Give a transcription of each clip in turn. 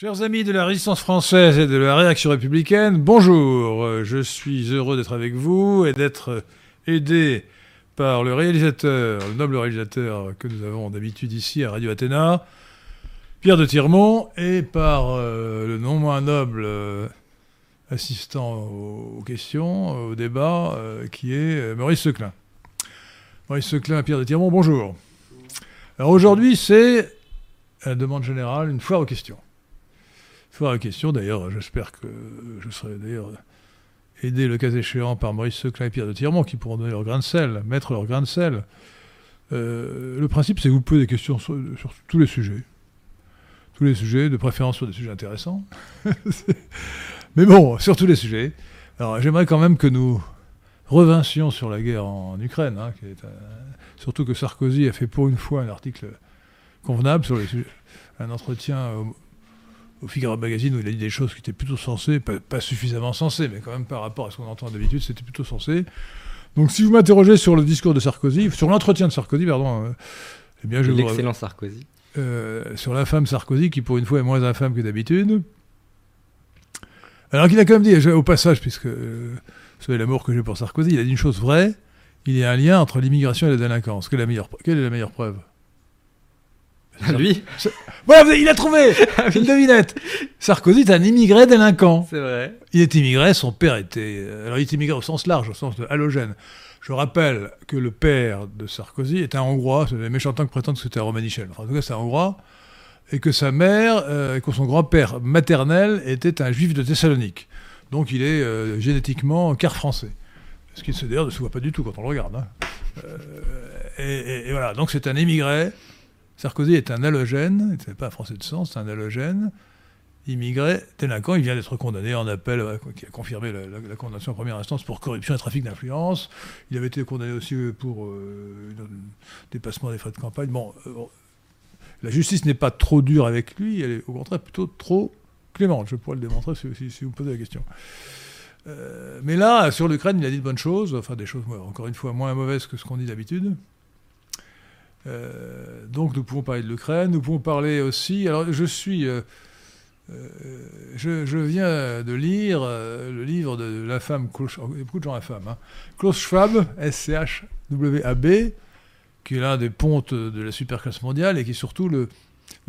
Chers amis de la résistance française et de la réaction républicaine, bonjour. Euh, Je suis heureux d'être avec vous et d'être aidé par le réalisateur, le noble réalisateur que nous avons d'habitude ici à Radio Athéna, Pierre de Tirmont, et par euh, le non moins noble euh, assistant aux, questions, au débat, euh, qui est euh, Maurice Seclin. Maurice Seclin, Pierre de Tirmont, bonjour. Alors aujourd'hui, c'est à la demande générale une foire aux questions. Foire aux questions, d'ailleurs, j'espère que je serai d'ailleurs aidé le cas échéant par Maurice Seclin et Pierre de Tirmont qui pourront donner leur grain de sel, mettre leur grain de sel. Euh, le principe, c'est que vous posez des questions sur, tous les sujets. Tous les sujets, de préférence sur des sujets intéressants. Mais bon, sur tous les sujets. Alors j'aimerais quand même que nous revinssions sur la guerre en Ukraine, hein, euh, surtout que Sarkozy a fait pour une fois un article convenable sur les sujets, un entretien au Figaro Magazine où il a dit des choses qui étaient plutôt sensées, pas, pas suffisamment sensées, mais quand même par rapport à ce qu'on entend d'habitude, c'était plutôt sensé. Donc si vous m'interrogez sur le discours de Sarkozy, sur l'entretien de Sarkozy, pardon, euh, eh bien je vous L'excellent Sarkozy. euh, sur l'infâme Sarkozy, qui pour une fois est moins infâme que d'habitude. Alors qu'il a quand même dit, au passage, puisque euh, vous savez l'amour que j'ai pour Sarkozy, il a dit une chose vraie, il y a un lien entre l'immigration et la délinquance. Quelle est la meilleure, quelle est la meilleure preuve? Lui Voilà, il a trouvé C'est une devinette Sarkozy est un immigré délinquant. C'est vrai. Il est immigré, son père était... euh, Alors il est immigré au sens large, au sens de halogène. Je rappelle que le père de Sarkozy est un Hongrois, c'est les méchants temps que prétendent que c'était un Romanichel. Enfin, en tout cas, c'est un Hongrois. Et que sa mère, euh, et que son grand-père maternel était un juif de Thessalonique. Donc il est euh, génétiquement quart français. Ce qui d'ailleurs ne se voit pas du tout quand on le regarde. hein. Euh, et, et- et voilà, donc c'est un immigré. Sarkozy est un halogène, il n'est pas français de sang, c'est un halogène immigré délinquant. Il vient d'être condamné en appel, euh, qui a confirmé la, condamnation en première instance pour corruption et trafic d'influence. Il avait été condamné aussi euh, pour euh, dépassement des frais de campagne. Bon, la justice n'est pas trop dure avec lui, elle est au contraire plutôt trop clémente. Je pourrais le démontrer si, vous me posez la question. Mais là, sur l'Ukraine, il a dit de bonnes choses, enfin des choses, encore une fois, moins mauvaises que ce qu'on dit d'habitude. Euh, donc nous pouvons parler de l'Ukraine, nous pouvons parler aussi. Alors je suis, euh, euh, je, viens de lire le livre de l'infâme Klaus, il y a beaucoup de gens infâmes, hein, Klaus Schwab, S-C-H-W-A-B, qui est l'un des pontes de la superclasse mondiale et qui est surtout le,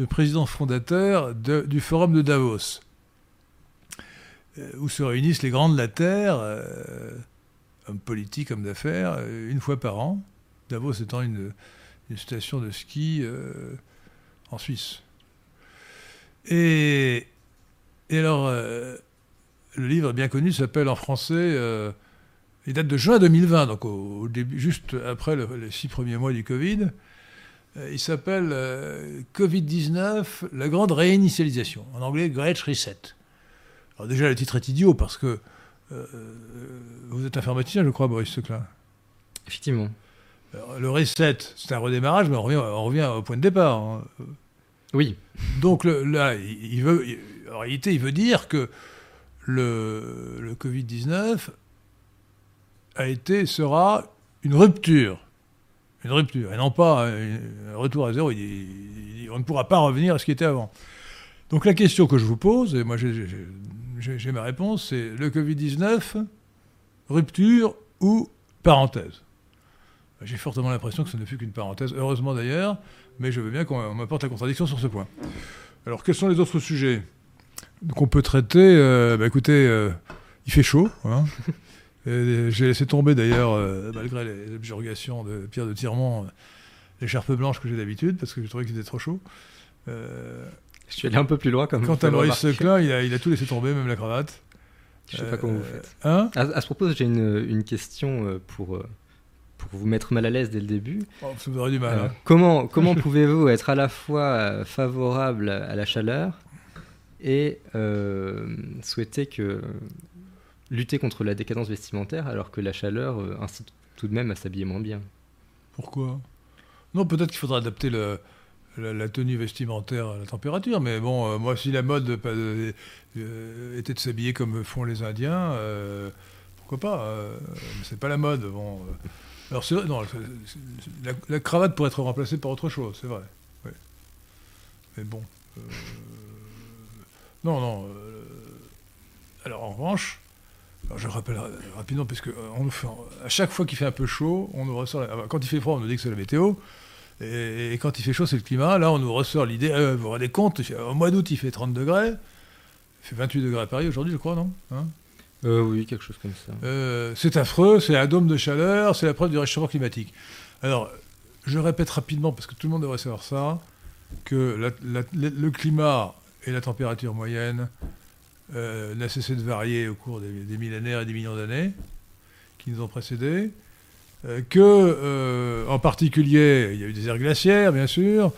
président fondateur du forum de Davos, où se réunissent les grands de la Terre, hommes politiques, hommes d'affaires, une fois par an. Davos étant une, une station de ski euh, en Suisse. Et, alors, euh, le livre bien connu s'appelle en français, euh, il date de juin 2020, donc au, début, juste après le- les six premiers mois du Covid. Il s'appelle euh, Covid-19, la grande réinitialisation. En anglais, Great Reset. Alors déjà, le titre est idiot parce que vous êtes informaticien, je crois, Boris Seclin. Effectivement. Alors, Le reset, c'est un redémarrage, mais on revient, on revient au point de départ. hein. Oui. Donc le- là, il il veut, il- en réalité, il veut dire que le, le Covid-19 a été, sera une rupture. Une rupture, et non pas un, retour à zéro. Il- on ne pourra pas revenir à ce qui était avant. Donc la question que je vous pose, et moi j'ai ma réponse, c'est le Covid-19, rupture ou parenthèse? J'ai fortement l'impression que ce ne fut qu'une parenthèse, heureusement d'ailleurs, mais je veux bien qu'on m'apporte la contradiction sur ce point. Alors, quels sont les autres sujets qu'on peut traiter? Euh, bah, Écoutez, euh, il fait chaud. hein. J'ai laissé tomber d'ailleurs, euh, malgré les objurgations de Pierre de Tirmont, l'écharpe blanche que j'ai d'habitude, parce que je trouvais qu'il était trop chaud. Je suis allé un peu plus loin comme quant à Maurice. Seclin, il a, il a tout laissé tomber, même la cravate. Je sais pas comment vous faites. Hein? À, à ce propos, j'ai une, une question pour, pour vous mettre mal à l'aise dès le début. Oh, Ça vous aurait du mal. Euh, hein. comment comment pouvez-vous être à la fois euh, favorable à la chaleur et euh, souhaiter que lutter contre la décadence vestimentaire alors que la chaleur incite tout de même à s'habiller moins bien? Pourquoi? Non, peut-être qu'il faudra adapter le, la, la tenue vestimentaire à la température, mais bon, euh, moi, si la mode euh, euh, était de s'habiller comme font les Indiens, pourquoi pas c'est pas la mode. Bon. Alors c'est vrai, non, la, cravate pourrait être remplacée par autre chose, c'est vrai. Mais bon. euh, Non, non. euh, alors en revanche, alors, je rappelle rapidement, parce que euh, à chaque fois qu'il fait un peu chaud, on nous ressort. la- quand il fait froid, on nous dit que c'est la météo. Et, quand il fait chaud, c'est le climat. Là, on nous ressort l'idée. euh, vous vous rendez compte Au mois d'août, il fait 30 degrés. Il fait 28 degrés à Paris aujourd'hui, je crois, non Hein? Euh, oui, quelque chose comme ça. Euh, c'est affreux, c'est un dôme de chaleur, c'est la preuve du réchauffement climatique. Alors, je répète rapidement, parce que tout le monde devrait savoir ça, que le climat et la température moyenne euh, n'a cessé de varier au cours des, millénaires et des millions d'années qui nous ont précédés. Euh, que, en particulier, il y a eu des ères glaciaires, bien sûr,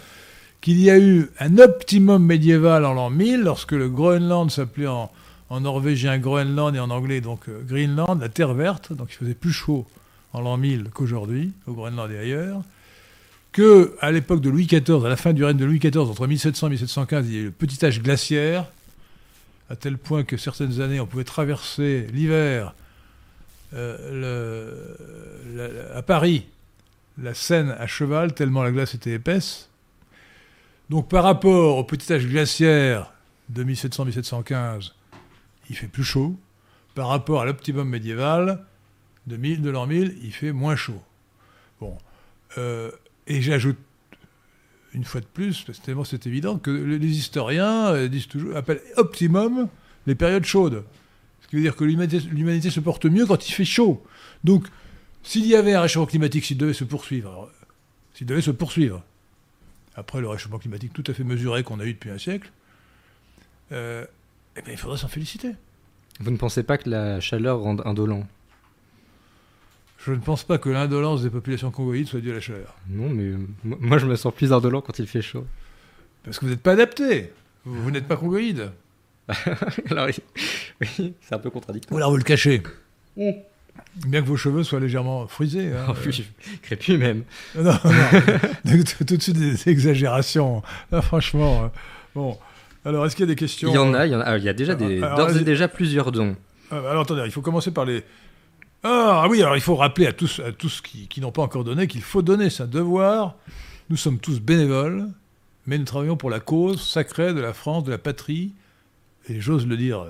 qu'il y a eu un optimum médiéval en l'an 1000, lorsque le Groenland s'appelait en, en norvégien Groenland et en anglais donc euh, Greenland, la terre verte, donc il faisait plus chaud en l'an 1000 qu'aujourd'hui, au Groenland et ailleurs, que à l'époque de Louis XIV, à la fin du règne de Louis XIV, entre 1700 et 1715, il y a eu le petit âge glaciaire, à tel point que certaines années, on pouvait traverser l'hiver euh, à Paris, la Seine à cheval, tellement la glace était épaisse. Donc par rapport au petit âge glaciaire de 1700-1715, il fait plus chaud. Par rapport à l'optimum médiéval de, 1000, de l'an 1000, il fait moins chaud. Bon. Euh, et j'ajoute, une fois de plus, parce que c'est évident, que les historiens euh, disent toujours, appellent optimum les périodes chaudes. Ce qui veut dire que l'humanité se porte mieux quand il fait chaud. Donc, s'il y avait un réchauffement climatique, s'il devait se poursuivre, s'il devait se poursuivre, après le réchauffement climatique tout à fait mesuré qu'on a eu depuis un siècle, euh, eh bien, il faudrait s'en féliciter. Vous ne pensez pas que la chaleur rende indolent? Je ne pense pas que l'indolence des populations congoïdes soit due à la chaleur. Non, mais euh, moi- je me sens plus indolent quand il fait chaud. Parce que vous n'êtes pas adapté. Vous, vous n'êtes pas congoïde. Alors, oui, oui, c'est un peu contradictoire. Ou alors vous le cachez. Bien que vos cheveux soient légèrement frisés. hein. Oh, oui, crépus même. Non, non, non. Tout tout de suite des exagérations. Là, franchement. euh, Bon. Alors, est-ce qu'il y a des questions Il y en a, il y en a. ah, il y a déjà des, Alors, d'ores et vas-y. déjà plusieurs dons. Euh, alors attendez, il faut commencer par les. Ah, ah oui, alors il faut rappeler à tous, à tous qui, qui n'ont pas encore donné qu'il faut donner, c'est un devoir. Nous sommes tous bénévoles, mais nous travaillons pour la cause sacrée de la France, de la patrie, et j'ose le dire, euh,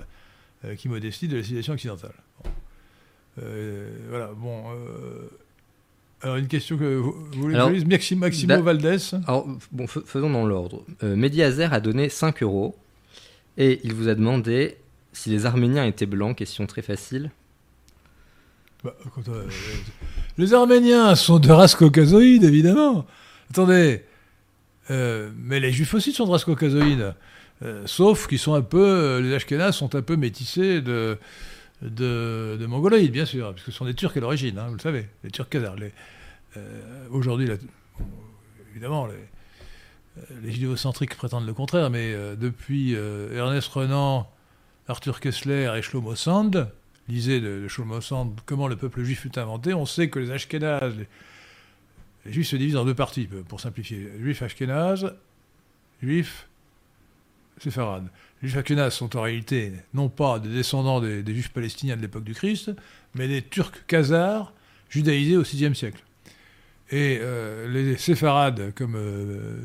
avec immodestie, de la civilisation occidentale. Bon. Euh, voilà, bon. euh, alors une question que vous, vous voulez Maximo, Maximo da- Valdés. Alors, bon, fais- faisons dans l'ordre. Euh, Mediazer a donné 5 euros et il vous a demandé si les Arméniens étaient blancs. Question très facile. Bah, quand, euh, les Arméniens sont de race caucasoïde, évidemment. Attendez, euh, mais les Juifs aussi sont de race caucasoïde. Euh, sauf qu'ils sont un peu, euh, les Ashkénazes sont un peu métissés de, de, de mongoloïdes, bien sûr, parce que ce sont des Turcs à l'origine, hein, vous le savez, les Turcs khazars. Euh, Aujourd'hui, évidemment, les, euh, les judéocentriques prétendent le contraire, mais euh, depuis Ernest Renan, Arthur Kessler et Shlomo Sand, lisez de, de Shlomo Sand comment le peuple juif fut inventé, on sait que les Ashkénazes, les, les juifs se divisent en deux parties, pour simplifier. Juifs Ashkénazes, juifs séfarades. Les Ashkénazes sont en réalité non pas des descendants des, juifs palestiniens de l'époque du Christ, mais des turcs khazars judaïsés au VIe siècle. Et euh, les séfarades, comme euh,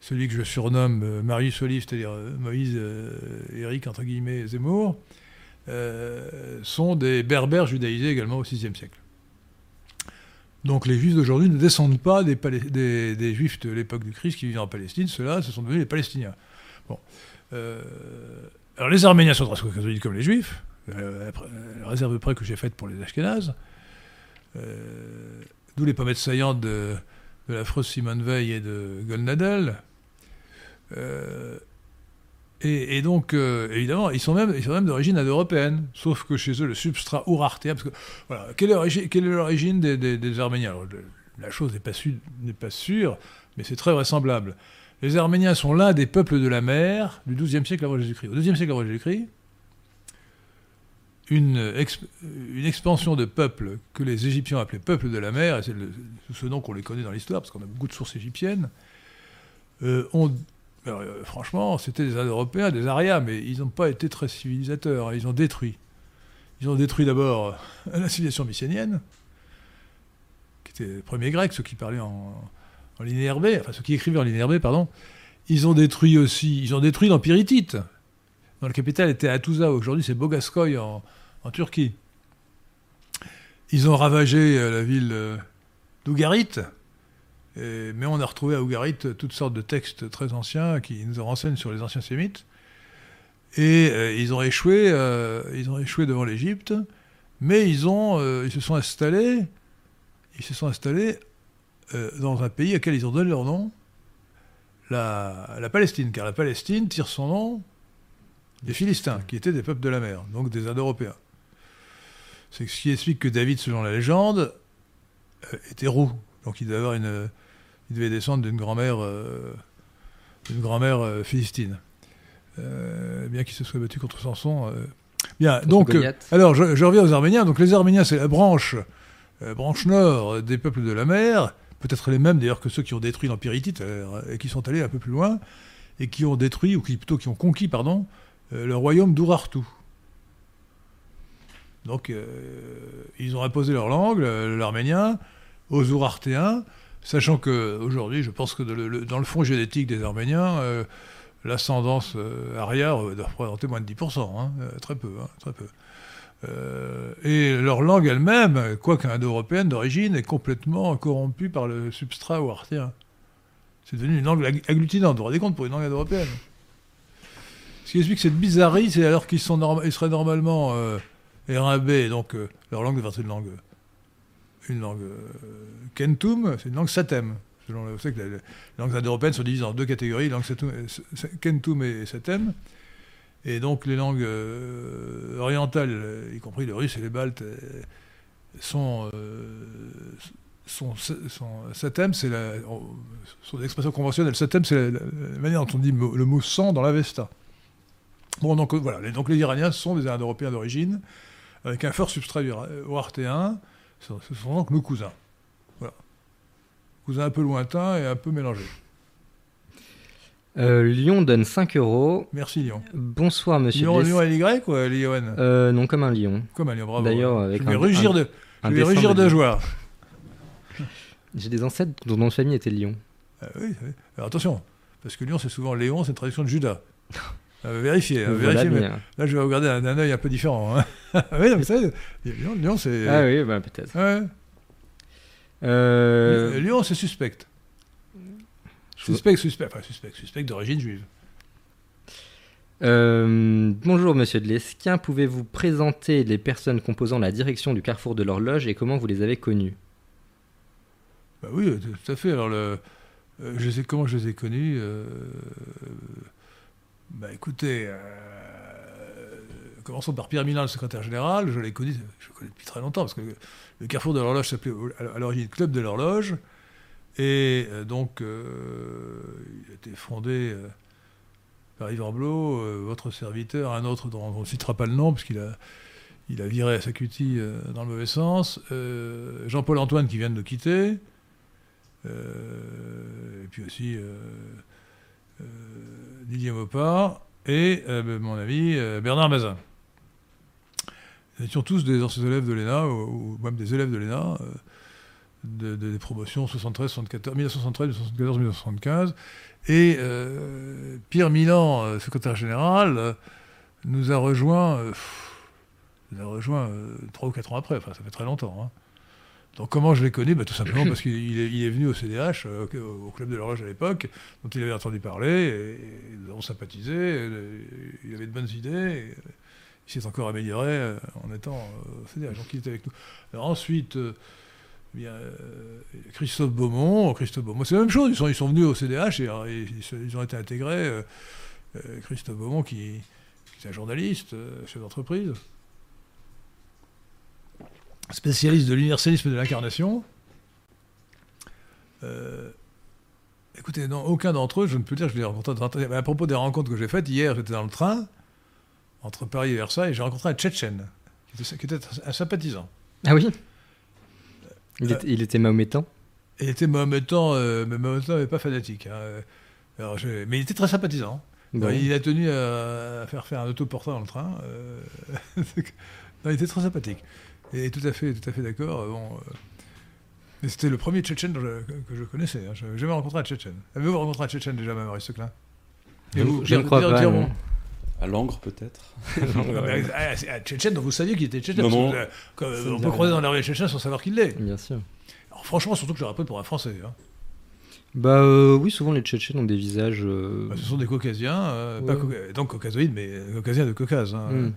celui que je surnomme euh, Marius Olive, c'est-à-dire Moïse Éric, entre guillemets, Zemmour, sont des berbères judaïsés également au VIe siècle. Donc les juifs d'aujourd'hui ne descendent pas des juifs de l'époque du Christ qui vivaient en Palestine, ceux-là, ce sont devenus les Palestiniens. Bon. Euh, alors les Arméniens sont catholiques comme les juifs, euh, la réserve près que j'ai faite pour les Ashkénazes, euh, d'où les pommettes saillantes de, de l'affreuse Simone Veil et de Golnadel. Et, donc, évidemment, ils sont même, d'origine indo-européenne, sauf que chez eux, le substrat ourartéen, parce que, quelle est l'origine, des, Arméniens? La chose n'est pas sûre, mais c'est très vraisemblable. Les Arméniens sont l'un des peuples de la mer du XIIe siècle avant Jésus-Christ. Au XIIe siècle avant Jésus-Christ, une, ex- une expansion de peuples que les Égyptiens appelaient peuples de la mer, et c'est le- ce nom qu'on les connaît dans l'histoire, parce qu'on a beaucoup de sources égyptiennes, euh, euh, franchement, c'était des Indo-Européens, des Arias, mais ils n'ont pas été très civilisateurs. hein. Ils ont détruit. Ils ont détruit d'abord euh, la civilisation mycénienne, qui était les premiers Grecs, ceux qui parlaient en, en enfin ceux qui écrivaient en linéaire pardon. Ils ont détruit aussi, ils ont détruit l'Empire hittite. dont la capitale était Hattusa. Aujourd'hui, c'est Bogaskoy en, Turquie. Ils ont ravagé euh, la ville euh, d'Ougarit, mais on a retrouvé à Ougarit toutes sortes de textes très anciens qui nous renseignent sur les anciens sémites. Et euh, ils ont échoué, euh, ils ont échoué devant l'Égypte, mais ils euh, ils se sont installés, ils se sont installés dans un pays auquel ils ont donné leur nom, la, la, Palestine, car la Palestine tire son nom des Philistins, qui étaient des peuples de la mer, donc des Indo-Européens. C'est ce qui explique que David, selon la légende, était roux, donc il devait avoir une, il devait descendre d'une grand-mère, d'une grand-mère philistine. Euh, bien qu'il se soit battu contre Samson. Euh. Bien, donc, euh, alors je, reviens aux Arméniens. Donc les Arméniens, c'est la branche, branche nord des peuples de la mer, peut-être les mêmes d'ailleurs que ceux qui ont détruit l'Empire hittite et qui sont allés un peu plus loin et qui ont détruit, ou qui, plutôt qui ont conquis, pardon, le royaume d'Urartu. Donc ils ont imposé leur langue, l'arménien, aux Urartéens, sachant qu'aujourd'hui, je pense que dans le fond génétique des Arméniens, l'ascendance euh, arrière doit représenter moins de 10%, hein, euh, très peu, hein, très peu. Euh, et leur langue elle-même, quoique indo-européenne d'origine, est complètement corrompue par le substrat ouartien. C'est devenu une langue agglutinante, vous vous rendez compte, pour une langue indo-européenne? Ce qui explique cette bizarrerie, c'est alors qu'ils ils seraient normalement euh, R1B, donc leur langue devrait être une langue, une langue kentum, c'est une langue satem. Vous savez que les langues indo-européennes sont divisées en deux catégories, langue kentum et setem. Et donc les langues euh, orientales, euh, y compris le russe et les baltes, euh, sont, setem, c'est la, sur l'expression conventionnelle, setem, c'est la, manière dont on dit le mot sang dans l'Avesta. Bon, donc voilà, les, donc les Iraniens sont des Indo-Européens d'origine, avec un fort substrat ouartéen, ce sont donc nos cousins un peu lointain et un peu mélangé. Euh, Lyon donne 5 euros. Merci Lyon. Bonsoir monsieur. Lyon, Lyon Y ou Lyon euh, Non, comme un lion. Comme un lion, bravo. D'ailleurs, avec je vais rugir de, je vais rugir de, joie. J'ai des ancêtres dont nom de famille était Lyon. Euh, oui, Alors, attention, parce que Lyon c'est souvent Léon, c'est une tradition de Judas. Euh, vérifiez, vérifiez là je vais regarder d'un œil un peu différent. Hein. oui, mais ça, Lyon, Lyon c'est. Ah oui, bah, peut-être. Ouais. Euh... Lyon, c'est suspect. Suspect, suspect, enfin suspect, suspect d'origine juive. Euh, bonjour Monsieur de Lesquin, pouvez-vous présenter les personnes composant la direction du Carrefour de l'Horloge et comment vous les avez connues? Bah Oui, tout à fait. Alors, le, euh, je sais comment je les ai connus. Euh, bah écoutez, commençons par Pierre Milan, le secrétaire général. Je l'ai connu, je le connais depuis très longtemps parce que le carrefour de l'horloge s'appelait à l'origine Club de l'horloge. Et euh, donc, euh, il a été fondé euh, par Yvan Blot, votre serviteur, un autre dont on ne citera pas le nom, parce qu'il a, a viré à sa cutie dans le mauvais sens. Jean-Paul Antoine qui vient de nous quitter. et puis aussi Didier Mopard. Et mon ami Bernard Mazin. Nous étions tous des anciens élèves de l'ENA, ou, même des élèves de l'ENA, euh, des promotions 73, 74, 1973, 1974, 1975. Et euh, Pierre Milan, euh, secrétaire général, nous a rejoint, nous a rejoint 3 ou 4 ans après, enfin ça fait très longtemps. Hein. Donc comment je l'ai connu bah, Tout simplement parce qu'il est, venu au CDH, au Club de l'Horloge à l'époque, dont il avait entendu parler, et, nous avons sympathisé, il avait de bonnes idées. Il s'est encore amélioré euh, en étant euh, c'est-à-dire donc il était avec nous. Ensuite, euh, bien, Christophe Beaumont, Christophe Beaumont, c'est la même chose, ils sont, venus au CDH et, ils, ont été intégrés. Christophe Beaumont qui, est un journaliste, chef d'entreprise, spécialiste de l'universalisme de l'incarnation. écoutez, aucun d'entre eux, je ne peux dire, je les rencontré. À propos des rencontres que j'ai faites, hier, j'étais dans le train, entre Paris et Versailles, j'ai rencontré un Tchétchène, qui était, un sympathisant. Ah oui? Il, était, il était mahométan Il était mahométan, euh, mais mahométan n'est pas fanatique. Hein. mais il était très sympathisant. il a tenu à, faire faire un autoportant dans le train. Euh, il était très sympathique. Et tout à fait, tout à fait d'accord. Bon, euh, mais c'était le premier Tchétchène que, je connaissais. Hein. Je n'avais jamais rencontré un Tchétchène. Avez-vous rencontré un Tchétchène déjà, même, Seclin? Vous, je ne crois pas. À Langres, peut-être mais, ah, ah, Tchétchène, donc vous saviez qu'il était tchétchène Non, non. que, euh, on peut croiser dans la rue tchétchène sans savoir qui l'est. Bien sûr. Alors, franchement, surtout que je le rappelle pour un Français. hein. Bah euh, oui, souvent les Tchétchènes ont des visages. euh, Bah, ce sont des Caucasiens, euh, pas Ouais. donc caucasoïdes, mais Caucasiens de Caucase. hein. hmm.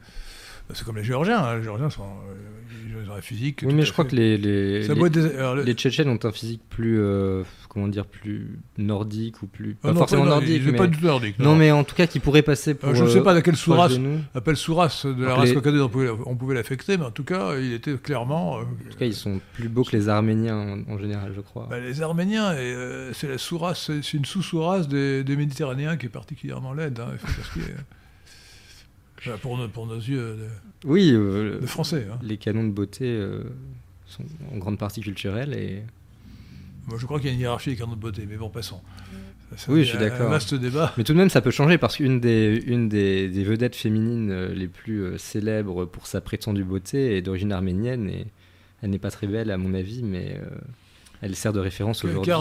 Bah, C'est comme les Géorgiens. hein. Les Géorgiens sont, euh, ils ont un physique. Oui, mais je crois fait- que les, les, les, des- alors, Tchétchènes ont un physique plus, euh, comment dire, plus nordique ou plus. Ah Pas non, forcément non, nordique, mais. pas du tout nordique. Non, mais en tout cas, qui pourrait passer pour. Euh, je ne euh, sais pas de quelle proche sous-race de nous. appelle sous-race de la Donc race caucasienne, on pouvait, l'affecter, mais en tout cas, il était clairement. euh, En tout cas, ils sont plus beaux que les Arméniens en, en général, je crois. bah, les Arméniens, euh, c'est la sous-race, c'est une sous-sous-race des, des Méditerranéens qui est particulièrement laide. hein, il faut dire ce qui est. Enfin, pour, nos, pour nos yeux de, Oui, euh, de Français. hein. les canons de beauté euh, sont en grande partie culturels et. Moi, je crois qu'il y a une hiérarchie des canons de beauté, mais bon, passons. Ça, Oui, je suis d'accord. Vaste débat. Mais tout de même, ça peut changer parce qu'une des, une des, des vedettes féminines euh, les plus euh, célèbres pour sa prétendue beauté est d'origine arménienne et elle n'est pas très belle à mon avis, mais euh, elle sert de référence aujourd'hui.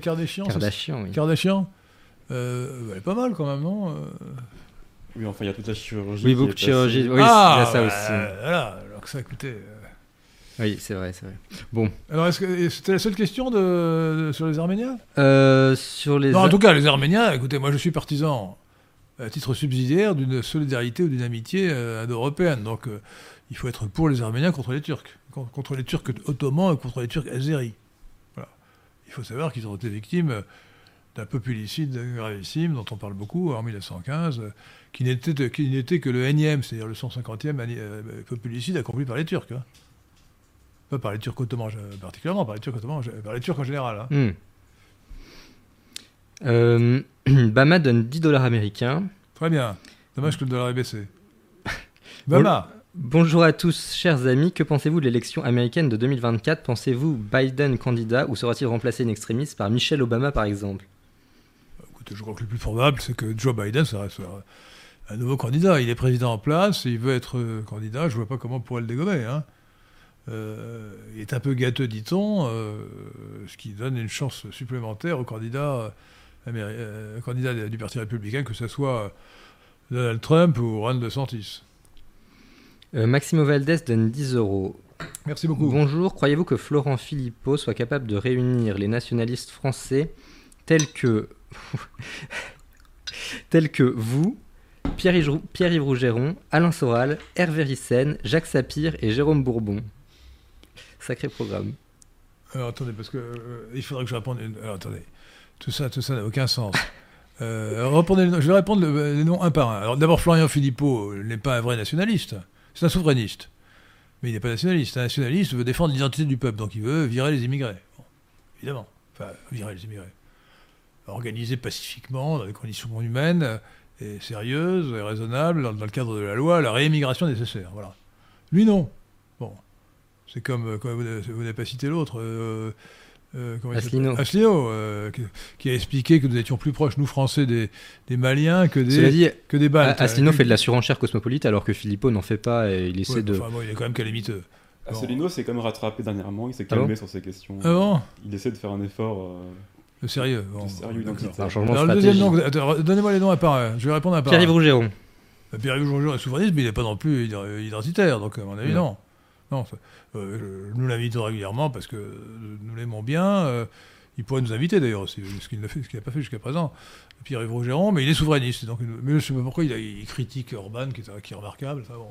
Kardashian, Kardashian, oui. Kardashian? Euh, Elle est pas mal quand même, non? Euh Oui, enfin, il y a toute la chirurgie. Oui, beaucoup de chirurgie. Oui, ah, il y a ça bah, aussi. Voilà, alors que ça, écoutez. euh, Oui, c'est vrai, c'est vrai. Alors, est-ce que c'était la seule question de, de- sur les Arméniens? Euh, sur les. Non, en tout cas, les Arméniens, écoutez, moi je suis partisan, à titre subsidiaire, d'une solidarité ou d'une amitié euh, indo-européenne. Donc, euh, il faut être pour les Arméniens contre les Turcs, con- contre les Turcs ottomans et contre les Turcs azéris. Voilà. Il faut savoir qu'ils ont été victimes euh, d'un populicide gravissime dont on parle beaucoup en 1915, euh, qui n'était qui n'était que le énième, c'est-à-dire le 150e anni- euh, populicide accompli par les Turcs. hein. Pas par les Turcs ottomans euh, particulièrement, par les Turcs ottomans, euh, par les Turcs en général. hein. Hmm. Euh, Bama donne 10 dollars américains. Très bien. Dommage que le dollar est baissé. Bama. Bonjour à tous, chers amis. Que pensez-vous de l'élection américaine de 2024 Pensez-vous Biden candidat ou sera-t-il remplacé in extremis par Michelle Obama par exemple? Écoutez, je crois que le plus probable, c'est que Joe Biden sera, sera un nouveau candidat. Il est président en place, il veut être euh, candidat. Je vois pas comment on pourrait le dégommer. hein. Euh, il est un peu gâteux, dit-on, euh, ce qui donne une chance supplémentaire au candidat, euh, améri- euh, candidat du Parti républicain, que ce soit Donald Trump ou Ron DeSantis. Maximo Valdez donne 10 euros. Merci beaucoup. Bonjour, croyez-vous que Florent Philippot soit capable de réunir les nationalistes français tels que tels que vous, Pierre-Yves Pierre-Yves Rougeron, Alain Soral, Hervé Ryssen, Jacques Sapir et Jérôme Bourbon Sacré programme. Alors attendez, parce que euh, il faudrait que je réponde. une- Alors attendez, tout ça, tout ça n'a aucun sens. Euh, répondez je vais répondre le- les noms un par un. Alors d'abord, Florian Philippot euh, n'est pas un vrai nationaliste, c'est un souverainiste. Mais il n'est pas nationaliste. Un nationaliste veut défendre l'identité du peuple, donc il veut virer les immigrés. Bon, évidemment. Enfin, virer les immigrés. Organiser pacifiquement, dans des conditions humaines euh, et sérieuses et raisonnables, dans, dans le cadre de la loi, la réimmigration nécessaire. Voilà. Lui, non. Bon. C'est comme, euh, comme vous n'avez- pas cité l'autre. euh, euh, Asselineau. euh, qui, qui a expliqué que nous étions plus proches, nous Français, des, des Maliens que des, dit, que des Baltes. Asselineau Euh, fait de la surenchère cosmopolite alors que Philippot n'en fait pas et il essaie ouais, de... enfin, bon, il est quand même calamiteux. Asselineau s'est quand même rattrapé dernièrement, il s'est Ah bon calmé sur ces questions. Ah bon Il essaie de faire un effort. Euh, Le sérieux. Bon, de un changement Alors, le stratégique. deuxième nom, attends, donnez-moi les noms un par un. Je vais répondre un par Pierre-Yves. Rougeron. Bah, Pierre-Yves Rougeron est souverainiste, mais il n'est pas non plus id- identitaire, donc à mon avis, Non. euh, nous l'invitons régulièrement parce que euh, nous l'aimons bien. euh, il pourrait nous inviter d'ailleurs aussi, ce qu'il n'a pas fait jusqu'à présent. Pierre-Yves Rougeron, mais il est souverainiste. Donc, mais je ne sais pas pourquoi il, a- il critique Orban, qui est, qui est remarquable. ça, bon.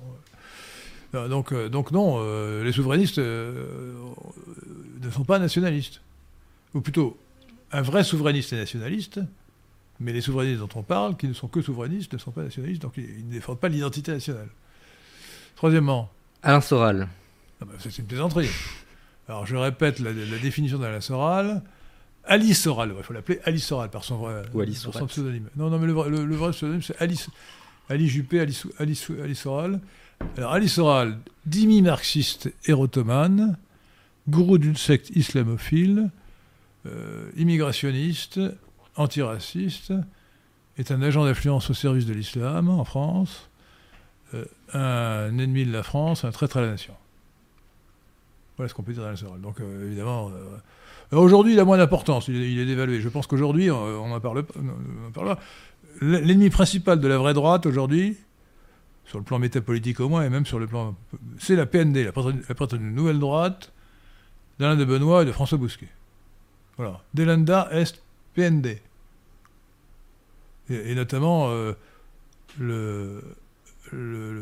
Euh, donc, euh, donc non, euh, les souverainistes euh, euh, ne sont pas nationalistes. Ou plutôt, un vrai souverainiste est nationaliste, mais les souverainistes dont on parle, qui ne sont que souverainistes, ne sont pas nationalistes, donc ils, ne défendent pas l'identité nationale. Troisièmement, Alain Soral. ah ça, c'est une plaisanterie. Alors je répète la, la définition d'Alain Soral. Alice Soral, il faut l'appeler Alice Soral par son vrai Ou Alice son pseudonyme. Non, non, mais le, vrai- le- le vrai pseudonyme c'est Alice, Alice Juppé, Alice, Alice, Alice Soral. Alors Alice Soral, dimi marxiste érotomane, gourou d'une secte islamophile, euh, immigrationniste, antiraciste, est un agent d'influence au service de l'islam en France, euh, un ennemi de la France, un traître à la nation. Voilà ce qu'on peut dire d'Alain Soral. Donc euh, évidemment, aujourd'hui il a moins d'importance, il, est- dévalué. Je pense qu'aujourd'hui, on on en parle, pas- on en parle pas. L'ennemi principal de la vraie droite aujourd'hui, sur le plan métapolitique au moins, et même sur le plan... C'est la PND, la patronne de Nouvelle Droite, d'Alain de Benoît et de François Bousquet. Voilà. Delenda est PND. Et, notamment euh, le, le,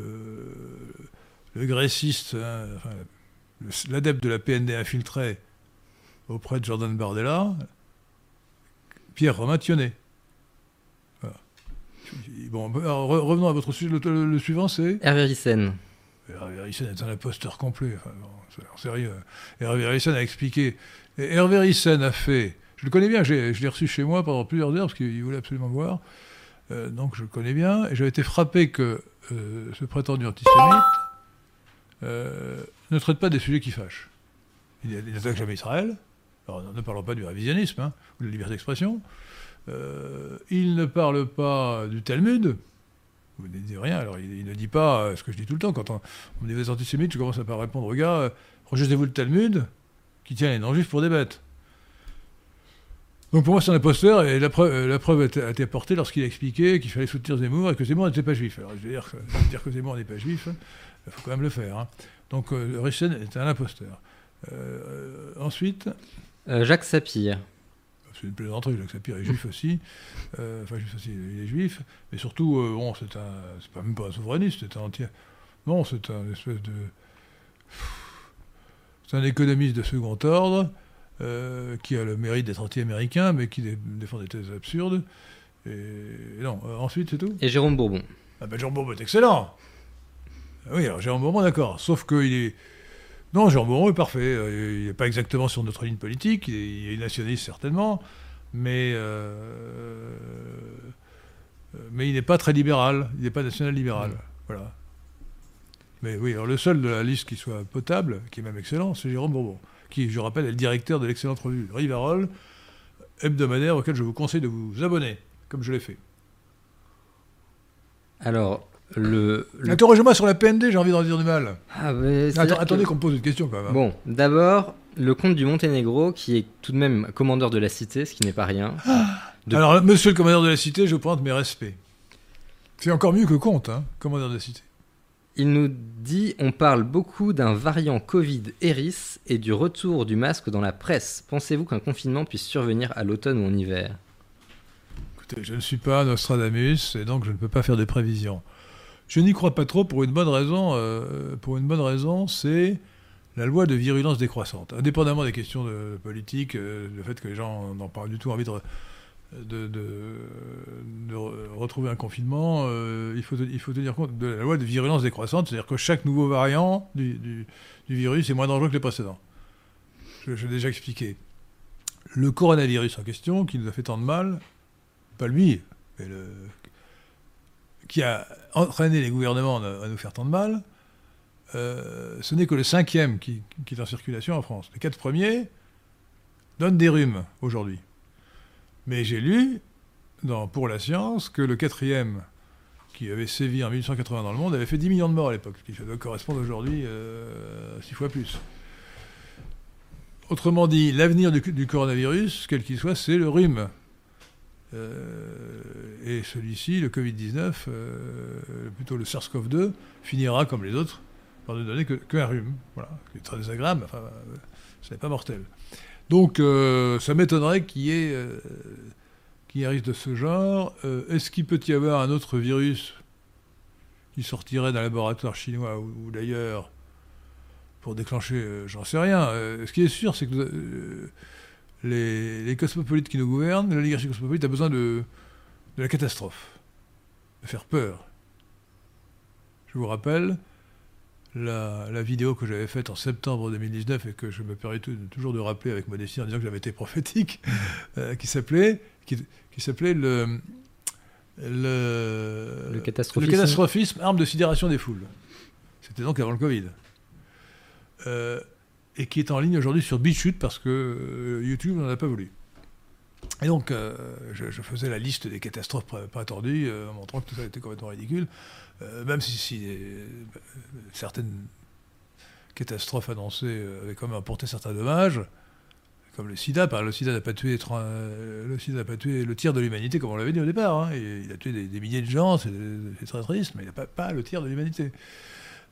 le, gréciste, hein, l'adepte de la PND infiltré auprès de Jordan Bardella, Pierre Romain Bon, revenons à votre sujet. Le, suivant, c'est Hervé Rissen. Hervé Rissen est un imposteur complet. Enfin, en sérieux. Hervé Rissen a expliqué. Hervé Rissen a fait. Je le connais bien, je l'ai reçu chez moi pendant plusieurs heures parce qu'il voulait absolument me voir. Euh, donc je le connais bien. Et j'avais été frappé que euh, ce prétendu antisémite euh, ne traite pas des sujets qui fâchent. Il n'attaque jamais Israël. Alors, ne parlons pas du révisionnisme hein, ou de la liberté d'expression. Il ne parle pas du Talmud. Vous ne dites rien. Alors, il, ne dit pas ce que je dis tout le temps. Quand on, me dit des antisémites, je commence à pas répondre aux gars euh, rejetez-vous le Talmud qui tient les non-juifs pour des bêtes. Donc pour moi, c'est un imposteur, et la preuve, la preuve a été apportée lorsqu'il a expliqué qu'il fallait soutenir Zemmour et que Zemmour n'était pas juif. Alors je vais dire, dire que Zemmour n'est pas juif, il faut quand même le faire. Hein. Donc Richen est un imposteur. ensuite. Jacques Sapir c'est une plaisanterie, Jacques Sapir est juif aussi. Euh, enfin, juif aussi, il est juif. Mais surtout, euh, bon, c'est un. C'est pas même pas un souverainiste, c'est un entier. Non, c'est un espèce de. C'est un économiste de second ordre euh, qui a le mérite d'être anti-américain, mais qui défend des thèses absurdes. Et non, ensuite, c'est tout? Et Jérôme Bourbon. Ah ben Jérôme Bourbon est excellent. Oui, alors Jérôme Bourbon, d'accord. Sauf qu'il est non, Jean Bouron est parfait. Euh, il n'est pas exactement sur notre ligne politique. Il est nationaliste certainement, mais euh, mais il n'est pas très libéral. Il n'est pas national libéral. Voilà. Mais oui, alors le seul de la liste qui soit potable, qui est même excellent, c'est Jérôme Bourbon, qui, je rappelle, est le directeur de l'excellente revue Rivarol, hebdomadaire auquel je vous conseille de vous abonner, comme je l'ai fait. Alors, le, Interrogez-moi sur la PND, j'ai envie d'en dire du mal. Ah, attendez qu'on me pose une question quand même. Hein. Bon, d'abord, le comte du Monténégro, qui est tout de même commandeur de la cité, ce qui n'est pas rien. Ah. Alors, monsieur le commandeur de la cité, je pointe mes respects. C'est encore mieux que comte, hein, commandeur de la cité. Il nous dit on parle beaucoup d'un variant Covid Eris et du retour du masque dans la presse. Pensez-vous qu'un confinement puisse survenir à l'automne ou en hiver? Écoutez, je ne suis pas Nostradamus et donc je ne peux pas faire de prévisions. Je n'y crois pas trop pour une bonne raison. Euh, pour une bonne raison, c'est la loi de virulence décroissante. Indépendamment des questions de, politique, euh, le fait que les gens n'ont pas du tout envie de, de, retrouver un confinement, euh, il, faut, tenir compte de la loi de virulence décroissante, c'est-à-dire que chaque nouveau variant du, virus est moins dangereux que les précédents. Je, je l'ai déjà expliqué. Le coronavirus en question, qui nous a fait tant de mal, pas lui, mais le qui a entraîné les gouvernements à nous faire tant de mal, euh, ce n'est que le cinquième qui, est en circulation en France. Les quatre premiers donnent des rhumes aujourd'hui. Mais j'ai lu dans Pour la science que le quatrième, qui avait sévi en 1880 dans le monde, avait fait 10 millions de morts à l'époque, ce qui doit correspondre aujourd'hui euh, à 6 fois plus. Autrement dit, l'avenir du, coronavirus, quel qu'il soit, c'est le rhume. Euh, et celui-ci, le Covid-19, euh, plutôt le SARS-CoV-2, finira comme les autres par ne donner qu'un rhume. Voilà, qui est très désagréable, enfin, ce n'est pas mortel. Donc, euh, ça m'étonnerait qu'il y ait, qu'il un risque de ce genre. Est-ce qu'il peut y avoir un autre virus qui sortirait d'un laboratoire chinois ou, d'ailleurs pour déclencher, j'en sais rien. ce qui est sûr, c'est que les, cosmopolites qui nous gouvernent, l'oligarchie cosmopolite a besoin de, la catastrophe, de faire peur. Je vous rappelle la, vidéo que j'avais faite en septembre 2019 et que je me permets toujours de rappeler avec modestie en disant que j'avais été prophétique, euh, qui s'appelait qui, s'appelait le, le, catastrophisme. le, catastrophisme. arme de sidération des foules. C'était donc avant le Covid. Euh, et qui est en ligne aujourd'hui sur BitChute parce que euh, YouTube n'en a pas voulu. Et donc, euh, je, faisais la liste des catastrophes prétendues, en montrant que tout ça était complètement ridicule, même si, certaines catastrophes annoncées avaient quand même apporté certains dommages, comme le sida, par le sida n'a pas tué le sida n'a pas tué le tiers de l'humanité comme on l'avait dit au départ. Hein. Il, a tué des, milliers de gens, c'est très triste, mais il n'a pas, le tiers de l'humanité.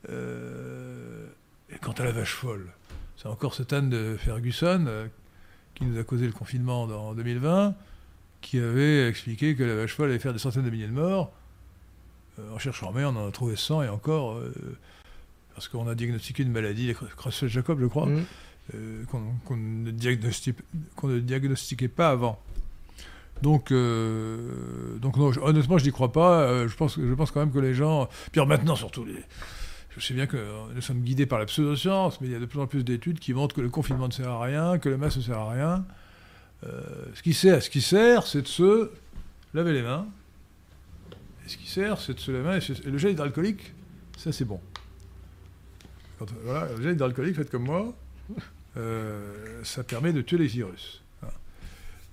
quant à la vache folle, c'est encore cette Anne de Ferguson qui nous a causé le confinement en 2020, qui avait expliqué que la vache folle allait faire des centaines de milliers de morts. En cherchant mais on en a trouvé 100 et encore parce qu'on a diagnostiqué une maladie, Creutzfeldt-Jacob, je crois, mm. euh, qu'on ne, diagnostiquait pas avant. Donc, euh, donc non, honnêtement, je n'y crois pas. Euh, je, pense, je pense quand même que les gens. Puis maintenant, surtout, les, je sais bien que nous sommes guidés par la pseudoscience, mais il y a de plus en plus d'études qui montrent que le confinement ne sert à rien, que le masque ne sert à rien. ce qui sert, ce qui sert, c'est de se laver les mains. Et ce qui sert, c'est de se laver les mains. Et, le gel hydroalcoolique, ça c'est bon voilà, vous êtes alcoolique, faites comme moi, euh, ça permet de tuer les virus.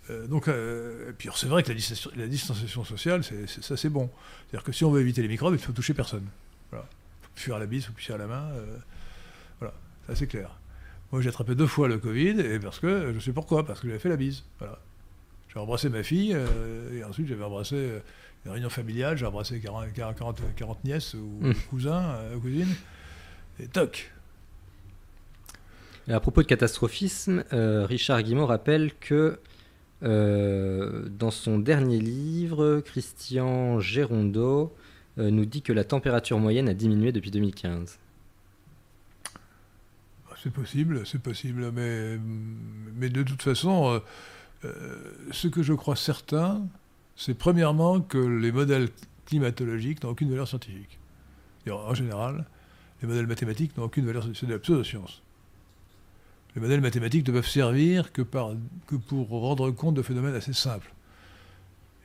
Euh, donc, euh, puis c'est vrai que la distanciation, sociale, ça c'est bon. C'est-à-dire que si on veut éviter les microbes, il faut toucher personne. Voilà. Il faut fuir à la bise, faut fuir à la main. voilà, ça c'est clair. Moi j'ai attrapé deux fois le Covid, et parce que, je sais pourquoi, parce que j'avais fait la bise. Voilà. J'ai embrassé ma fille, et ensuite j'avais embrassé une réunion familiale, j'ai embrassé 40, 40, nièces ou mmh. cousins, cousines. Et toc. Et à propos de catastrophisme, euh, Richard Guimont rappelle que euh, dans son dernier livre, Christian Gérondeau euh, nous dit que la température moyenne a diminué depuis 2015. Ah, c'est possible, c'est possible, mais, mais de toute façon, ce que je crois certain, c'est premièrement que les modèles climatologiques n'ont aucune valeur scientifique. En général, les modèles mathématiques n'ont aucune valeur, c'est de la pseudo-science. Les modèles mathématiques ne peuvent servir que, par, que pour rendre compte de phénomènes assez simples.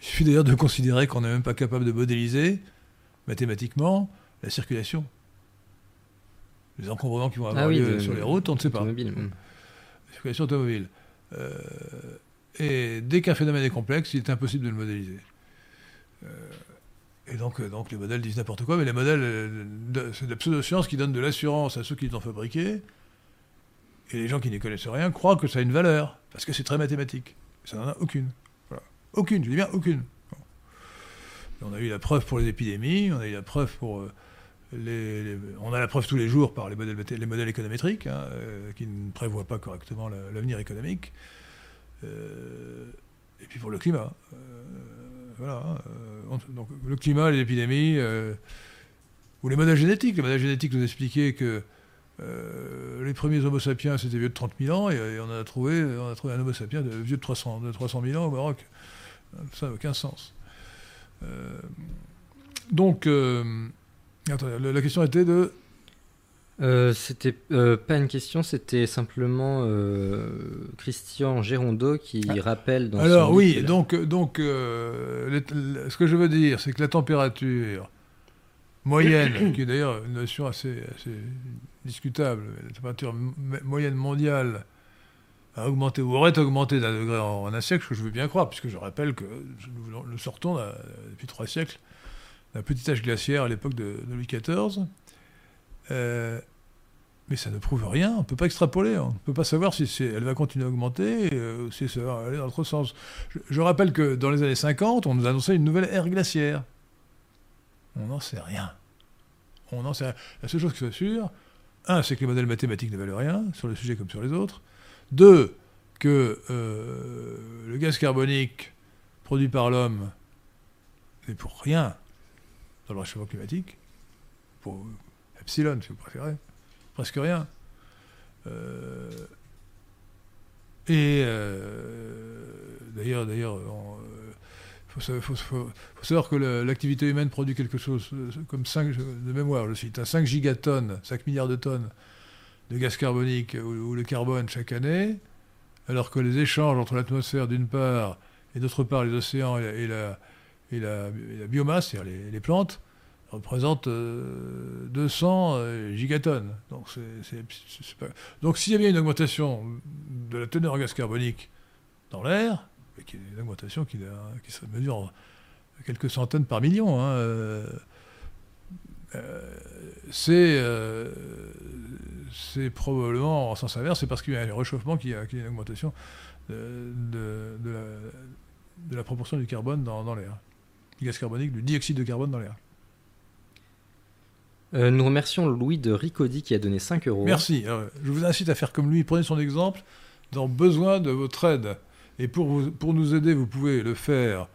Il suffit d'ailleurs de considérer qu'on n'est même pas capable de modéliser mathématiquement la circulation. Les encombrements qui vont avoir ah lieu sur les routes, on ne sait pas. La circulation automobile. Euh, et dès qu'un phénomène est complexe, il est impossible de le modéliser. Euh, et donc, euh, donc les modèles disent n'importe quoi, mais les modèles, euh, c'est de la pseudo-science qui donne de l'assurance à ceux qui les ont fabriqués. Et les gens qui n'y connaissent rien croient que ça a une valeur, parce que c'est très mathématique. Ça n'en a aucune. Aucune, je dis bien aucune. On a eu la preuve pour les épidémies, on a eu la preuve pour les, On a la preuve tous les jours par les modèles, les modèles économétriques, hein, qui ne prévoient pas correctement l'avenir économique. Et puis pour le climat voilà. Euh, donc, le climat, les épidémies, euh, ou les modèles génétiques. Les modèles génétiques nous expliquaient que euh, les premiers Homo sapiens, c'était vieux de 30 000 ans, et, on, a trouvé, on a trouvé un Homo sapiens de, vieux de 300, de 300 000 ans au Maroc. Ça n'a aucun sens. donc, la question était de euh, c'était euh, pas une question, c'était simplement euh, Christian Gérondeau qui ah. rappelle dans Alors oui, donc, donc ce que je veux dire, c'est que la température moyenne, qui est d'ailleurs une notion assez, discutable, la température moyenne mondiale a augmenté ou aurait augmenté d'un degré en, un siècle, ce que je veux bien croire, puisque je rappelle que nous, sortons depuis trois siècles d'un petit âge glaciaire à l'époque de, de Louis XIV. Euh, mais ça ne prouve rien, on ne peut pas extrapoler, on ne peut pas savoir si elle va continuer à augmenter euh, ou si ça va aller dans l'autre sens. Je, rappelle que dans les années 50, on nous annonçait une nouvelle ère glaciaire. On n'en sait rien. On n'en sait rien. La seule chose qui soit sûre, un, c'est que les modèles mathématiques ne valent rien, sur le sujet comme sur les autres. Deux, que euh, le gaz carbonique produit par l'homme n'est pour rien dans le réchauffement climatique, epsilon si vous préférez, presque rien. Euh, et euh, d'ailleurs, d'ailleurs, il euh, faut, savoir que l'activité humaine produit quelque chose comme 5, de mémoire, je cite, 5 gigatonnes, 5 milliards de tonnes de gaz carbonique ou, de carbone chaque année, alors que les échanges entre l'atmosphère d'une part et d'autre part les océans et la, et la, biomasse, c'est-à-dire les, plantes, représente 200 euh, euh, gigatonnes. Donc, s'il y avait une augmentation de la teneur en gaz carbonique dans l'air, qui est une augmentation qui, se mesure quelques centaines par million, hein, euh, c'est probablement en sens inverse, c'est parce qu'il y a un réchauffement qu'il a, une augmentation de la proportion du carbone dans, dans l'air. Du gaz carbonique, du dioxyde de carbone dans l'air. Euh, nous remercions Louis de Ricodi qui a donné 5 euros. Merci. Alors, je vous incite à faire comme lui. Prenez son exemple dans besoin de votre aide. Et pour, vous- pour nous aider, vous pouvez le faire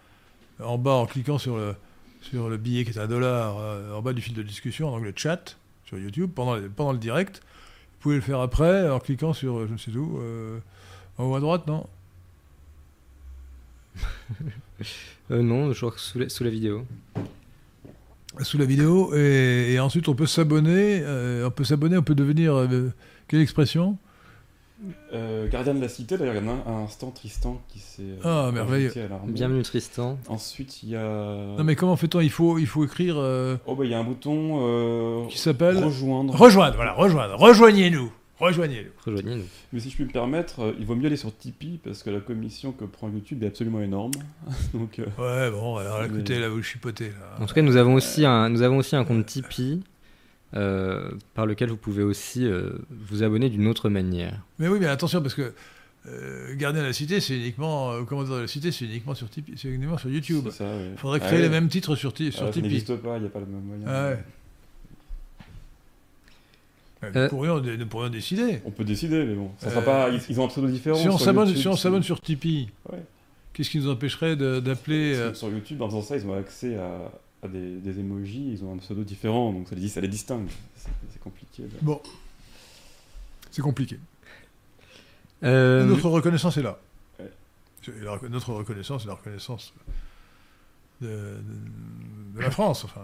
en bas en cliquant sur le, sur le billet qui est un dollar euh, en bas du fil de discussion en anglais chat sur YouTube pendant, pendant le direct. Vous pouvez le faire après en cliquant sur euh, je ne sais où, euh, en haut à droite, non? Euh, non, je crois que sous la, sous la vidéo. Sous la vidéo. Et, et ensuite, on peut s'abonner. euh, on peut s'abonner, on peut devenir. euh, quelle expression? Euh, gardien de la cité, d'ailleurs, il y en a un instant, Tristan, qui s'est. euh, Ah, merveilleux. Bienvenue Tristan. Ensuite, il y a. Non, mais comment fait-on? Il faut, il faut écrire. euh, Oh, bah, il y a un bouton. euh, qui s'appelle Rejoindre. Rejoindre, voilà, rejoindre. Rejoignez-nous. Rejoignez-nous. Rejoignez-nous. Mais si je puis me permettre, euh, il vaut mieux aller sur Tipeee parce que la commission que prend YouTube est absolument énorme. Donc, euh, Ouais, bon, alors Mais- écoutez, là, vous chipotez. En Là. tout cas, nous avons aussi un, nous avons aussi un compte Tipeee euh, par lequel vous pouvez aussi euh, vous abonner d'une autre manière. Mais oui, mais attention, parce que euh, Gardien de la Cité, c'est uniquement. Euh, Commandeur de la Cité, c'est uniquement sur, Tipeee, c'est uniquement sur YouTube. c'est ça, ouais. Il faudrait Ah créer les mêmes titres sur, Ti- Ah, sur ça Tipeee. n'existe pas, il n'y a pas le même moyen. Ah ouais. Ouais, Euh, nous, pourrions, nous pourrions décider. On peut décider, mais bon, ça sera Euh, pas. Ils, ils ont un pseudo différent. Si on s'abonne sur Tipeee, Ouais. qu'est-ce qui nous empêcherait d'appeler. Euh, Sur YouTube, en faisant ça, ils ont accès à, à des, des emojis, ils ont un pseudo différent, donc ça les, ça les distingue. C'est compliqué. là. Bon. C'est compliqué. Euh, Notre reconnaissance est là. Ouais. La notre reconnaissance est la reconnaissance de, de- de la France. Enfin,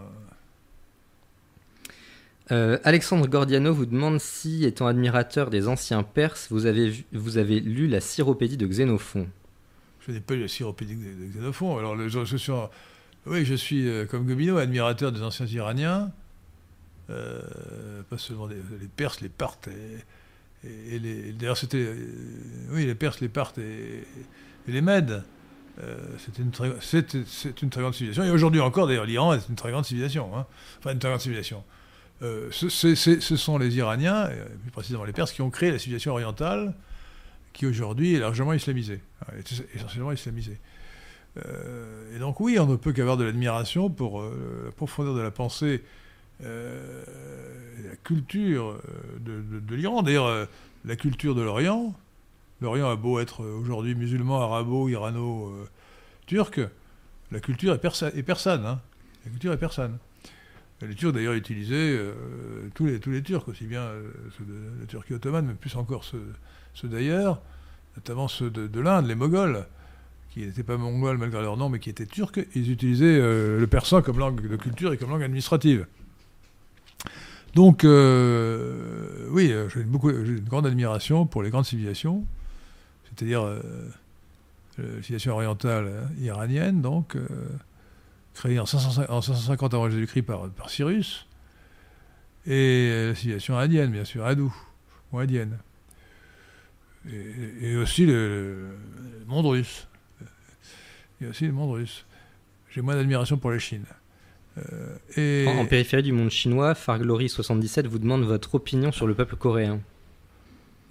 euh, Alexandre Gordiano vous demande si, étant admirateur des anciens Perses, vous avez, vous avez lu la Syropédie de Xénophon. je n'ai pas eu la syropédique de, Xénophon. Alors, oui, je suis euh, comme Gobineau, admirateur des anciens Iraniens. Euh, pas seulement les Perses, les Parthes et. D'ailleurs, c'était. oui, les Perses, les Parthes et, les Mèdes. Euh, c'était une très, c'est, c'est une très grande civilisation. Et aujourd'hui encore, d'ailleurs, l'Iran est une très grande civilisation. hein. Enfin, une très grande civilisation. Euh, ce, sont les Iraniens, plus précisément les Perses, qui ont créé la civilisation orientale, qui aujourd'hui est largement islamisée, hein, essentiellement islamisée. Euh, et donc oui, on ne peut qu'avoir de l'admiration pour euh, la profondeur de la pensée, la culture de, l'Iran. D'ailleurs, la culture de l'Orient, l'Orient a beau être aujourd'hui musulman, arabo, irano, turc, la culture est persane. hein. La culture est persane. Et Les Turcs d'ailleurs utilisaient euh, tous, les, Turcs, aussi bien euh, ceux de la Turquie ottomane, mais plus encore ceux, d'ailleurs, notamment ceux de, de l'Inde, les Moghols, qui n'étaient pas mongols malgré leur nom, mais qui étaient turcs, ils utilisaient euh, le persan comme langue de culture et comme langue administrative. Donc, euh, oui, euh, j'ai une grande admiration pour les grandes civilisations, c'est-à-dire euh, la civilisation orientale hein, iranienne, donc, créée en 550, en 550 avant Jésus-Christ par, par Cyrus, et euh, la civilisation indienne, bien sûr, hindoue, ou indienne. Et, et aussi le, le monde russe. A aussi le monde russe. J'ai moins d'admiration pour la Chine. Euh, et... En, en périphérie du monde chinois, Farglory77 vous demande votre opinion sur le peuple coréen.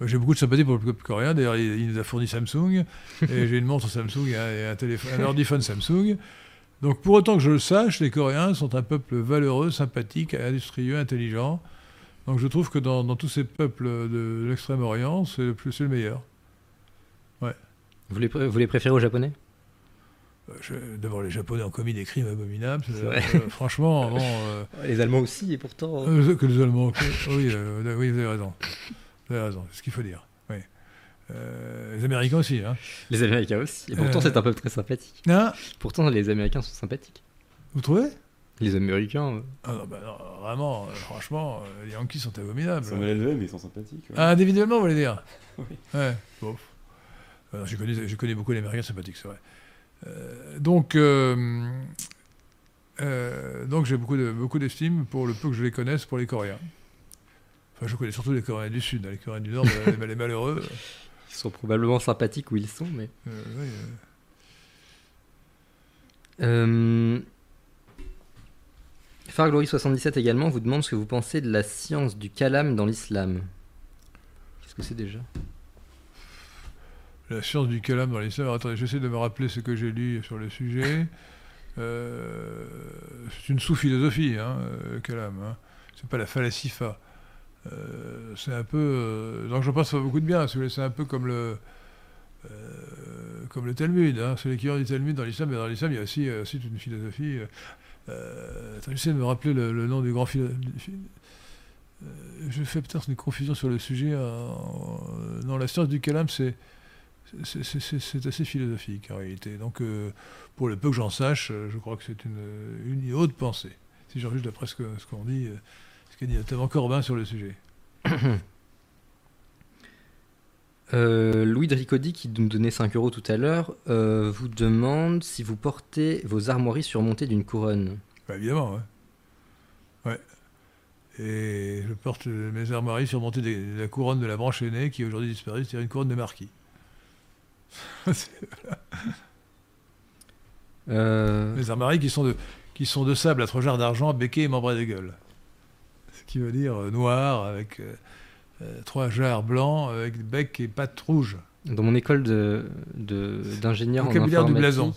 J'ai beaucoup de sympathie pour le peuple coréen. D'ailleurs, il, il nous a fourni Samsung. et j'ai une montre Samsung et un, et un téléphone, un ordiphone Samsung. Donc, pour autant que je le sache, les Coréens sont un peuple valeureux, sympathique, industrieux, intelligent. Donc, je trouve que dans, dans tous ces peuples de, l'Extrême-Orient, c'est le, plus- c'est le meilleur. Vous les, pré- vous les préférez aux Japonais? Euh, D'abord, les Japonais ont commis des crimes abominables. Euh, franchement, bon, euh, Les Allemands aussi, et pourtant. euh, que les Allemands. que- oui, euh, oui, vous avez raison. Vous avez raison, c'est ce qu'il faut dire. Euh, les Américains aussi. Hein. Les Américains aussi. Et pourtant, Euh. c'est un peuple très sympathique. Hein Pourtant, les Américains sont sympathiques. vous trouvez? Les Américains. euh, Ah non, bah non, vraiment, euh, franchement, euh, les Yankees sont abominables. Ils sont mal élevés, mais ils sont sympathiques. ouais. Ah, individuellement, vous voulez dire? Oui. Ouais, bon. Euh, je, connais, je connais beaucoup l'américain sympathique, c'est vrai. Euh, donc, euh, euh, donc j'ai beaucoup de- beaucoup d'estime pour le peu que je les connaisse pour les Coréens. Enfin, je connais surtout les Coréens du Sud. hein, Les Coréens du Nord, les, les malheureux. Ils sont probablement sympathiques où ils sont, mais. euh, oui, euh, Euh... Farglory77 également vous demande ce que vous pensez de la science du kalam dans l'islam. ce que c'est déjà? La science du kalam dans l'islam. Attendez, j'essaie de me rappeler ce que j'ai lu sur le sujet. Euh, c'est une sous-philosophie, hein, le kalam. Hein. C'est pas la falasifa. Euh, c'est un peu. euh, donc, je pense pas beaucoup de bien. C'est un peu comme le. euh, comme le Talmud, hein. c'est l'équivalent du Talmud dans l'islam, mais dans l'islam il y a aussi, euh, aussi une philosophie. euh, euh, j'essaie de me rappeler le, nom du grand philosophe. je fais peut-être une confusion sur le sujet. euh, non, la science du kalam, c'est assez philosophique en réalité. Donc, euh, pour le peu que j'en sache, euh, je crois que c'est une, une haute pensée. Si j'en juge d'après ce qu'on dit, euh, ce qu'a dit notamment Corbin sur le sujet. Euh, Louis de Ricodi, qui nous donnait 5 euros tout à l'heure, euh, vous demande si vous portez vos armoiries surmontées d'une couronne. Bah, évidemment, ouais. Ouais. Et je porte mes armoiries surmontées de la couronne de la branche aînée qui est aujourd'hui disparue, c'est-à-dire une couronne de marquis. Euh, les armoiries qui sont, de, qui sont de sable à trois jarres d'argent, béquet et membré de gueule. Qui veut dire euh, noir avec euh, euh, trois jarres blancs avec bec et pattes rouges. Dans mon école de- de- d'ingénieur en Vocabulaire du informatique, blason.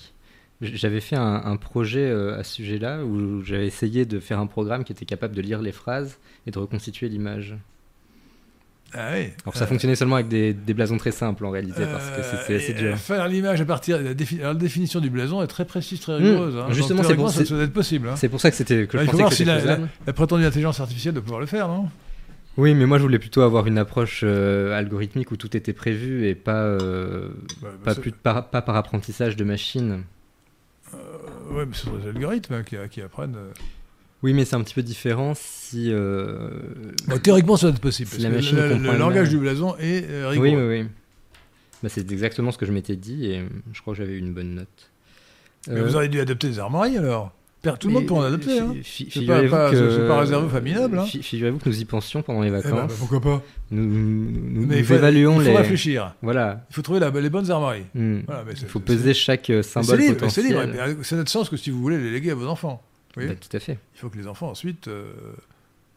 j'avais fait un, un projet à ce sujet-là où j'avais essayé de faire un programme qui était capable de lire les phrases et de reconstituer l'image. Ah oui. Alors ça Euh, fonctionnait seulement avec des, des blasons très simples en réalité parce que Euh, assez dur. euh, Faire l'image à partir de la, défi- alors, la définition du blason est très précise, très rigoureuse. hein. Mmh. justement, Donc, c'est pour- ça, c'est- ça doit être possible. hein. C'est pour ça que, c'était, que Ah, je faut pensais que si la, la, la prétendue intelligence artificielle de pouvoir le faire, non? Oui, mais moi je voulais plutôt avoir une approche euh, algorithmique où tout était prévu et pas, euh, Bah, bah, pas, c'est- plus par, pas par apprentissage de machine. euh, ouais, mais ce sont des algorithmes hein, qui, qui apprennent. Euh. Oui, mais c'est un petit peu différent si. euh, Bon, théoriquement, ça doit être possible. Si la machine le, le langage du blason est euh, rigoureux. Oui, oui, oui. Bah, c'est exactement ce que je m'étais dit et je crois que j'avais eu une bonne note. Mais Euh, vous auriez dû adapter des armoiries alors. Tout le monde peut en euh, adapter. fi- hein. C'est pas- pas- pas réservé aux familles nobles, hein. fi- Figurez-vous que nous y pensions pendant les Eh ben, vacances. pourquoi pas Nous, nous, Mais nous il faut, évaluons il faut les. réfléchir. Voilà. Il faut trouver la- les bonnes armoiries. Voilà, mais Il faut peser chaque euh, symbole c'est libre. C'est notre sens que si vous voulez les léguer à vos enfants. Voyez Bah, tout à fait. Il faut que les enfants ensuite. euh,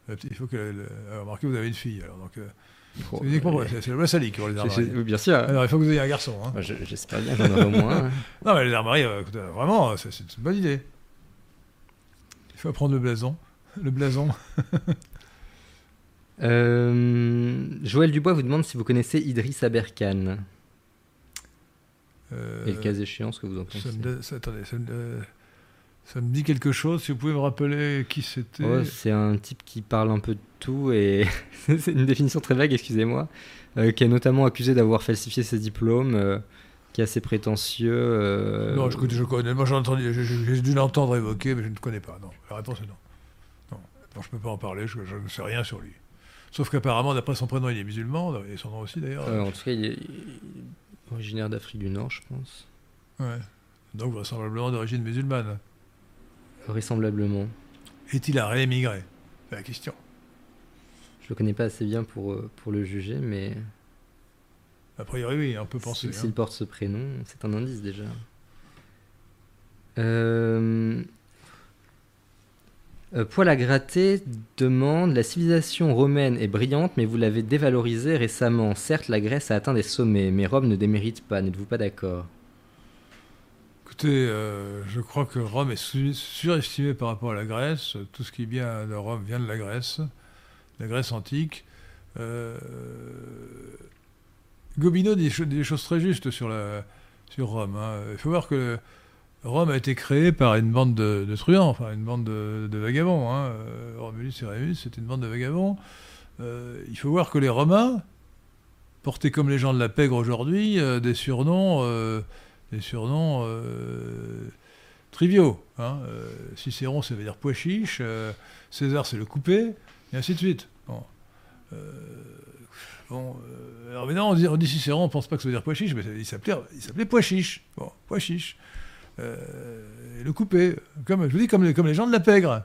il faut que. le- remarquez, vous avez une fille. Alors, donc, euh, Oh, c'est uniquement euh, c'est le loi salique pour les oui, bien sûr. Alors, il faut que vous ayez un garçon. hein. Bah, je- J'espère bien, j'en aurai au moins. un. Non, mais les armoiries, euh, écoutez, vraiment, c'est une bonne idée. Il faut apprendre le blason. Le blason. Euh, Joël Dubois vous demande si vous connaissez Idriss Aberkan. Euh, Et le cas échéant, ce que vous en pensez. attendez, euh, ça me dit quelque chose. Si vous pouvez me rappeler qui c'était. Oh, c'est un type qui parle un peu de tout et c'est une définition très vague, excusez-moi, euh, qui est notamment accusé d'avoir falsifié ses diplômes, euh, qui est assez prétentieux. euh, Non, je, je connais. Moi, j'ai entendu- j'ai- dû l'entendre évoquer, mais je ne connais pas. Non, la réponse est non. Non, non je ne peux pas en parler. Je, je ne sais rien sur lui. Sauf qu'apparemment, d'après son prénom, il est musulman et son nom aussi d'ailleurs. euh, en tout cas, il est originaire d'Afrique du Nord, je pense, Ouais. Donc vraisemblablement d'origine musulmane. Vraisemblablement. Est-il un réémigré C'est la question. Je le connais pas assez bien pour, euh, pour le juger, mais A priori, oui, on peut penser. s'il hein. s'il porte ce prénom, c'est un indice déjà. Euh... euh, Poil à gratter demande La civilisation romaine est brillante, mais vous l'avez dévalorisée récemment. Certes, la Grèce a atteint des sommets, mais Rome ne démérite pas. N'êtes-vous pas d'accord? Euh, je crois que Rome est su- surestimé par rapport à la Grèce. Tout ce qui vient de Rome vient de la Grèce, la Grèce antique. Euh, Gobineau dit des cho- des choses très justes sur, Rome. hein. Il faut voir que Rome a été créé par une bande de, truands, enfin une bande de, vagabonds. Hein. Euh, Romulus et Rémus, c'était une bande de vagabonds. Euh, il faut voir que les Romains portaient comme les gens de la pègre aujourd'hui des surnoms, des surnoms euh, triviaux. Hein. Euh, Cicéron, ça veut dire pois euh, César, c'est le coupé, et ainsi de suite. Bon. Alors maintenant, on dit, on Cicéron, on pense pas que ça veut dire pois chiche, mais il s'appelait, il pois. Bon, pois le coupé, comme, je vous dis, comme les, gens de la pègre.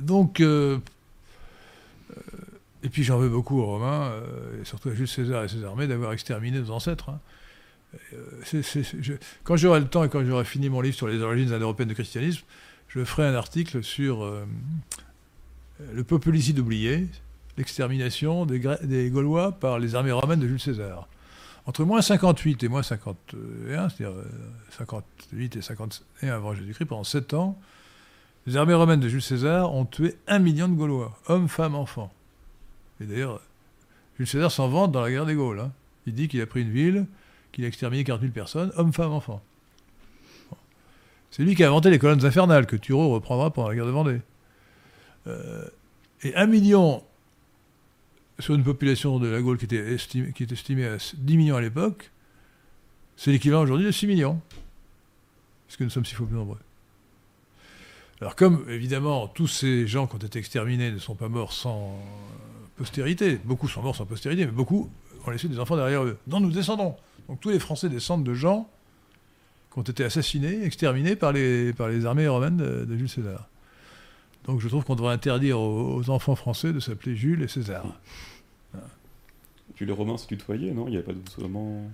Donc, et puis j'en veux beaucoup aux Romains, et surtout à Jules César et ses armées, d'avoir exterminé nos ancêtres. hein. Euh, quand j'aurai le temps et quand j'aurai fini mon livre sur les origines indo-européennes du christianisme, je ferai un article sur euh, le populicide oublié, l'extermination des, Gaulois par les armées romaines de Jules César. Entre moins 58 et moins 51, c'est-à-dire 58 et 51 avant Jésus-Christ, pendant 7 ans, les armées romaines de Jules César ont tué un million de Gaulois, hommes, femmes, enfants. Et d'ailleurs, Jules César s'en vante dans la guerre des Gaules. Hein. Il dit qu'il a pris une ville, qu'il a exterminé 40 000 personnes, hommes, femmes, enfants. C'est lui qui a inventé les colonnes infernales, que Thureau reprendra pendant la guerre de Vendée. Euh, et un million sur une population de la Gaule qui était, estimée, à 10 millions à l'époque, c'est l'équivalent aujourd'hui de 6 millions. Puisque nous sommes six fois plus nombreux. Alors comme, évidemment, tous ces gens qui ont été exterminés ne sont pas morts sans postérité, beaucoup sont morts sans postérité, mais beaucoup ont laissé des enfants derrière eux, dont nous descendons. Donc tous les Français descendent de gens qui ont été assassinés, exterminés par les, par les armées romaines de, Jules César. Donc je trouve qu'on devrait interdire aux, enfants français de s'appeler Jules et César. Puis les Romains se tutoyaient, non? Il n'y avait pas de tutoiement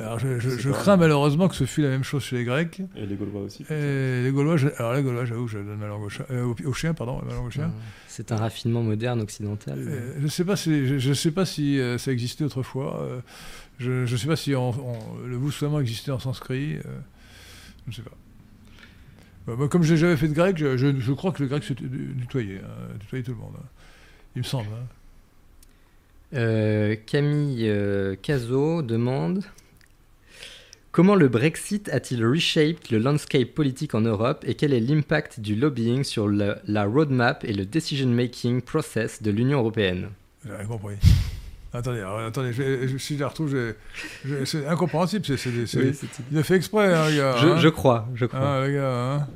alors je, crains malheureusement que ce fût la même chose chez les Grecs. Et les Gaulois aussi. Et les Gaulois, alors les Gaulois, j'avoue, je donne ma langue au, chien, euh, au, chien, pardon, ma langue au chien. C'est un raffinement moderne occidental. je ne sais pas si, je, sais pas si euh, ça existait autrefois. Euh, je ne sais pas si le voussement existait en sanskrit. je ne sais pas. Bah, comme je n'ai jamais fait de grec, je, crois que le grec se tutoyait, hein, tutoyait tout le monde. Hein. Il me semble. Hein. Camille Cazot demande Comment le Brexit a-t-il reshaped le landscape politique en Europe et quel est l'impact du lobbying sur la roadmap et le decision-making process de l'Union européenne? J'ai rien compris. Attendez, attendez, je, je, si je la retrouve, c'est incompréhensible. C'est, il a fait exprès, hein, gars. Je, hein. je, crois, je crois. Ah, les gars, hein.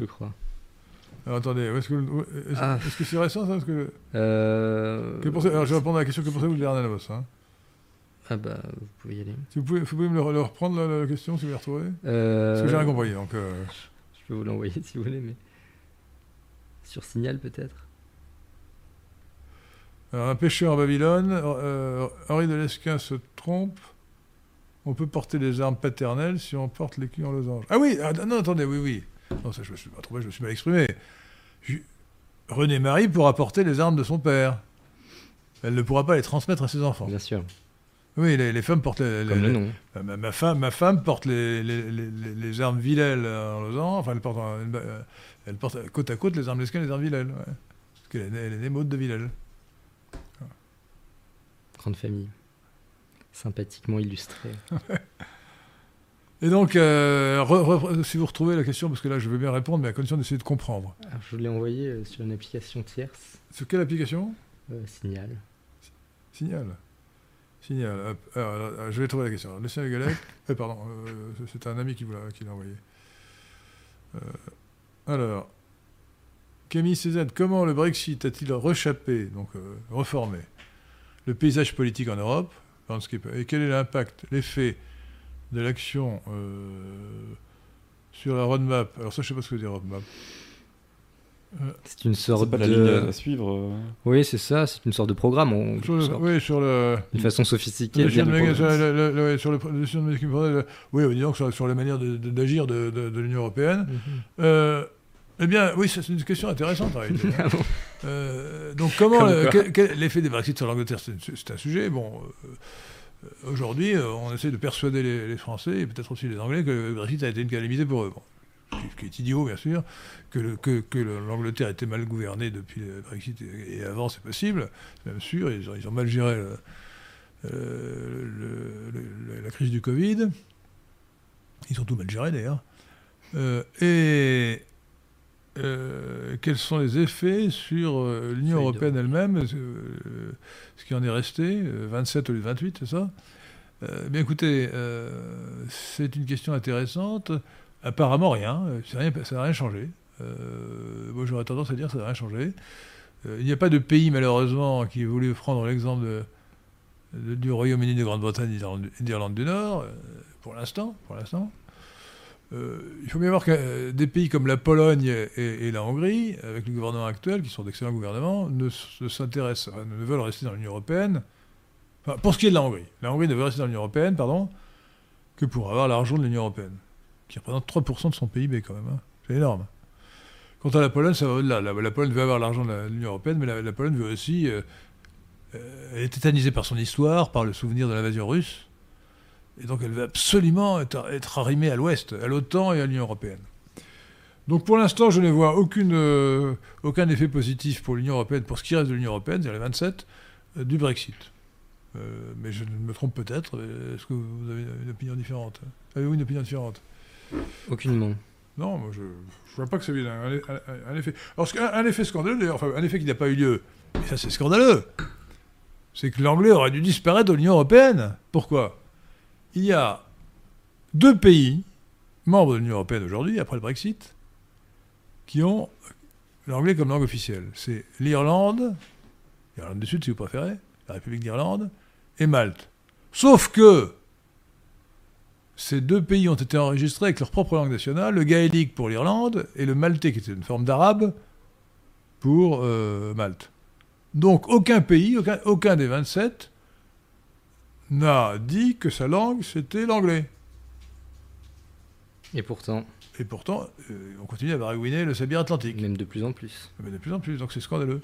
Je crois. Alors, attendez, est-ce que, est-ce, ah. que c'est récent ça que, euh... que pensez, alors, je vais répondre à la question que pensez-vous de Bernard hein ah bah, vous pouvez y aller. Si vous, pouvez, vous pouvez me le, reprendre la, question, si vous la retrouvez euh... Parce que j'ai rien compris, donc... Euh... Je peux vous l'envoyer si vous voulez, mais... Sur Signal, peut-être? Alors, un pêcheur en Babylone, euh, Henri de Lesquin se trompe. On peut porter des armes paternelles si on porte les culs en losange. Ah oui ah, Non, attendez, oui, oui. Non, ça, je me suis pas trompé, je me suis mal exprimé. René Marie pourra porter les armes de son père. Elle ne pourra pas les transmettre à ses enfants. Bien sûr. Oui, les, femmes portent les, Comme le nom. Ma, femme, ma femme porte les, armes Villèle en Lausanne. Enfin, elle porte, euh, elle porte côte à côte les armes Lesquin et les armes Villèle. Parce qu'elle est, elle est née Maud de Villèle. Grande famille. Sympathiquement illustrée. et donc, euh, si vous retrouvez la question, parce que là je veux bien répondre, mais à condition d'essayer de comprendre. je vous l'ai envoyé euh, sur une application tierce. Sur quelle application? Signal. Signal Signal. je vais trouver la question. Le signal Galec. Eh, pardon, euh, c'est un ami qui, l'a envoyé. Euh, alors, Camille Cézanne, comment le Brexit a-t-il rechappé, donc euh, reformé, le paysage politique en Europe Et quel est l'impact, l'effet de l'action sur la roadmap? Alors ça, je ne sais pas ce que c'est dire roadmap. C'est une sorte pas de. La ligne à suivre. Euh. Oui, c'est ça. C'est une sorte de programme. Oui, sur le. Une façon sophistiquée. Le, sur le, sur le, oui, disons que sur, la manière d'agir de, de, de, l'Union européenne. Mhm. euh, eh bien, oui, c'est une question intéressante en réalité. Hein. Ah euh, donc, comment l'effet des Brexit sur l'Angleterre, c'est un sujet. Bon, euh, aujourd'hui, on essaie de persuader les, les Français et peut-être aussi les Anglais que le Brexit a été une calamité pour eux. Bon ce qui est idiot bien sûr, que, que, que l'Angleterre était mal gouvernée depuis le Brexit et, avant c'est possible, c'est même sûr, ils ont, ils ont mal géré euh, la crise du Covid, ils ont tout mal géré d'ailleurs, euh, et euh, quels sont les effets sur l'Union européenne elle-même, ce qui en est resté, 27 au lieu de 28, c'est ça? Bien écoutez, c'est une question intéressante. Apparemment rien, euh, ça n'a rien, changé. Euh, moi j'aurais tendance à dire que ça n'a rien changé. Euh, il n'y a pas de pays malheureusement qui ait voulu prendre l'exemple du Royaume-Uni, de Grande-Bretagne et d'Irlande du Nord, pour l'instant. Pour l'instant. Il faut bien voir que des pays comme la Pologne et, la Hongrie, avec le gouvernement actuel, qui sont d'excellents gouvernements, ne, s'intéressent, ne veulent rester dans l'Union européenne. Enfin, pour ce qui est de la Hongrie, la Hongrie ne veut rester dans l'Union européenne, pardon, que pour avoir l'argent de l'Union européenne qui représente 3% de son PIB quand même. Hein. C'est énorme. Quant à la Pologne, ça va au-delà. La, Pologne veut avoir l'argent de l'Union européenne, mais la, Pologne veut aussi. euh, euh, elle est tétanisée par son histoire, par le souvenir de l'invasion russe. Et donc elle veut absolument être, être arrimée à l'Ouest, à l'OTAN et à l'Union européenne. Donc pour l'instant, je ne vois aucune, euh, aucun effet positif pour l'Union européenne, pour ce qui reste de l'Union européenne, c'est-à-dire les 27, euh, du Brexit. Euh, mais je me trompe peut-être. Est-ce que vous avez une opinion différente? Avez-vous une opinion différente? Aucunement. non, moi je ne vois pas que ça vienne un, un- un effet. Alors, un effet scandaleux, d'ailleurs, enfin, un effet qui n'a pas eu lieu, et ça c'est scandaleux, c'est que l'anglais aurait dû disparaître de l'Union européenne. Pourquoi? Il y a deux pays, membres de l'Union européenne aujourd'hui, après le Brexit, qui ont l'anglais comme langue officielle. C'est l'Irlande, l'Irlande du Sud si vous préférez, la République d'Irlande, et Malte. Sauf que ces deux pays ont été enregistrés avec leur propre langue nationale, le gaélique pour l'Irlande et le maltais, qui était une forme d'arabe, pour euh, Malte. Donc aucun pays, aucun, aucun des 27 n'a dit que sa langue c'était l'anglais. Et pourtant, Et pourtant, euh, on continue à baragouiner le sabir atlantique. même de plus en plus. Mais de plus en plus, donc c'est scandaleux.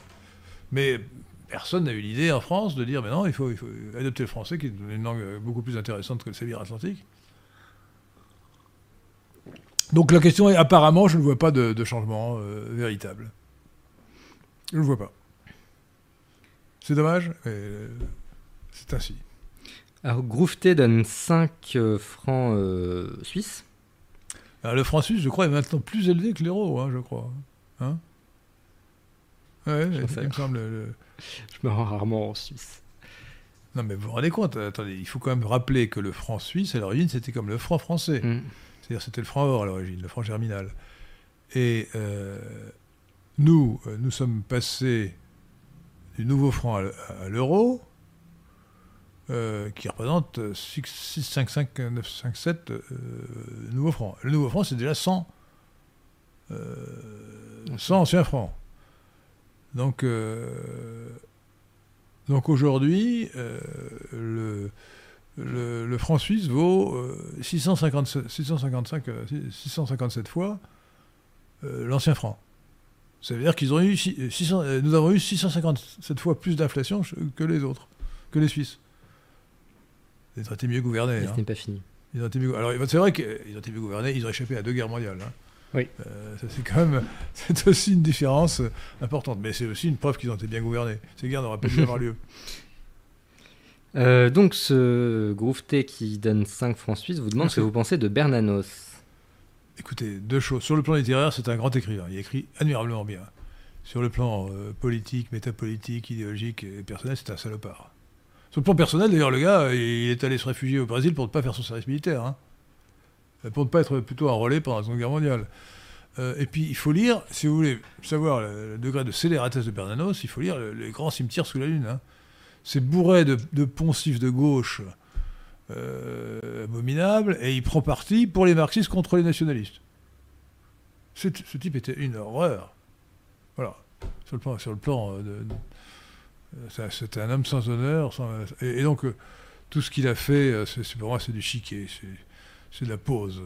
Mais personne n'a eu l'idée en France de dire, mais non, il faut, il faut adopter le français, qui est une langue beaucoup plus intéressante que le sabir atlantique. Donc la question est, apparemment, je ne vois pas de, de changement euh, véritable. Je ne le vois pas. C'est dommage, mais euh, c'est ainsi. Alors, Grouveté donne 5 euh, francs euh, suisses. Alors, le franc suisse, je crois, est maintenant plus élevé que l'euro, hein, je crois. Hein Ouais, J'en il sais me semble. le- Je me rends rarement en Suisse. Non, mais vous vous rendez compte, attendez, il faut quand même rappeler que le franc suisse, à l'origine, c'était comme le franc français. Mm. C'est-à-dire, c'était le franc or à l'origine, le franc germinal. Et euh, nous, euh, nous sommes passés du nouveau franc à l'euro, euh, qui représente 6, 6, 5, 5, 9, 5, 7 euh, nouveaux francs. Le nouveau franc, c'est déjà 100, euh, 100 anciens francs. Donc, euh, donc aujourd'hui, euh, le, le, le franc suisse vaut euh, 657, 655, euh, 657 fois euh, l'ancien franc. Ça veut dire qu'ils ont eu six- euh, 600, euh, nous avons eu 657 fois plus d'inflation que les autres, que les Suisses. Ils ont été mieux gouvernés. Hein. ce n'est pas fini. Ils ont été mieux- Alors c'est vrai qu'ils ont été mieux gouvernés, ils ont échappé à deux guerres mondiales. hein. Oui. Euh, ça, c'est quand même, c'est aussi une différence euh, importante, mais c'est aussi une preuve qu'ils ont été bien gouvernés. Ces guerres n'auraient pas dû avoir lieu. Euh, donc, ce Grouveté qui donne 5 francs suisses vous demande ce que vous pensez de Bernanos. Écoutez, deux choses. Sur le plan littéraire, c'est un grand écrivain. Il écrit admirablement bien. Sur le plan euh, politique, métapolitique, idéologique et personnel, c'est un salopard. Sur le plan personnel, d'ailleurs, le gars, il est allé se réfugier au Brésil pour ne pas faire son service militaire. hein. Euh, Pour ne pas être plutôt enrôlé pendant la Seconde Guerre mondiale. Euh, et puis, il faut lire, si vous voulez savoir le, degré de scélératesse de Bernanos, il faut lire le- les grands cimetières sous la Lune. hein. C'est bourré de, poncifs de gauche euh, abominables, et il prend parti pour les marxistes contre les nationalistes. Ce, type était une horreur. Voilà. Sur le plan, de- euh, c'était un homme sans honneur. sans- et, et donc, euh, tout ce qu'il a fait, euh, c'est, c'est- pour moi, c'est du chiquet. C'est, c'est de la pose.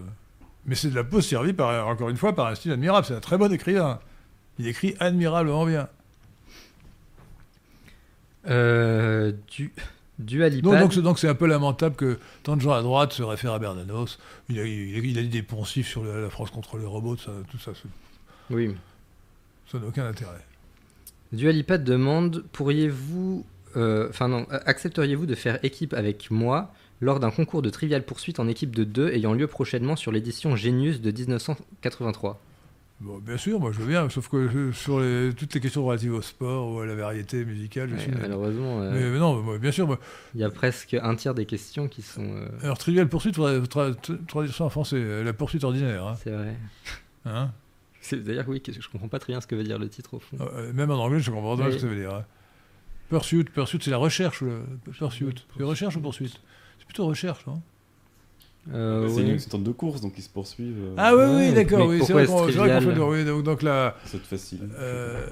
Mais c'est de la pose servie, par, encore une fois, par un style admirable. C'est un très bon écrivain. Il écrit admirablement bien. Euh, du, du. Donc, donc, c'est, c'est un peu lamentable que tant de gens à droite se réfèrent à Bernanos. Il a, il a- il a dit des poncifs sur la, la France contre les robots, ça- tout ça, c'est- Oui. ça n'a aucun intérêt. Dualipad demande pourriez-vous, euh, enfin non, euh, accepteriez-vous de faire équipe avec moi lors d'un concours de trivial poursuite en équipe de deux ayant lieu prochainement sur l'édition Genius de 1983 Bon, bien sûr, moi je veux bien, sauf que sur les- toutes les questions relatives au sport ou à la variété musicale, je Ouais, suis. nul. Malheureusement, euh, mais, mais non, bien sûr. il y a presque un tiers des questions qui sont. euh, alors, Trivial Poursuite, faudrait tra- tra- traduire ça en français, la poursuite ordinaire. Hein, c'est vrai. Hein? C'est- D'ailleurs, oui, je comprends pas très bien ce que veut dire le titre au fond. Euh, même en anglais, je comprends pas Oui. ce que ça veut dire. hein. Pursuit, pursuit, c'est la recherche. Le... Pursuit. C'est recherche ou poursuite? C'est plutôt recherche, non? Euh, c'est oui. une c'est de course, donc ils se poursuivent. euh, Ah oui, oui, d'accord, oui, c'est vrai qu'on est-ce c'est vrai qu'on fait oui, donc, donc la C'est facile. euh,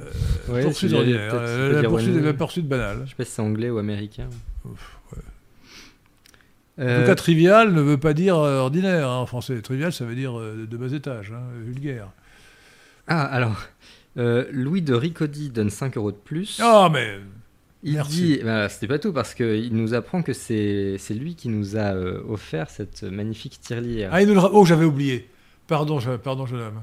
Ouais, poursuite ordinaire, peut-être, la, la poursuite, la poursuite banale. Je sais pas si c'est anglais ou américain. Ouf, ouais. En tout cas, trivial ne veut pas dire ordinaire hein, en français. Trivial, ça veut dire de bas étage, hein, vulgaire. Ah, alors, euh, Louis de Ricodi donne 5 euros de plus. Ah, mais. il merci. dit, bah, c'était pas tout, parce qu'il nous apprend que c'est c'est lui qui nous a euh, offert cette magnifique tirelire. Ah, il nous le ra- Oh, j'avais oublié. Pardon, je- pardon, jeune homme.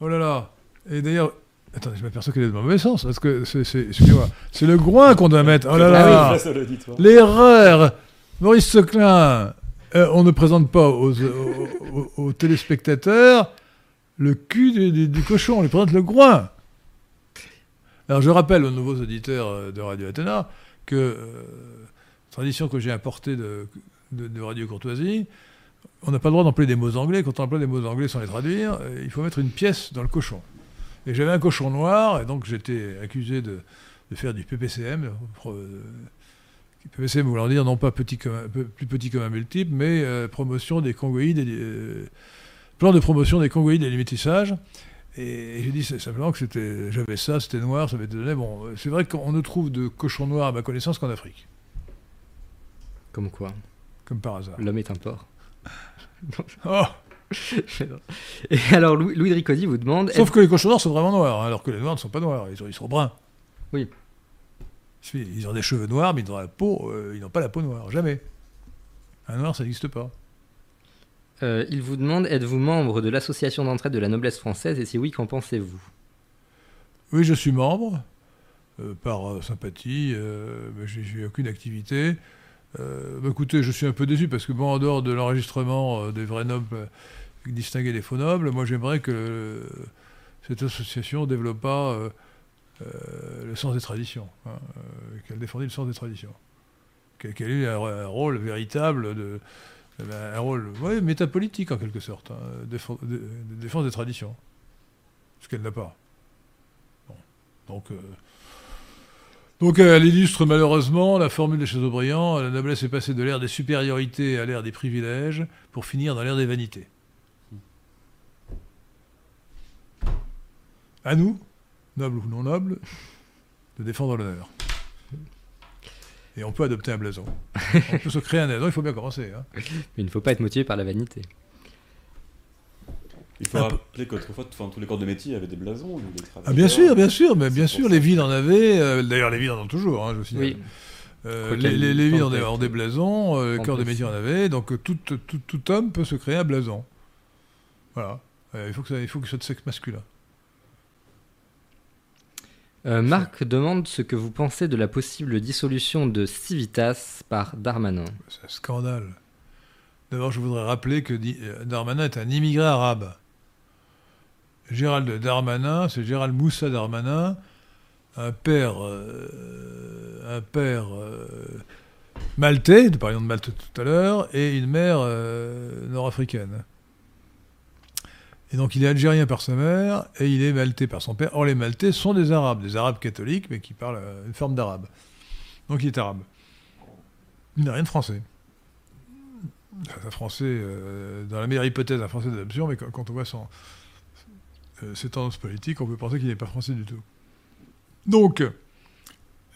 Oh là là. Et d'ailleurs. Attendez, je m'aperçois qu'elle est dans le mauvais sens. Parce que c'est, c'est, excusez-moi, c'est le groin qu'on doit mettre. Oh là Ah là. L'auditoire. L'erreur Maurice Seclin, euh, on ne présente pas aux, aux- aux- aux téléspectateurs le cul du, cochon, on lui présente le groin. Alors je rappelle aux nouveaux auditeurs euh, de Radio Athéna que, euh, tradition que j'ai importée de, Radio Courtoisie, on n'a pas le droit d'employer des mots anglais. Quand on emploie des mots anglais sans les traduire, euh, il faut mettre une pièce dans le cochon. Et j'avais un cochon noir, et donc j'étais accusé de, faire du PPCM, PPCM voulant dire non pas petit plus petit comme un multiple, mais promotion des congoïdes, et plan de promotion des congoïdes et des métissages. Et, j'ai dit simplement que c'était, j'avais ça, c'était noir, ça m'était donné. Bon, c'est vrai qu'on ne trouve de cochon noir à ma connaissance qu'en Afrique, Comme quoi, comme par hasard. l'homme est un porc. Oh Et alors, Louis, Louis vous demande Sauf que les cochons noirs sont vraiment noirs, hein, alors que les noirs ne sont pas noirs, ils sont, ils sont bruns. Oui. Ils ont des cheveux noirs, mais ils ont la peau, euh, ils n'ont pas la peau noire, jamais. Un noir, ça n'existe pas. Euh, il vous demande êtes-vous membre de l'association d'entraide de la noblesse française Et si oui, qu'en pensez-vous? Oui, je suis membre, euh, par euh, sympathie, mais j'ai aucune activité. Bah, écoutez, je suis un peu déçu parce que, bon, en dehors de l'enregistrement des vrais nobles, distinguer les faux nobles, moi j'aimerais que cette association euh, le sens des traditions, hein, qu'elle défendait le sens des traditions, qu'elle qu'elle ait un, un rôle véritable de. Eh ben, un rôle métapolitique en quelque sorte, hein, défense, de, de défense des traditions. Ce qu'elle n'a pas. Donc, euh, euh, elle illustre malheureusement la formule de Chateaubriand la noblesse est passée de l'ère des supériorités à l'ère des privilèges pour finir dans l'ère des vanités. À nous, nobles ou non nobles, de défendre l'honneur. Et on peut adopter un blason. On peut se créer un blason, il faut bien commencer. hein. Mais il ne faut pas être motivé par la vanité. Il faut Un peu. rappeler qu'autrefois, enfin, tous les corps de métier avaient des blasons. les Ah, bien sûr, bien sûr, mais bien sûr, les villes en avaient. euh, D'ailleurs, les villes en ont toujours, hein, je vous signale. Oui. Euh, les, les, les villes ont des, des blasons, euh, le En corps des plus. métiers en avait, donc tout, tout, tout homme peut se créer un blason. Voilà. Euh, il, faut que ça, il faut que ce soit de sexe masculin. Euh, Marc demande ce que vous pensez de la possible dissolution de Civitas par Darmanin. C'est un scandale. D'abord, je voudrais rappeler que euh, Darmanin est un immigré arabe. Gérald Darmanin, c'est Gérald Moussa Darmanin, un père, euh, un père maltais, nous parlions de Malte tout à l'heure, et une mère nord-africaine. Et donc il est algérien par sa mère et il est maltais par son père. Or les maltais sont des arabes, des arabes catholiques, mais qui parlent euh, une forme d'arabe. Donc il est arabe. Il n'a rien de français. Un français, euh, dans la meilleure hypothèse, un français d'adoption, mais quand, on voit son, euh, ses tendances politiques, on peut penser qu'il n'est pas français du tout. Donc,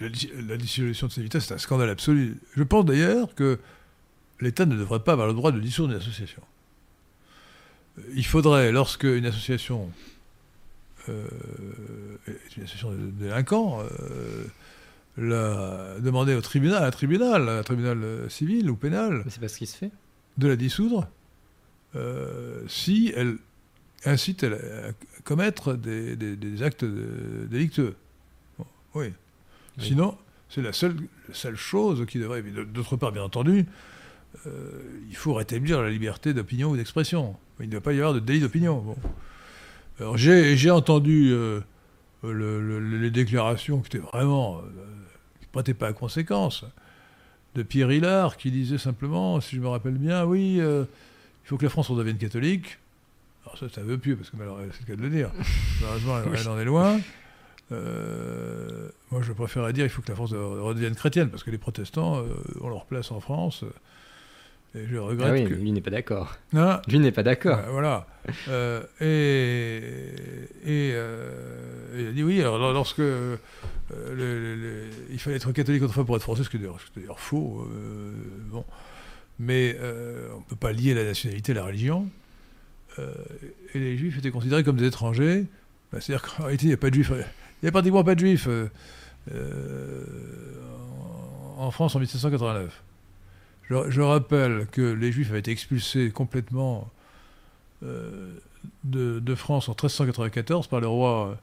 la, dis- la dissolution de Civitas, c'est un scandale absolu. Je pense d'ailleurs que l'État ne devrait pas avoir le droit de dissoudre une association. Euh, Il faudrait, lorsque une association euh, est une association de délinquants, euh, la, demander au tribunal, à un tribunal, un tribunal civil ou pénal, Mais c'est pas ce qui se fait de la dissoudre euh, si elle incite à, commettre des, des- des actes de- délictueux. Bon, oui. Oui. Sinon, c'est la seule, la seule chose qui devrait. D'autre part, bien entendu, euh, il faut rétablir la liberté d'opinion ou d'expression. Il ne doit pas y avoir de délit d'opinion. Bon. Alors, j'ai entendu euh, le- le- les déclarations qui étaient vraiment. euh, qui ne prêtaient pas à conséquence de Pierre Hillard qui disait simplement, si je me rappelle bien, oui, il faut que la France redevienne catholique. Alors ça, un vœu pieux, parce que malheureusement, c'est le cas de le dire. Malheureusement, elle, elle en est loin. Euh, moi, je préférerais dire il faut que la France redevienne chrétienne, parce que les protestants euh, ont leur place en France. Et je regrette Ah oui, que... lui n'est pas d'accord. Hein Lui n'est pas d'accord. Ouais, voilà. Euh, et et euh, il a dit oui, alors lorsque euh, le- le- le- il fallait être catholique autrefois pour être français, ce qui est d'ailleurs faux. bon. Mais on ne peut pas lier la nationalité à la religion. Et les juifs étaient considérés comme des étrangers Bah, C'est-à-dire qu'en réalité, il n'y a pas de juifs. Il n'y a pratiquement pas de juifs en en France en 1789. Je, je rappelle que les juifs avaient été expulsés complètement euh, de, de France en 1394 par le roi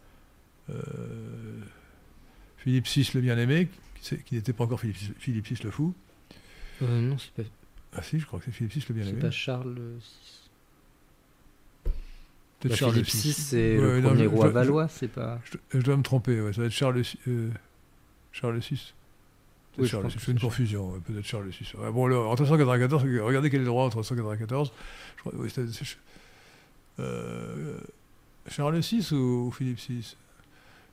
euh, Philippe VI le bien-aimé, qui, n'était pas encore Philippe, VI- Philippe VI le fou. Euh, non, c'est pas, Ah si, je crois que c'est Philippe VI le c'est bien-aimé. pas Charles VI. Peut-être Bah, Charles Philippe VI. C'est Ouais, le non, premier je- roi je- valois, c'est pas. Je, dois me tromper, ouais, ça va être Charles, Charles VI. Oui, je fais une confusion, peut-être Charles VI. Ouais, bon, en 1394, regardez quel est le droit en 1394. Je oui, euh, Charles VI ou, Philippe VI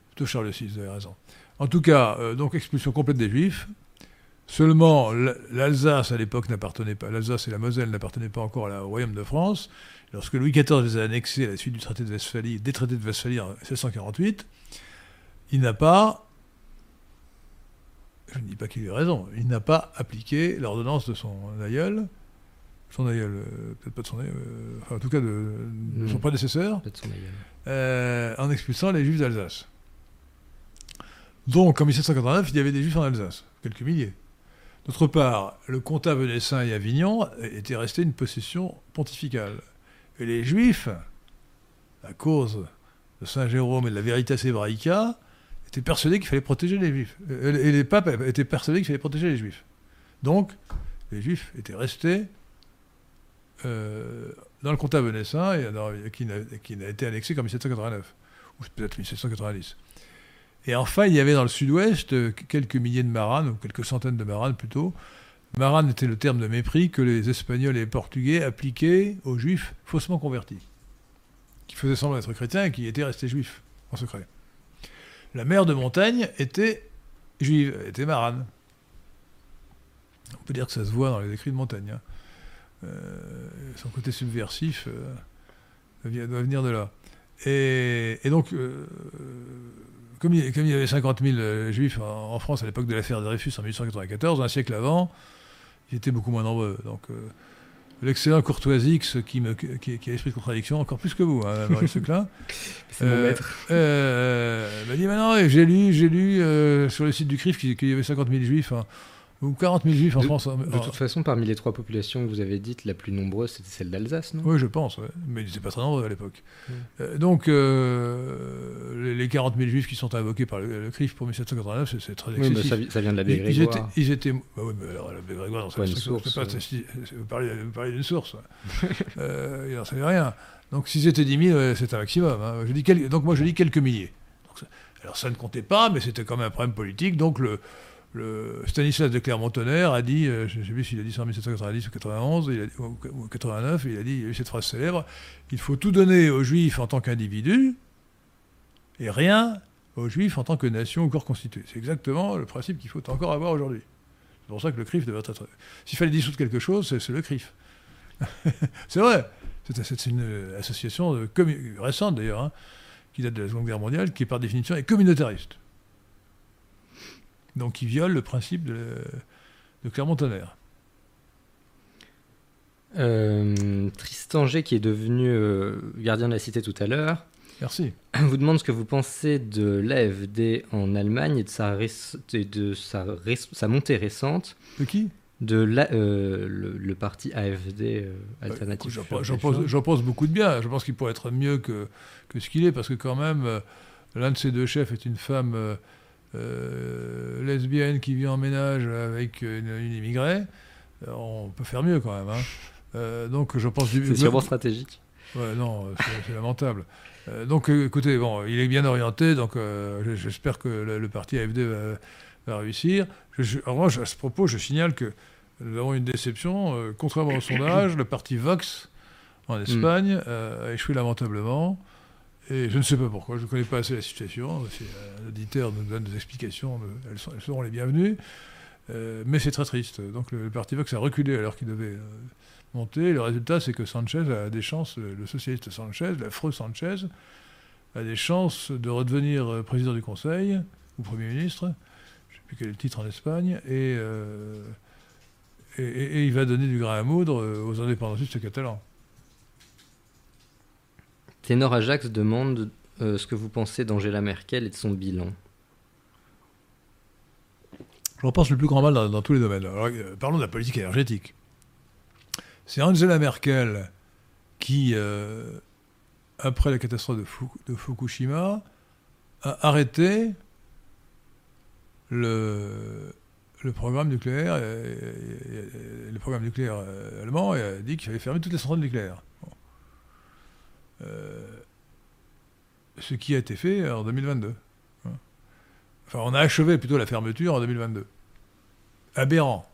Plutôt Charles VI, vous avez raison. En tout cas, euh, donc expulsion complète des Juifs. Seulement, l'Alsace à l'époque n'appartenait pas, l'Alsace et la Moselle n'appartenaient pas encore à la- au royaume de France. Lorsque Louis XIV les a annexés à la suite du traité de Westphalie, des traités de Westphalie en 1648, il n'a pas, je ne dis pas qu'il ait raison, il n'a pas appliqué l'ordonnance de son aïeul, son aïeul, euh, peut-être pas de son aïeul, euh, enfin, en tout cas de, de son Non. prédécesseur, Peut-être son aïeul. euh, en expulsant les juifs d'Alsace. Donc en 1789, il y avait des juifs en Alsace, quelques milliers. D'autre part, le comtat venessin et Avignon était resté une possession pontificale. Et les juifs, à cause de Saint Jérôme et de la Veritas Hebraica, étaient persuadés qu'il fallait protéger les juifs. Euh, Et les papes étaient persuadés qu'il fallait protéger les juifs. Donc, les juifs étaient restés euh, dans le comtat venessin, et dans- qui n'a qui n'a été annexé qu'en 1789, ou peut-être 1790. Et enfin, il y avait dans le sud-ouest euh, quelques milliers de maranes, ou quelques centaines de maranes plutôt. Marane était le terme de mépris que les Espagnols et les Portugais appliquaient aux Juifs faussement convertis, qui faisaient semblant d'être chrétiens et qui étaient restés juifs en secret. La mère de montagne était juive, était marane. On peut dire que ça se voit dans les écrits de Montaigne. hein. Euh, son côté subversif euh, doit venir de là. Et, donc, euh, comme, il, y avait 50 000 euh, juifs en, France à l'époque de l'affaire Dreyfus en 1894, un siècle avant, ils étaient beaucoup moins nombreux. Donc, l'excellent Courtoisix, qui, me, qui, qui a l'esprit de contradiction, encore plus que vous, hein, Maurice Seclin, Euh, maître. euh, m'a dit maintenant, j'ai lu, j'ai lu euh, sur le site du CRIF qu'il qu'il y avait 50 000 juifs, hein, ou 40 000 juifs en De- France. hein, De en- toute façon, parmi les trois populations que vous avez dites, la plus nombreuse, c'était celle d'Alsace, non? Oui, je pense, ouais. mais ils n'étaient pas très nombreux à l'époque. Mm. Euh, donc, euh, les, les 40 000 juifs qui sont invoqués par le, le CRIF pour 1789, c'est- très Oui, mais excessif. ça, vi- ça vient de l'abbé ils, ils étaient, Grégoire. ils étaient- bah oui, mais alors l'abbé Grégoire, c'est- c'est- source, pas- euh. vous parlez, d'une source. euh, il n'en savait rien. Donc, s'ils étaient 10 000, ouais, c'est un maximum. hein. Je dis quel- donc, moi, je dis quelques milliers. Donc, alors, ça ne comptait pas, mais c'était quand même un problème politique. Donc, le, Stanislas de Clermont-Tonnerre a dit, euh, je ne sais plus s'il a dit ça en 1790 ou 91, il a dit- ou, ou 89, il a dit, il a eu cette phrase célèbre il faut tout donner aux Juifs en tant qu'individus et rien aux Juifs en tant que nation ou corps constitué. C'est exactement le principe qu'il faut encore avoir aujourd'hui. C'est pour ça que le CRIF devrait être. S'il fallait dissoudre quelque chose, c'est le CRIF. c'est vrai. C'est une association récente d'ailleurs, hein, qui date de la Seconde Guerre mondiale, qui par définition est communautariste. Donc qui viole le principe de, de Clermont-Tonnerre. Euh, Tristan G, qui est devenu euh, gardien de la cité tout à l'heure, Merci. vous demande ce que vous pensez de l'AFD en Allemagne et de sa, et de sa, montée récente De qui? De la- euh, le, le parti AFD euh, alternative. J'en für j'en pense, pense beaucoup de bien. Je pense qu'il pourrait être mieux que, que ce qu'il est, parce que quand même, l'un de ses deux chefs est une femme euh, lesbienne qui vit en ménage avec une, une immigrée. Euh, on peut faire mieux quand même. hein. Euh, donc je pense du C'est sûrement stratégique. Ouais, non, c'est lamentable. Euh, donc, écoutez, bon, il est bien orienté, donc euh, j'espère que le, le parti AFD va, va réussir. Je- je- en revanche, à ce propos, je signale que nous avons une déception. euh, contrairement au sondage, le parti Vox en Espagne a échoué lamentablement. Et je ne sais pas pourquoi, je ne connais pas assez la situation. Si un auditeur nous donne des explications, elles, seront les bienvenues. Euh, mais c'est très triste. Donc le, parti Vox a reculé alors qu'il devait euh, monter. Le résultat, c'est que Sanchez a des chances, le, socialiste Sanchez, l'affreux Sanchez, a des chances de redevenir euh, président du Conseil ou Premier ministre. Je ne sais plus quel est le titre en Espagne. Et, et, il va donner du grain à moudre aux indépendantistes catalans. Ténor Ajax demande euh, ce que vous pensez d'Angela Merkel et de son bilan. J'en pense le plus grand mal dans, tous les domaines. Euh, parlons de la politique énergétique. C'est Angela Merkel qui, euh, après la catastrophe de, Fukushima, a arrêté le, programme nucléaire, le programme nucléaire allemand et a dit qu'il fallait fermer toutes les centrales nucléaires. Ce qui a été fait en 2022. Enfin, on a achevé plutôt la fermeture en 2022. Aberrant.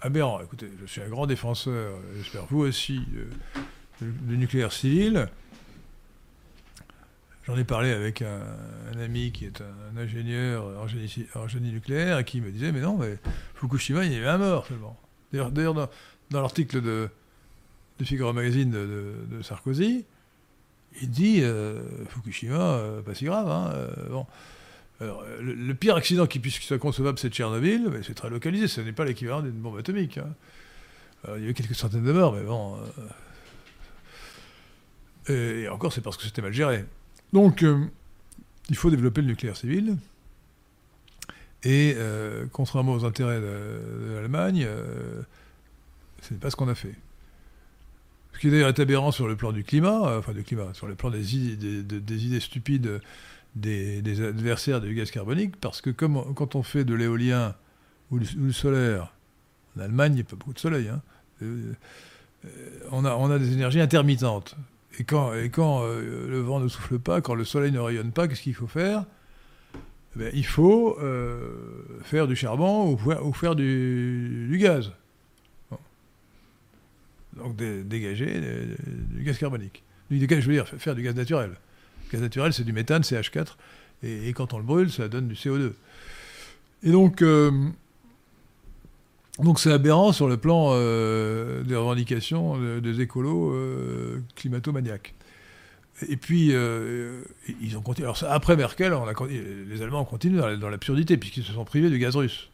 Aberrant. Écoutez, je suis un grand défenseur, j'espère vous aussi, du nucléaire civil. J'en ai parlé avec un, ami qui est un, ingénieur en génie, nucléaire et qui me disait Mais non, mais Fukushima, il y avait un mort seulement. D'ailleurs, dans, l'article de, de Figaro Magazine de, Sarkozy, il dit euh, Fukushima, euh, pas si grave. Hein, euh, bon. Le, pire accident qui puisse soit concevable, c'est Tchernobyl, mais c'est très localisé, ce n'est pas l'équivalent d'une bombe atomique. Hein. il y a eu quelques centaines de morts, mais bon. et, encore, c'est parce que c'était mal géré. Donc, il faut développer le nucléaire civil. Et contrairement aux intérêts de, l'Allemagne, ce n'est pas ce qu'on a fait. Ce qui d'ailleurs est aberrant sur le plan du climat, enfin du climat, sur le plan des idées, des idées stupides des, adversaires du gaz carbonique, parce que comme, quand on fait de l'éolien ou, du solaire, en Allemagne, il n'y a pas beaucoup de soleil, hein, euh, euh, on, a, on a des énergies intermittentes. Et quand, euh, le vent ne souffle pas, quand le soleil ne rayonne pas, qu'est-ce qu'il faut faire? Eh Il faut faire du charbon ou, faire du, gaz. Donc dégager du gaz carbonique. Du gaz, je veux dire, faire du gaz naturel gaz naturel, c'est du méthane, CH4, et, quand on le brûle, ça donne du CO2. Et donc, euh, donc c'est aberrant sur le plan euh, des revendications des écolos euh, climato-maniaques. Et puis, ils ont continué. Alors, après Merkel, les Allemands ont continué dans l'absurdité, puisqu'ils se sont privés du gaz russe.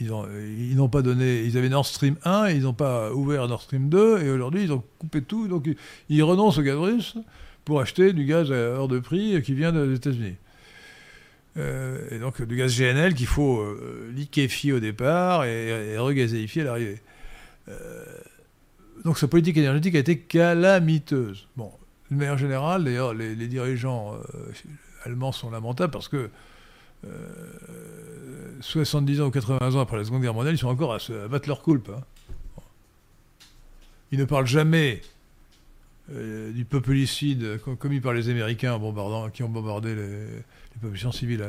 Ils n'ont pas donné. Ils avaient Nord Stream 1, et ils n'ont pas ouvert Nord Stream 2, et aujourd'hui, ils ont coupé tout. Donc, ils renoncent au gaz russe pour acheter du gaz à hors de prix qui vient des États-Unis. Euh, et donc du gaz GNL qu'il faut euh, liquéfier au départ et, regazéifier à l'arrivée. Euh, donc sa politique énergétique a été calamiteuse. Bon, de manière générale, d'ailleurs, les, dirigeants allemands sont lamentables parce que 70 ans ou 80 ans après la Seconde Guerre mondiale, ils sont encore à, se, battre leur coulpe. Hein. Ils ne parlent jamais euh, du populicide commis par les Américains qui ont bombardé les, populations civiles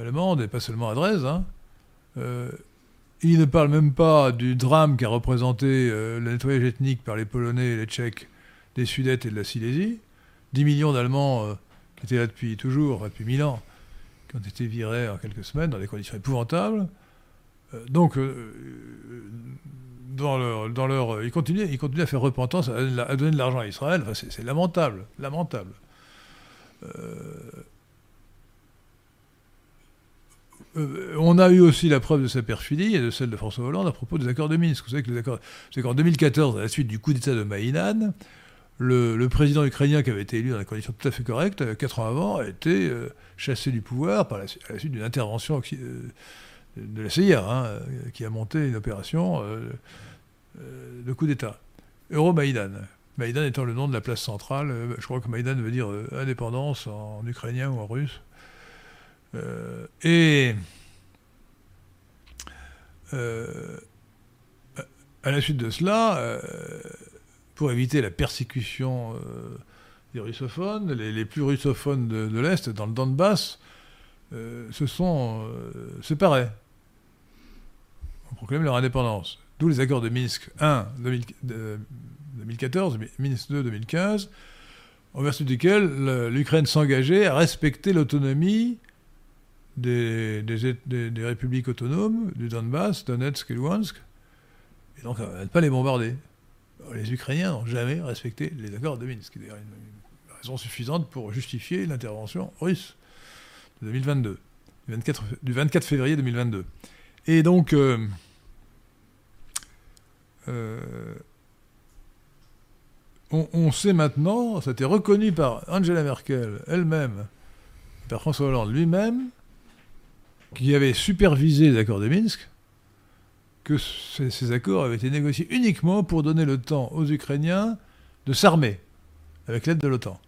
allemandes, et pas seulement à Dresde. Hein. Euh, il ne parle même pas du drame qu'a représenté euh, le nettoyage ethnique par les Polonais et les Tchèques des Sudètes et de la Silésie. 10 millions d'Allemands qui étaient là depuis toujours, depuis 1000 ans, qui ont été virés en quelques semaines dans des conditions épouvantables. donc, dans leur, dans leur, ils, continuent, ils à faire repentance, à, donner de l'argent à Israël. Enfin, c'est lamentable, lamentable. Euh, euh, on a eu aussi la preuve de sa perfidie et de celle de François Hollande à propos des accords de Minsk. Vous savez que les accords, en 2014, à la suite du coup d'État de Maïdan, le, président ukrainien qui avait été élu dans des conditions tout à fait correctes, quatre ans avant, a été euh, chassé du pouvoir par la, à la suite d'une intervention de la CIA, hein, qui a monté une opération euh, euh, de coup d'État. Euro-Maïdan. Maïdan étant le nom de la place centrale. Euh, je crois que Maïdan veut dire indépendance en ukrainien ou en russe. et à la suite de cela, pour éviter la persécution des russophones, les, plus russophones de, l'Est, dans le Donbass, se sont séparés proclament leur indépendance. D'où les accords de Minsk 1 2014, Minsk 2 2015, en vertu duquel l'Ukraine s'engageait à respecter l'autonomie des, des, républiques autonomes du Donbass, Donetsk et Luhansk, et donc à ne pas les bombarder. Les Ukrainiens n'ont jamais respecté les accords de Minsk, d'ailleurs une, raison suffisante pour justifier l'intervention russe de 2022, du 24, du 24 février 2022. Et donc, euh, euh, on, sait maintenant, ça a été reconnu par Angela Merkel elle-même, par François Hollande lui-même, qui avait supervisé les accords de Minsk, que ces, accords avaient été négociés uniquement pour donner le temps aux Ukrainiens de s'armer avec l'aide de l'OTAN.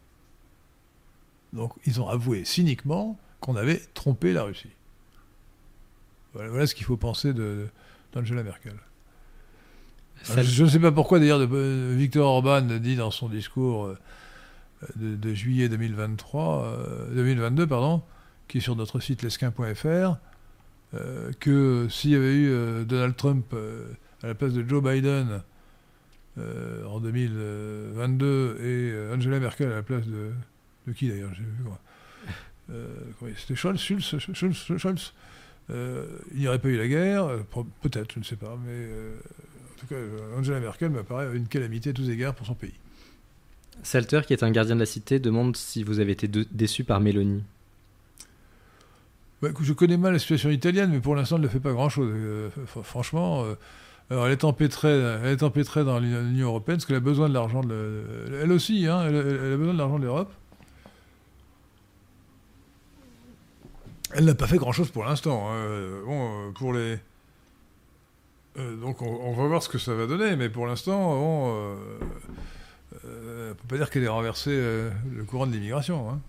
Donc ils ont avoué cyniquement qu'on avait trompé la Russie. Voilà, ce qu'il faut penser d'Angela Merkel. Je ne sais pas pourquoi d'ailleurs Victor Orban dit dans son discours euh, de, juillet 2023, 2022, euh, pardon, qui est sur notre site lesquin.fr, euh, que s'il y avait eu Donald Trump à la place de Joe Biden en 2022 et Angela Merkel à la place de, de qui d'ailleurs C'était Scholz, Schulz, Scholz, il n'y aurait pas eu la guerre, peut-être, je ne sais pas, mais en tout cas, Angela Merkel me paraît une calamité à tous égards pour son pays. Salter, qui est un gardien de la cité, demande si vous avez été déçu par Mélanie. Bah, je connais mal la situation italienne, mais pour l'instant, elle ne fait pas grand-chose. Euh, franchement, euh, alors elle, est empêtrée, elle est empêtrée dans l'Union européenne parce qu'elle a besoin de l'argent de. Elle aussi, hein, elle, a besoin de l'argent de l'Europe. Elle n'a pas fait grand-chose pour l'instant. Hein. Bon, pour les euh, donc on, va voir ce que ça va donner, mais pour l'instant, on ne euh, euh, peut pas dire qu'elle ait renversé le courant de l'immigration. Hein.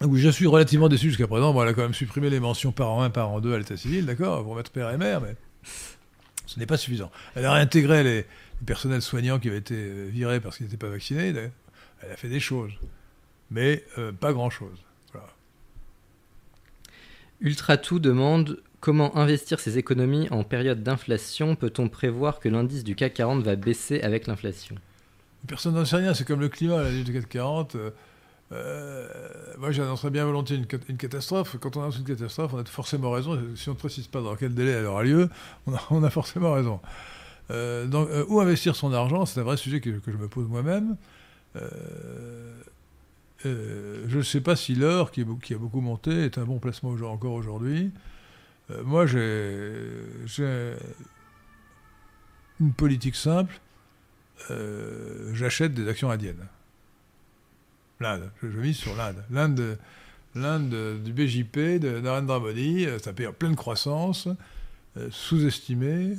Je suis relativement déçu jusqu'à présent. Bon, elle a quand même supprimé les mentions par an 1, par an 2 à l'état civil, d'accord, pour mettre père et mère, mais ce n'est pas suffisant. Elle a réintégré les, personnels soignants qui avaient été virés parce qu'ils n'étaient pas vaccinés. Elle a fait des choses, mais pas grand-chose. Ultra tout demande Comment investir ses économies en période d'inflation Peut-on prévoir que l'indice du CAC 40 va baisser avec l'inflation? Personne n'en sait rien, c'est comme le climat, l'indice du CAC 40. Euh, euh, moi, j'annoncerais bien volontiers une, catastrophe. Quand on annonce une catastrophe, on a forcément raison. Si on ne précise pas dans quel délai elle aura lieu, on a, forcément raison. Euh, donc, où investir son argent? C'est un vrai sujet que, je me pose moi-même. Je ne sais pas si l'or, qui, a beaucoup monté, est un bon placement encore aujourd'hui. Euh, moi, j'ai une politique simple. Euh, j'achète des actions indiennes. L'Inde. Je, mise sur l'Inde. L'Inde, du BJP, de Narendra Modi, euh, ça paye en pleine croissance, sous-estimé.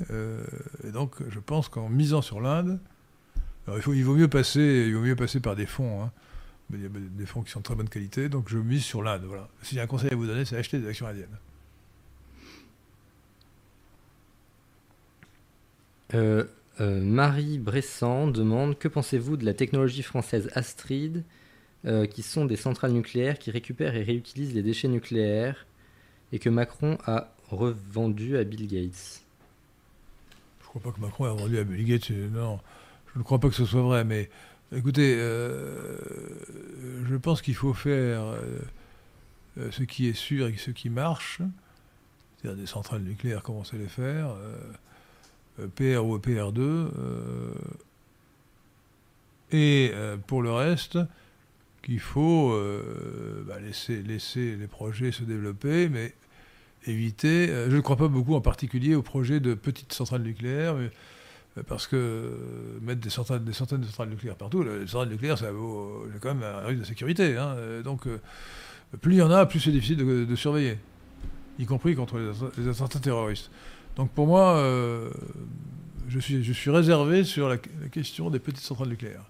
et donc, je pense qu'en misant sur l'Inde, il, faut, il, vaut mieux passer, il vaut mieux passer par des fonds. Hein. Il y a des fonds qui sont de très bonne qualité, donc je mise sur l'Inde. Voilà. Si j'ai un conseil à vous donner, c'est acheter des actions indiennes. Euh, euh, Marie Bressan demande Que pensez-vous de la technologie française Astrid, euh, qui sont des centrales nucléaires qui récupèrent et réutilisent les déchets nucléaires et que Macron a revendu à Bill Gates? Je ne crois pas que Macron ait revendu à Bill Gates. Non, je ne crois pas que ce soit vrai. Mais écoutez, je pense qu'il faut faire ce qui est sûr et ce qui marche. C'est-à-dire des centrales nucléaires, commencer à les faire. PR ou PR2. Euh, et euh, pour le reste, qu'il faut euh, bah, laisser, laisser les projets se développer, mais éviter. je ne crois pas beaucoup en particulier aux projets de petites centrales nucléaires, parce que mettre des centaines, des centaines de centrales nucléaires partout, les centrales nucléaires, ça vaut quand même un risque de sécurité. Hein. donc, plus il y en a, plus c'est difficile de, surveiller, y compris contre les, les attentats terroristes. Donc pour moi, euh, je, suis, je suis réservé sur la, question des petites centrales nucléaires.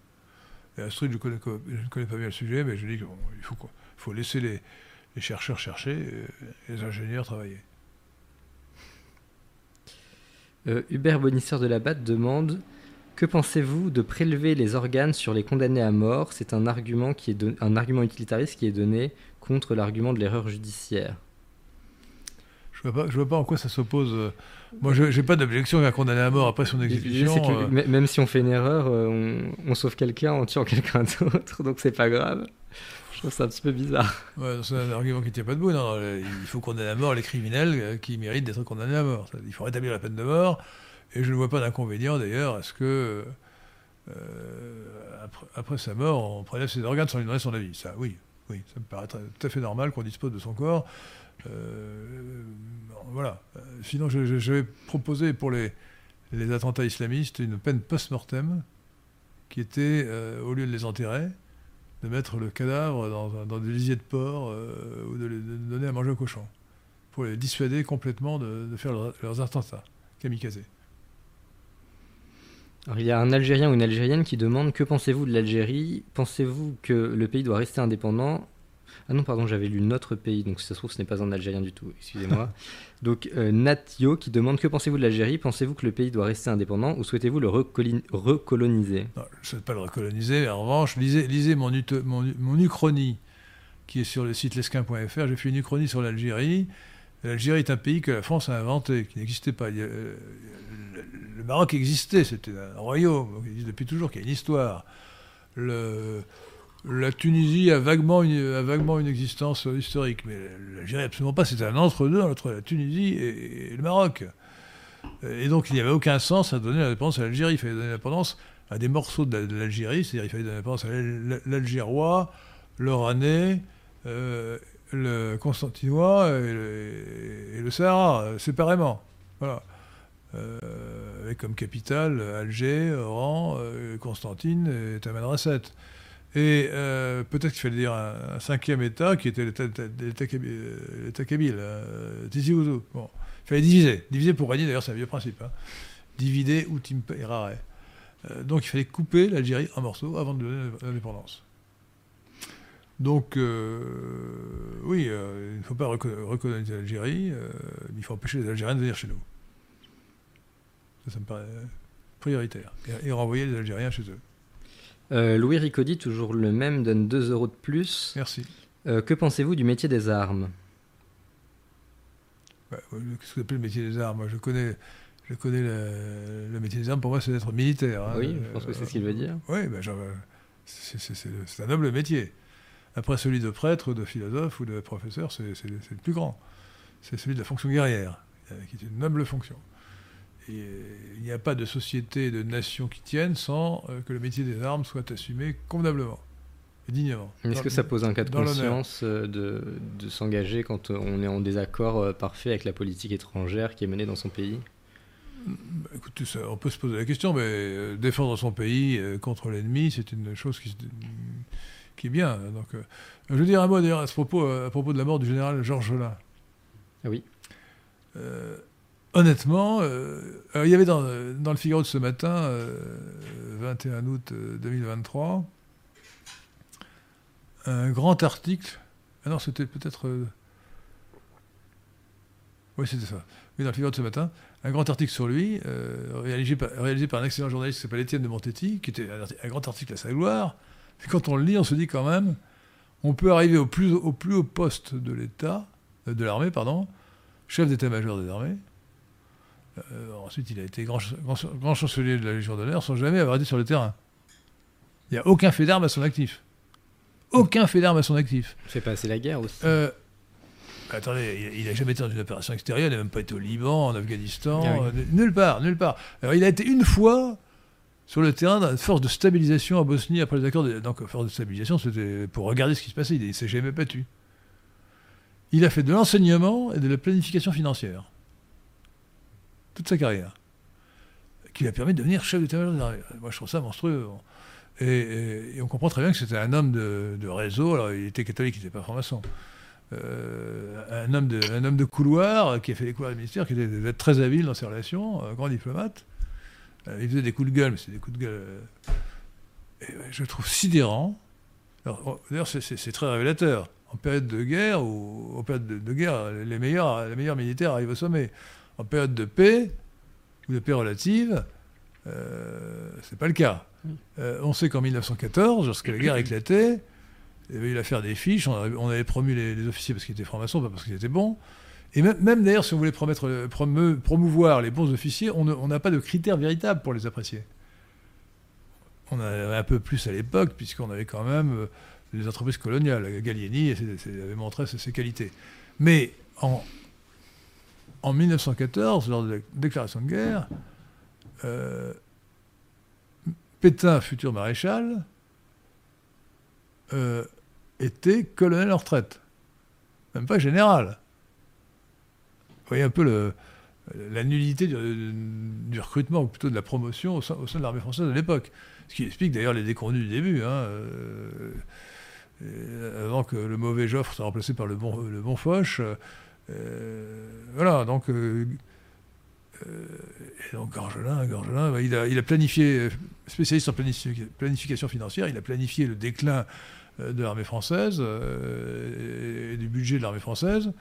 Et Astrid, je, ne connais pas bien le sujet, mais je dis qu'il faut, faut laisser les, chercheurs chercher et les ingénieurs travailler. Euh, Hubert Bonisseur de la Batte demande Que pensez-vous de prélever les organes sur les condamnés à mort? C'est un argument, qui est un argument utilitariste qui est donné contre l'argument de l'erreur judiciaire. Je ne vois, vois, pas en quoi ça s'oppose. Euh, moi, je n'ai pas d'objection à condamner à mort après son exécution. Euh. Même si on fait une erreur, on, sauve quelqu'un en tuant quelqu'un d'autre, donc c'est pas grave. Je trouve ça un petit peu bizarre. C'est un argument qui tient pas debout. Non, il faut condamner à mort les criminels qui méritent d'être condamnés à mort. Il faut rétablir la peine de mort. Et je ne vois pas d'inconvénient d'ailleurs à ce que, après, sa mort, on prélève ses organes sans lui donner son avis. Ça, oui, oui, ça me paraît tout à fait normal qu'on dispose de son corps. Euh, voilà. Sinon, je, vais proposer pour les, attentats islamistes une peine post-mortem qui était, euh, au lieu de les enterrer, de mettre le cadavre dans, des lisiers de porc euh, ou de les donner à manger aux cochons, pour les dissuader complètement de, faire leurs, attentats kamikazés. Alors, il y a un Algérien ou une Algérienne qui demande Que pensez-vous de l'Algérie? Pensez-vous que le pays doit rester indépendant? Ah non, pardon, j'avais lu notre pays, donc si ça se trouve, ce n'est pas un Algérien du tout, excusez-moi. donc, euh, Natio qui demande Que pensez-vous de l'Algérie? Pensez-vous que le pays doit rester indépendant ou souhaitez-vous le recoloniser? Non, je ne souhaite pas le recoloniser, mais en revanche, lisez, lisez mon, ut- mon, mon uchronie qui est sur le site lesquin.fr. J'ai fait une uchronie sur l'Algérie. L'Algérie est un pays que la France a inventé, qui n'existait pas. A- euh, le, le Maroc existait, c'était un royaume, donc il existe depuis toujours, qui a une histoire. Le- la Tunisie a vaguement, une, existence euh, historique, mais l'Algérie absolument pas. C'était un entre-deux entre la Tunisie et, le Maroc. Et donc il n'y avait aucun sens à donner l'indépendance à l'Algérie. Il fallait donner l'indépendance à des morceaux de la- de l'Algérie, c'est-à-dire il fallait donner l'indépendance à l'Al- l'Algérois, l'Oranais, euh, le Constantinois et le, Sahara, euh, séparément. Voilà. Euh, avec comme capitale Alger, Oran, euh, Constantine et Tamanrasset. Et euh, peut-être qu'il fallait dire un, cinquième État qui était l'État l'État kaby- l'État kabyle, Tizi Ouzou. Il fallait diviser. Diviser pour régner, d'ailleurs, c'est un vieux principe. Hein. Divide ut imperare. Euh, donc il fallait couper l'Algérie en morceaux avant de donner l'indépendance. Donc, euh, oui, euh, il ne faut pas reco- recoloniser l'Algérie, mais il faut empêcher les Algériens de venir chez nous. Ça, ça me paraît prioritaire. Et renvoyer les Algériens chez eux. Euh, Louis Ricodi, toujours le même, donne 2 euros de plus. Merci. Euh, que pensez-vous du métier des armes? Ouais, ouais, Qu'est-ce que vous appelez le métier des armes? Je connais, je connais le, le métier des armes. Pour moi, c'est d'être militaire. hein. Oui, je pense que c'est ce qu'il veut dire. Oui, euh, c'est- un noble métier. Après celui de prêtre, de philosophe ou de professeur, c'est le plus grand. C'est celui de la fonction guerrière, euh, qui est une noble fonction. Et euh, il n'y a pas de société, de nation qui tienne sans euh, que le métier des armes soit assumé convenablement et dignement. Est-ce que ça pose un cas de conscience euh, de, de s'engager quand on est en désaccord parfait avec la politique étrangère qui est menée dans son pays? Bah, écoutez, ça, on peut se poser la question, mais euh, défendre son pays euh, contre l'ennemi, c'est une chose qui, est bien. Donc, euh, je veux dire un mot d'ailleurs à ce propos, à propos de la mort du général Georges Jolin. Ah oui. Euh, honnêtement, euh, il y avait dans, euh, le Figaro de ce matin, euh, 21 août euh, 2023, un grand article. Ah non, c'était peut-être. euh, Oui, c'était ça. Oui, dans le Figaro de ce matin, un grand article sur lui, euh, réalisé, par, un excellent journaliste qui s'appelle Étienne de Montetti, qui était un, grand article à sa gloire. Quand on le lit, on se dit quand même, on peut arriver au plus, au plus haut poste de l'État, euh, de l'armée, pardon, chef d'état-major des armées. Euh, ensuite, il a été grand, grand, grand chancelier de la Légion d'honneur sans jamais avoir été sur le terrain. Il n'y a aucun fait d'armes à son actif. Aucun fait d'armes à son actif. Fait passer la guerre aussi. Euh, attendez, il n'a jamais été dans une opération extérieure, il n'a même pas été au Liban, en Afghanistan, Ah oui. euh, nulle part, nulle part. Alors, il a été une fois sur le terrain d'une force de stabilisation à Bosnie après les accords. De, donc, force de stabilisation, c'était pour regarder ce qui se passait. Il ne s'est jamais battu. Il a fait de l'enseignement et de la planification financière. Sa carrière. Qui lui a permis de devenir chef des armées. Moi, je trouve ça monstrueux. Et, on comprend très bien que c'était un homme de, de réseau. Alors, il était catholique, il n'était pas franc-maçon. Euh, un, homme de, un homme de couloir qui a fait les couloirs du ministère, qui était, très habile dans ses relations, un grand diplomate. Euh, il faisait des coups de gueule, mais c'est des coups de gueule. euh, je trouve sidérant. D'ailleurs, c'est très révélateur. En période de guerre, ou en période de, de guerre, les meilleurs, les meilleurs militaires arrivent au sommet. En période de paix, ou de paix relative, euh, c'est pas le cas. Euh, on sait qu'en 1914, lorsque la guerre éclatait, il y avait eu l'affaire des fiches, on avait, on avait promu les, les officiers parce qu'ils étaient francs-maçons, pas parce qu'ils étaient bons. Et même, même d'ailleurs, si on voulait promettre, euh, promeu- promouvoir les bons officiers, on n'a pas de critères véritables pour les apprécier. On en avait un peu plus à l'époque, puisqu'on avait quand même euh, les entreprises coloniales. Gallieni avait montré ses, ses qualités. Mais en, en 1914, lors de la déclaration de guerre, euh, Pétain, futur maréchal, euh, était colonel en retraite. Même pas général. Vous voyez un peu la nullité du, recrutement, ou plutôt de la promotion au sein, de l'armée française de l'époque. Ce qui explique d'ailleurs les déconvenus du début. Hein, euh, avant que le mauvais Joffre soit remplacé par le bon Foch. Euh, voilà, donc. Euh, et donc Gorgelin, bah, il, a, planifié, spécialiste en planification financière, il a planifié le déclin de l'armée française et du budget de l'armée française.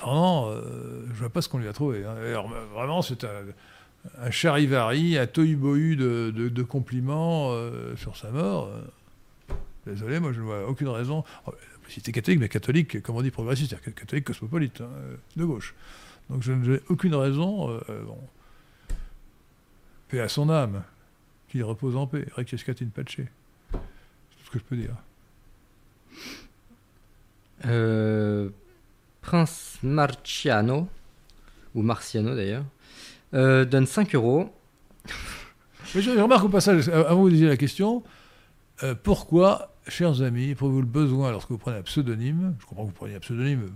Vraiment, je ne vois pas ce qu'on lui a trouvé. Hein. Alors, vraiment, c'est un, charivari, un tohu-bohu de, de, compliments euh, sur sa mort. Désolé, moi je ne vois aucune raison. C'était catholique, mais catholique, comme on dit progressiste, c'est-à-dire catholique cosmopolite, hein, de gauche. Donc je n'ai aucune raison. Euh, bon. Paix à son âme, qu'il repose en paix. Requiescat in pace. C'est tout ce que je peux dire. Euh, Prince Marciano, ou Marciano d'ailleurs, euh, donne 5 euros. Mais je, remarque au passage, avant vous disiez la question, euh, pourquoi, chers amis, pour vous le besoin lorsque vous prenez un pseudonyme, je comprends que vous preniez un pseudonyme,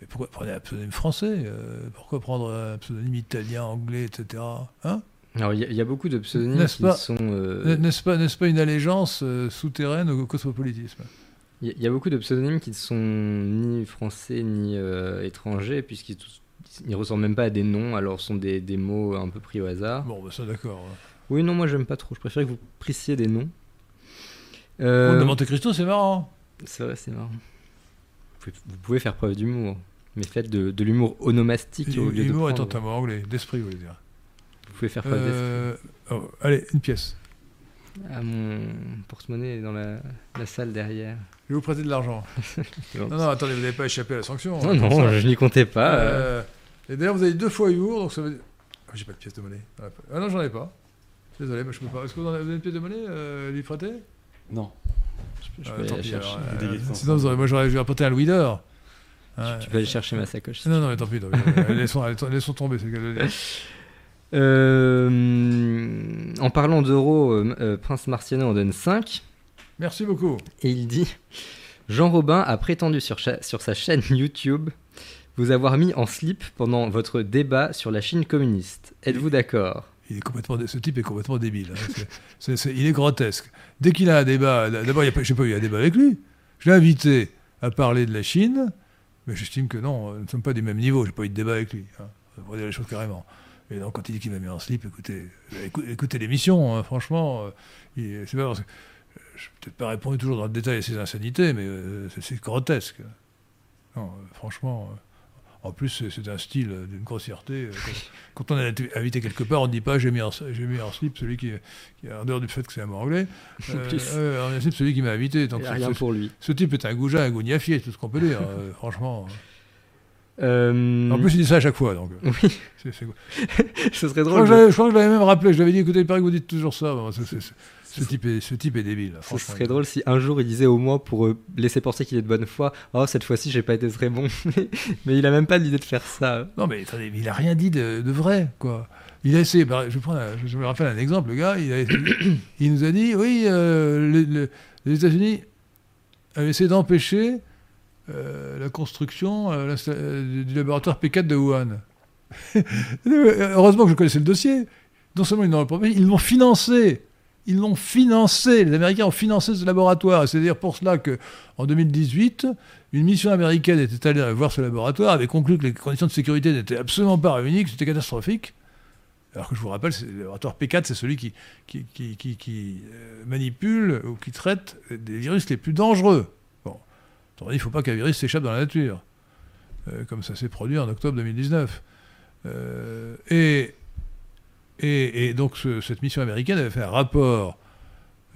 mais pourquoi prenez un pseudonyme français? Euh, Pourquoi prendre un pseudonyme italien, anglais, etc. Hein? Alors, il y, y, a beaucoup de pseudonymes qui pas, sont. N'est-ce pas, pas, une allégeance souterraine au cosmopolitisme? Il y, y, a beaucoup de pseudonymes qui ne sont ni français ni étrangers, puisqu'ils ils ressemblent même pas à des noms, alors ce sont des, des mots un peu pris au hasard. Bon, bah ça d'accord. Oui, non, moi j'aime pas trop. Je préfère que vous prissiez des noms. Euh... de Monte Cristo, c'est marrant. C'est vrai, c'est marrant. Vous pouvez, vous pouvez, faire preuve d'humour, mais faites de, de l'humour onomastique au lieu de. L'humour est un mot anglais, d'esprit, vous voulez dire. Vous pouvez faire preuve euh... oh, allez, une pièce. Ah, mon porte-monnaie est dans la, la, salle derrière. Je vais vous prêter de l'argent. non, non, attendez, vous n'avez pas échappé à la sanction. Non, non, je n'y comptais pas. Euh... Et d'ailleurs, vous avez deux fois humour, donc ça veut dire. Oh, j'ai pas de pièce de monnaie. Ah non, j'en ai pas. Désolé, mais je peux pas. Est-ce que vous, en avez, une pièce de monnaie, euh, lui prêter Non. Je peux, je peux euh, aller chercher. Alors, euh, sinon, vous aurez, moi, j'aurais apporté un louis d'or. Hein, tu peux aller chercher ma sacoche. Non, non, mais tant pis. laissons, laissons tomber, c'est le cas de dire. Euh, en parlant d'euros, euh, Prince Marciano en donne 5. Merci beaucoup. Et il dit Jean Robin a prétendu sur, sur sa chaîne YouTube vous avoir mis en slip pendant votre débat sur la Chine communiste. Êtes-vous d'accord? Il est complètement, ce type est complètement débile. Hein. Il est grotesque. Dès qu'il a un débat, d'abord, je n'ai pas eu un débat avec lui. Je l'ai invité à parler de la Chine, mais j'estime que non, nous ne sommes pas du même niveau. Je n'ai pas eu de débat avec lui. Hein. On va dire les choses carrément. Et donc, quand il dit qu'il m'a mis en slip, écoutez, écoutez, l'émission, hein, franchement. Euh, c'est pas je n'ai peut-être pas répondu toujours dans le détail à ses insanités, mais euh, c'est, grotesque. Non, euh, franchement. En plus, c'est un style d'une grossièreté. Quand on est invité quelque part, on ne dit pas j'ai mis, en, mis en slip celui qui, qui, en dehors du fait que c'est un mot anglais, euh, euh, en slip celui qui m'a invité. Donc, rien pour lui. Ce type est un goujat, un gougnafier, tout ce qu'on peut dire, euh, franchement. Euh... En plus, il dit ça à chaque fois. Donc. Oui. C'est. Ce serait drôle. Je crois, que je l'avais même rappelé. Je l'avais dit écoutez, il paraît que vous dites toujours ça. Ce type, est, ce type est débile. Ce serait drôle si un jour il disait au moins pour euh, laisser penser qu'il est de bonne foi Oh, cette fois-ci, j'ai pas été très bon. mais il a même pas l'idée de faire ça. Non, mais attendez, il a rien dit de, de vrai, quoi. Il a essayé, bah, je, prends un, je me rappelle un exemple, le gars, il, a essayé, il nous a dit Oui, euh, les, États-Unis avaient essayé d'empêcher euh, la construction euh, du, du laboratoire P4 de Wuhan. Heureusement que je connaissais le dossier. Non seulement ils n'ont pas ils l'ont financé ils l'ont financé, les Américains ont financé ce laboratoire. C'est-à-dire pour cela qu'en 2018, une mission américaine était allée voir ce laboratoire, avait conclu que les conditions de sécurité n'étaient absolument pas réunies, que c'était catastrophique. Alors que je vous rappelle, le laboratoire P4, c'est celui qui euh, manipule ou qui traite des virus les plus dangereux. Bon, il ne faut pas qu'un virus s'échappe dans la nature, euh, comme ça s'est produit en octobre 2019. Euh, et et, donc ce, cette mission américaine avait fait un rapport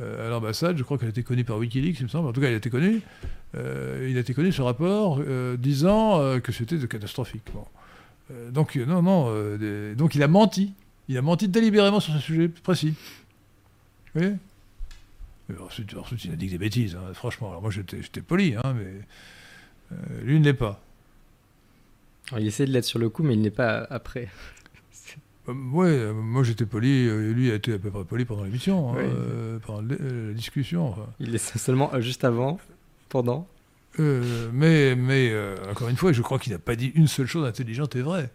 euh, à l'ambassade, je crois qu'elle été connue par Wikileaks, il me semble, en tout cas elle été connue, euh, il a été connu ce rapport euh, disant euh, que c'était catastrophique. Donc non, non, donc il a menti, il a menti délibérément sur ce sujet précis. Vous voyez? Ensuite, il a dit des bêtises, hein, franchement. Alors moi j'étais poli, hein, mais lui ne l'est pas. Il essaie de l'être sur le coup, mais il n'est pas après. Euh, ouais, moi j'étais poli, euh, lui a été à peu près poli pendant l'émission, hein, Oui. euh, pendant la, discussion. enfin. Il est seulement euh, juste avant, pendant. Euh, mais mais euh, encore une fois, je crois qu'il n'a pas dit une seule chose intelligente et vraie.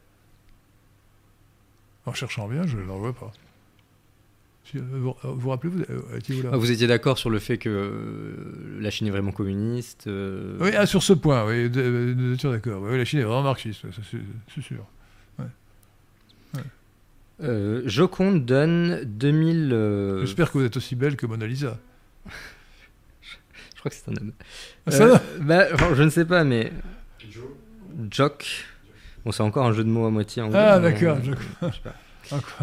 En cherchant bien, je ne l'en vois pas. Euh, Vous vous, rappelez, vous, euh, étiez-vous là Ah, Vous étiez d'accord sur le fait que euh, la Chine est vraiment communiste euh, Oui, ah, sur ce point, oui, d'accord. Oui, la Chine est vraiment marxiste, c'est sûr. Euh, Joconde donne 2000. euh, J'espère que vous êtes aussi belle que Mona Lisa. Je crois que c'est un homme. Ah, ça Euh, bah, je ne sais pas, mais. Jock. Bon, c'est encore un jeu de mots à moitié anglais. Ah, d'accord, quoi.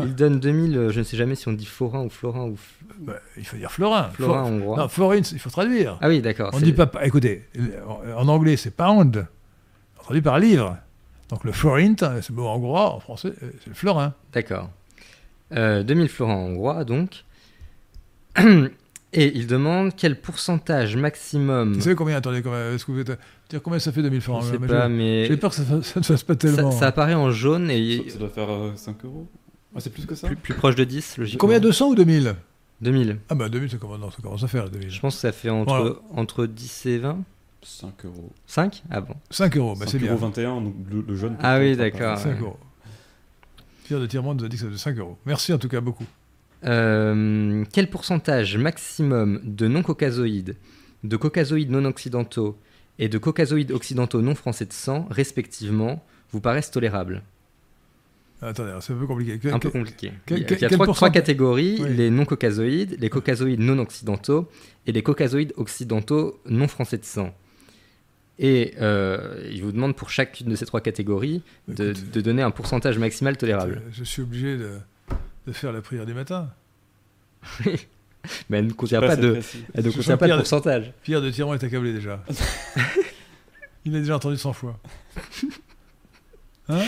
Il donne 2000, euh, je ne sais jamais si on dit Florin ou Florin ou F- Bah, il faut dire Florin. Florin Flo- hongrois. Non, Florine, il faut traduire. Ah oui, d'accord. On dit pas, écoutez, en, anglais c'est pound, traduit par livre. Donc le forint, c'est le mot hongrois, en français, euh, c'est le florin. D'accord. Euh, 2000 florins hongrois, donc. Et il demande quel pourcentage maximum. Vous savez combien, attendez, combien, est-ce que vous êtes, dire combien ça fait 2000 Je francs sais mais pas, je- mais. J'ai peur que ça, ne fasse pas tellement. ça apparaît en jaune et Ça, ça doit faire euh, 5 euros. Ah, c'est plus que ça plus, plus proche de 10, logiquement. Combien 200 ou 2000 2000. Ah bah 2000, ça commence, non, ça commence à faire 2000. Je pense que ça fait entre, Voilà. entre 10 et 20. 5 euros. 5 Ah bon. 5 euros, bah c'est 5 bien. euros 21, donc le, le jaune. Ah oui, d'accord. 5 ouais. euros. Pierre de Tirement nous a dit que ça faisait 5 euros. Merci en tout cas beaucoup. Euh, quel pourcentage maximum de non-caucasoïdes, de caucasoïdes non occidentaux et de caucasoïdes occidentaux non français de sang, respectivement, vous paraissent tolérables? Attendez, c'est un peu compliqué. Que- Un peu que- compliqué. il y a, quel- il y a quel trois, catégories Oui. les non-caucasoïdes, les caucasoïdes non occidentaux et les caucasoïdes occidentaux non français de sang. Et euh, il vous demande pour chacune de ces trois catégories de, Écoute, de donner un pourcentage maximal tolérable. Je suis obligé de, de faire la prière du matin. Mais elle ne contient Pas de, elle ne contient pas de pourcentage. Pierre de Tirement est accablé déjà. Il l'a déjà entendu 100 fois. Hein?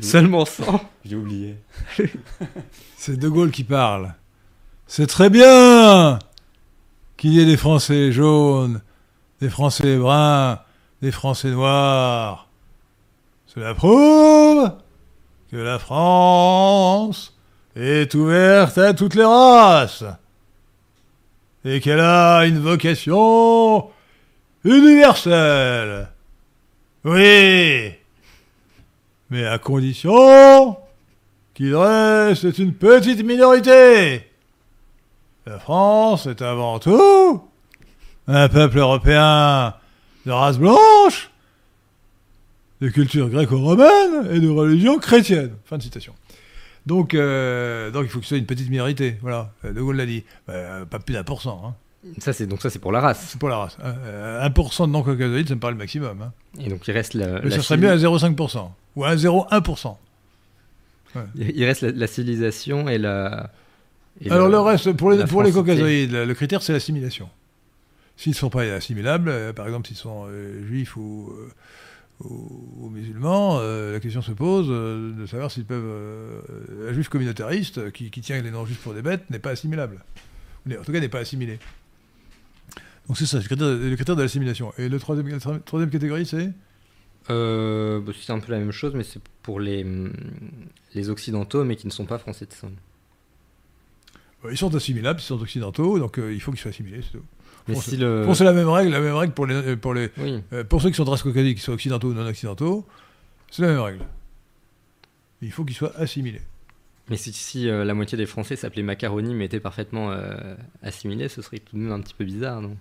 Seulement 100 J'ai oublié. C'est De Gaulle qui parle. C'est très bien qu'il y ait des Français jaunes, des Français bruns, des Français noirs. Cela prouve que la France est ouverte à toutes les races et qu'elle a une vocation universelle. Oui, mais à condition qu'il reste une petite minorité. La France est avant tout un peuple européen de race blanche, de culture gréco-romaine et de religion chrétienne. Fin de citation. Donc, euh, donc il faut que ce soit une petite minorité. Voilà, Euh, De Gaulle l'a dit. Euh, pas plus d'un pour cent. hein. Ça, c'est donc ça, c'est pour la race. C'est pour la race. hein. Euh, 1% de non-caucasoïdes, ça me paraît le maximum. hein. Et donc il reste la, Mais la ça serait mieux à 0,5%. Ou à 0,1%. il reste la, la civilisation et la. et Alors le reste, pour les, pour les caucasoïdes, le critère c'est l'assimilation. S'ils ne sont pas assimilables, euh, par exemple s'ils sont euh, juifs ou, euh, musulmans, euh, la question se pose euh, de savoir s'ils peuvent... euh, un juif communautariste qui, qui tient les non-juifs pour des bêtes n'est pas assimilable. En tout cas n'est pas assimilé. Donc c'est ça, le critère, le critère de l'assimilation. Et le troisième, la troisième catégorie c'est? Bah, c'est un peu la même chose, mais c'est pour les, les occidentaux, mais qui ne sont pas français de sang. euh, Ils sont assimilables, ils sont occidentaux, donc il faut qu'ils soient assimilés, c'est tout. Mais si le. C'est la même règle, la même règle pour les, pour les, Oui. Euh, pour ceux qui sont caucasique, qu'ils soient occidentaux ou non occidentaux, c'est la même règle. Il faut qu'ils soient assimilés. Mais si, si, euh, la moitié des Français s'appelaient macaroni, mais étaient parfaitement euh, assimilés, ce serait tout de même un petit peu bizarre, non?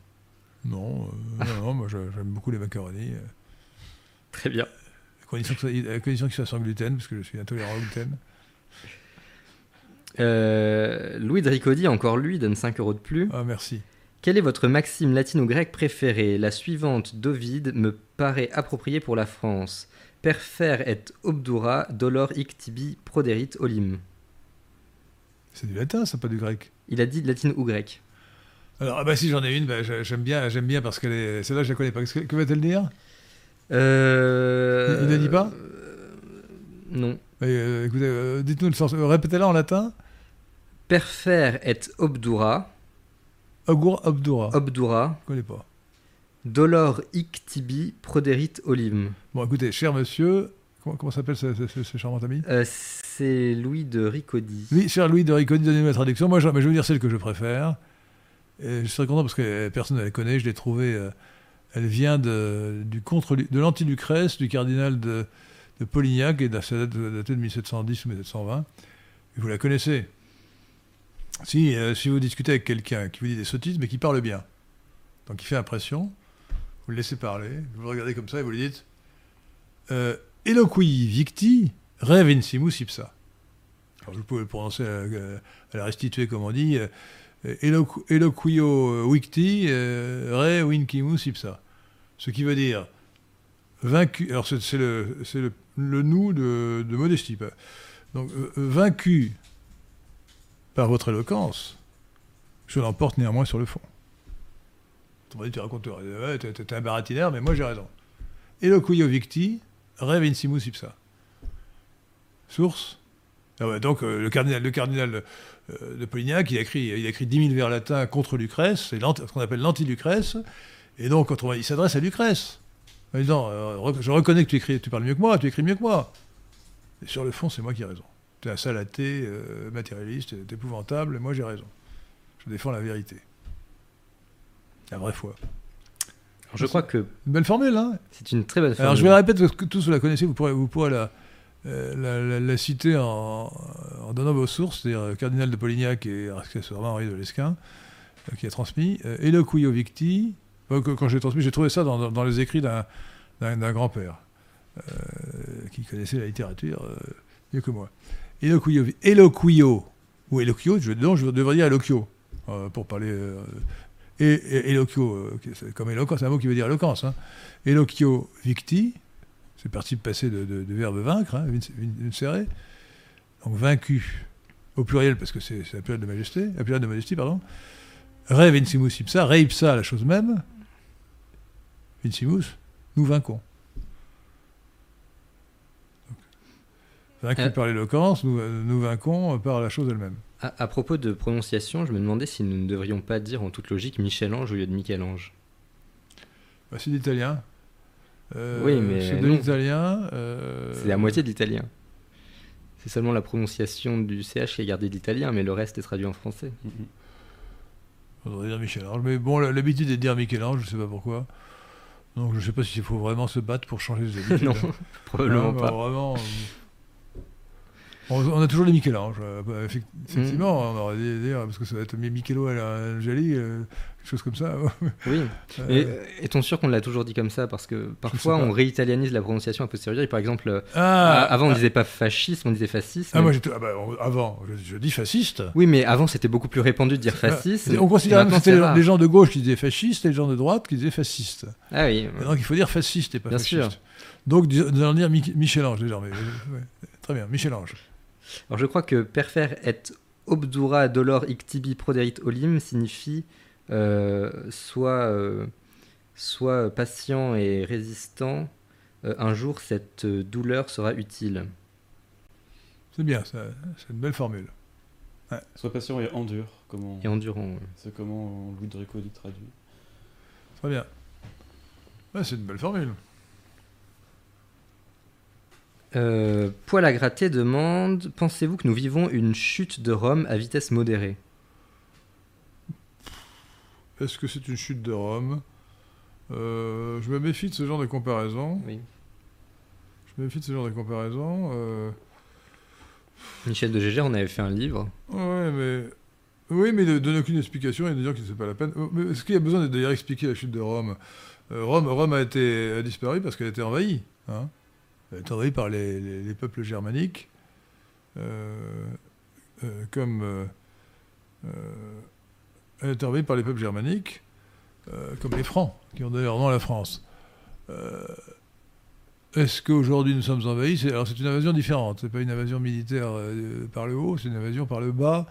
Non, euh, non, non, moi j'aime beaucoup les macaronis. euh, Très bien. à condition qu'ils soient sans gluten, parce que je suis intolérant au gluten. Euh, Louis de Ricodi, encore lui, donne 5 euros de plus. Ah, merci. Quelle est votre maxime latine ou grecque préférée? La suivante d'Ovide me paraît appropriée pour la France. Perfer et obdura dolor hic tibi proderit olim. C'est du latin, ça, pas du grec. Il a dit latine ou grecque. Alors, ah bah si j'en ai une, bah, j'ai- j'aime bien, j'aime bien parce qu'elle est. Celle-là, je la connais pas. Que, que va-t-elle dire? Euh... Il- ne dit pas? euh, Non. Euh, Écoutez, euh, dites-nous le sens. Répétez-la en latin. Perfer et obdura, Agour Abdoura. obdura Je connais pas. dolor hic tibi proderit olim. Bon, écoutez, cher monsieur, comment, comment s'appelle ce, ce- ce- ce charmant ami? Euh, C'est Louis de Ricodi. Oui, cher Louis de Riconi, donnez-nous la traduction. Moi, je, mais je vais vous dire celle que je préfère. Et je serais content parce que euh, personne ne la connaît. Je l'ai trouvée. euh, elle vient de, du contre, de l'anti-Lucrèce, du cardinal de, de Polignac, et ça date de, de 1710 ou 1720. Vous la connaissez? Si, euh, si vous discutez avec quelqu'un qui vous dit des sottises, mais qui parle bien, donc il fait impression, vous le laissez parler, vous le regardez comme ça et vous lui dites euh, Eloqui victi, re vincimus ipsa. Alors, vous pouvez le prononcer à, à la restituer comme on dit euh, Eloqu- Eloquio victi, euh, re vincimus ipsa. Ce qui veut dire vaincu. Alors, c'est le, le, le nous de, de modestie. Donc, euh, euh, vaincu par votre éloquence, je l'emporte néanmoins sur le fond. Tu racontes, ouais, t'es un baratinaire, mais moi j'ai raison. Eloquio victi, re vincimus ipsa. Source Ah Donc euh, le cardinal, le cardinal euh, de Polignac, il a écrit, il a écrit 10 000 vers latins contre Lucrèce, c'est ce qu'on appelle l'anti-Lucrèce, et donc autrement, il s'adresse à Lucrèce. En disant, euh, je reconnais que tu, écris, tu parles mieux que moi, tu écris mieux que moi. Et sur le fond, c'est moi qui ai raison. Tu es un sale athée, euh, matérialiste, t'es épouvantable, et moi j'ai raison. Je défends la vérité. La vraie foi. Alors, je crois que Une belle formule, hein c'est une très bonne Alors je formule. vais la répéter parce que tous vous la connaissez, vous pourrez, vous pourrez la, euh, la, la- la citer en, en donnant vos sources, c'est-à-dire euh, Cardinal de Polignac et accessoirement Henri de Lesquin, euh, qui a transmis. Euh, Eloquio Victi, quand j'ai transmis, j'ai trouvé ça dans, dans- dans les écrits d'un, grand-père qui connaissait la littérature mieux que moi. Eloquio, Eloquio, ou Eloquio, je, je devrais dire Eloquio, euh, pour parler... euh, Eloquio, euh, comme éloquence, c'est un mot qui veut dire éloquence. Hein. Eloquio victi, c'est parti de passer de, verbe vaincre, hein, vince- vin- vincere. donc vaincu, au pluriel, parce que c'est un pluriel de majesté, pluriel de modestie, pardon. Re vincimus ipsa, re ipsa, la chose même. Vincimus, nous vainquons. Vaincu Euh. par l'éloquence, nous, nous vainquons par la chose elle-même. À, à propos de prononciation, je me demandais si nous ne devrions pas dire en toute logique Michel-Ange au lieu de Michel-Ange. Bah, c'est l'italien. Euh, Oui, mais c'est de l'italien. euh, C'est la moitié de l'italien. C'est seulement la prononciation du CH qui est gardée de l'italien, mais le reste est traduit en français. On devrait dire Michel-Ange. Mais bon, l'habitude est de dire Michel-Ange, je sais pas pourquoi. Donc je ne sais pas s'il faut vraiment se battre pour changer les habitudes. non, hein. probablement Non, pas. Vraiment, euh, on, on a toujours les Michel-Ange. euh, bah, effect- Effectivement, Mm. on aurait dû dire, parce que ça va être Michelo Angeli, euh, quelque chose comme ça. Oui. Euh, Et est-on sûr qu'on l'a toujours dit comme ça? Parce que parfois on réitalianise la prononciation a posteriori. Par exemple, ah, avant on ah, disait pas fascisme, on disait fascisme. ah, moi ah, bah, avant, je, je dis fasciste. Oui, mais avant c'était beaucoup plus répandu de dire fascisme. On considérait que c'était les, gens de gauche qui disaient fasciste et les gens de droite qui disaient fasciste. Ah oui. Donc il faut dire fasciste et pas Bien fasciste. sûr. Donc nous allons dire Mi- Michel-Ange désormais. Ouais, Très bien, Michel-Ange. Alors je crois que perfer et obdura dolor ictibi proderit olim signifie euh, soit, euh, soit patient et résistant. euh, un jour cette douleur sera utile. C'est bien, ça- c'est une belle formule. Sois patient et endure, comment... Et endurant. ouais. c'est comment Louis de Récoli traduit. Très bien. Ouais, c'est une belle formule. Euh, Poil à gratter demande Pensez-vous que nous vivons une chute de Rome à vitesse modérée? Est-ce que c'est une chute de Rome? Euh, Je me méfie de ce genre de comparaison. Oui. Je me méfie de ce genre de comparaison. euh, Michel de Gégère, on avait fait un livre. Ouais, mais. Oui, mais ne donne aucune explication et ne dire que c'est pas la peine. Est-ce qu'il y a besoin de d'ailleurs expliquer la chute de Rome? Rome, Rome a, été, a disparu parce qu'elle a été envahie. hein. Elle a été envahie par les, les- les peuples germaniques, euh, euh, comme. euh, euh, par les peuples germaniques, euh, comme les Francs, qui ont d'ailleurs nom à la France. Euh, est-ce qu'aujourd'hui nous sommes envahis? Alors c'est une invasion différente. C'est pas une invasion militaire euh, par le haut, c'est une invasion par le bas.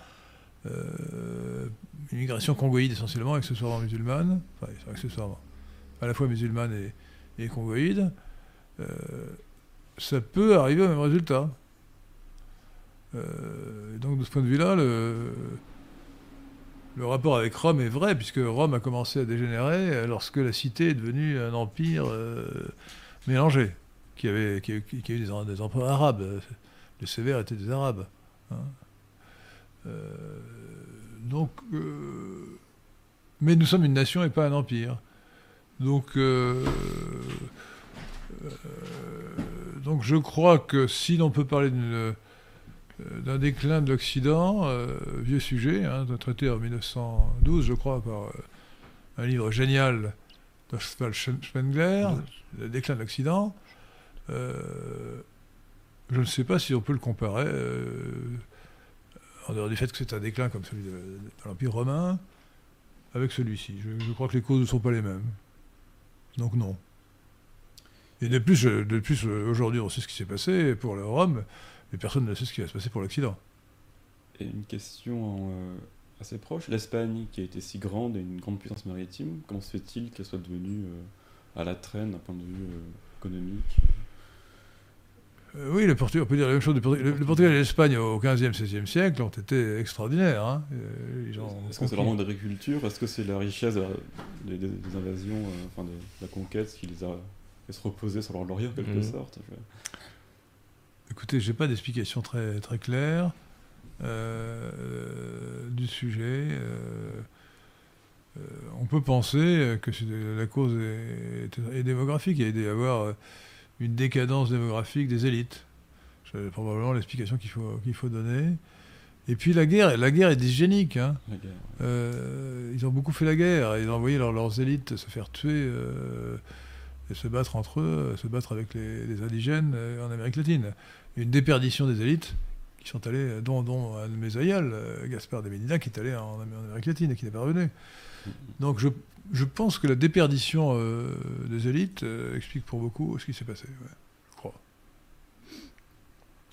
Euh, une congoïde essentiellement, accessoirement musulmane. Enfin, accessoirement. À la fois musulmane et, congoïde. Euh, ça peut arriver au même résultat. Euh, donc de ce point de vue-là, le, rapport avec Rome est vrai, puisque Rome a commencé à dégénérer lorsque la cité est devenue un empire euh, mélangé qui, avait, qui, a eu- des, des empereurs arabes. Les sévères étaient des arabes. hein. Euh, donc, mais nous sommes une nation et pas un empire. Donc, donc je crois que si l'on peut parler euh, d'un déclin de l'Occident, euh, vieux sujet, hein, traité en 1912, je crois, par euh, un livre génial d'Oswald Spengler, Le déclin de l'Occident. je ne sais pas si on peut le comparer, en dehors du fait que c'est un déclin comme celui de, l'Empire romain, avec celui-ci. Je, crois que les causes ne sont pas les mêmes. Donc non. Et de plus, de plus aujourd'hui, on sait ce qui s'est passé pour le Rome mais personne ne sait ce qui va se passer pour l'Occident. Et une question euh, assez proche, l'Espagne qui a été si grande et une grande puissance maritime, comment se fait-il qu'elle soit devenue euh, à la traîne d'un point de vue euh, économique? Oui, le Portugal, on peut dire la même chose. Le, Portugal et l'Espagne au 15e, 16e siècle ont été extraordinaires. Hein. Est-ce que c'est vraiment d'agriculture Est-ce que c'est la richesse des, invasions, enfin de, la conquête qui les a fait se reposer sur leur laurier en quelque mmh. sorte Écoutez, je n'ai pas d'explication très, très claire euh, du sujet. Euh, euh, on peut penser que la cause est, démographique. Il y a avoir une décadence démographique des élites. C'est probablement l'explication qu'il faut, qu'il faut donner. Et puis la guerre, la guerre est dysgénique. Hein. ils ont beaucoup fait la guerre. Ils ont envoyé leurs élites se faire tuer et se battre entre eux, se battre avec les, indigènes euh, en Amérique latine. Une déperdition des élites qui sont allées, dont, dont un de mes aïeuls, euh, Gaspard de Medina, qui est allé en, Amérique latine et qui n'est pas revenu. Donc je, je, pense que la déperdition euh, des élites explique pour beaucoup ce qui s'est passé, je crois.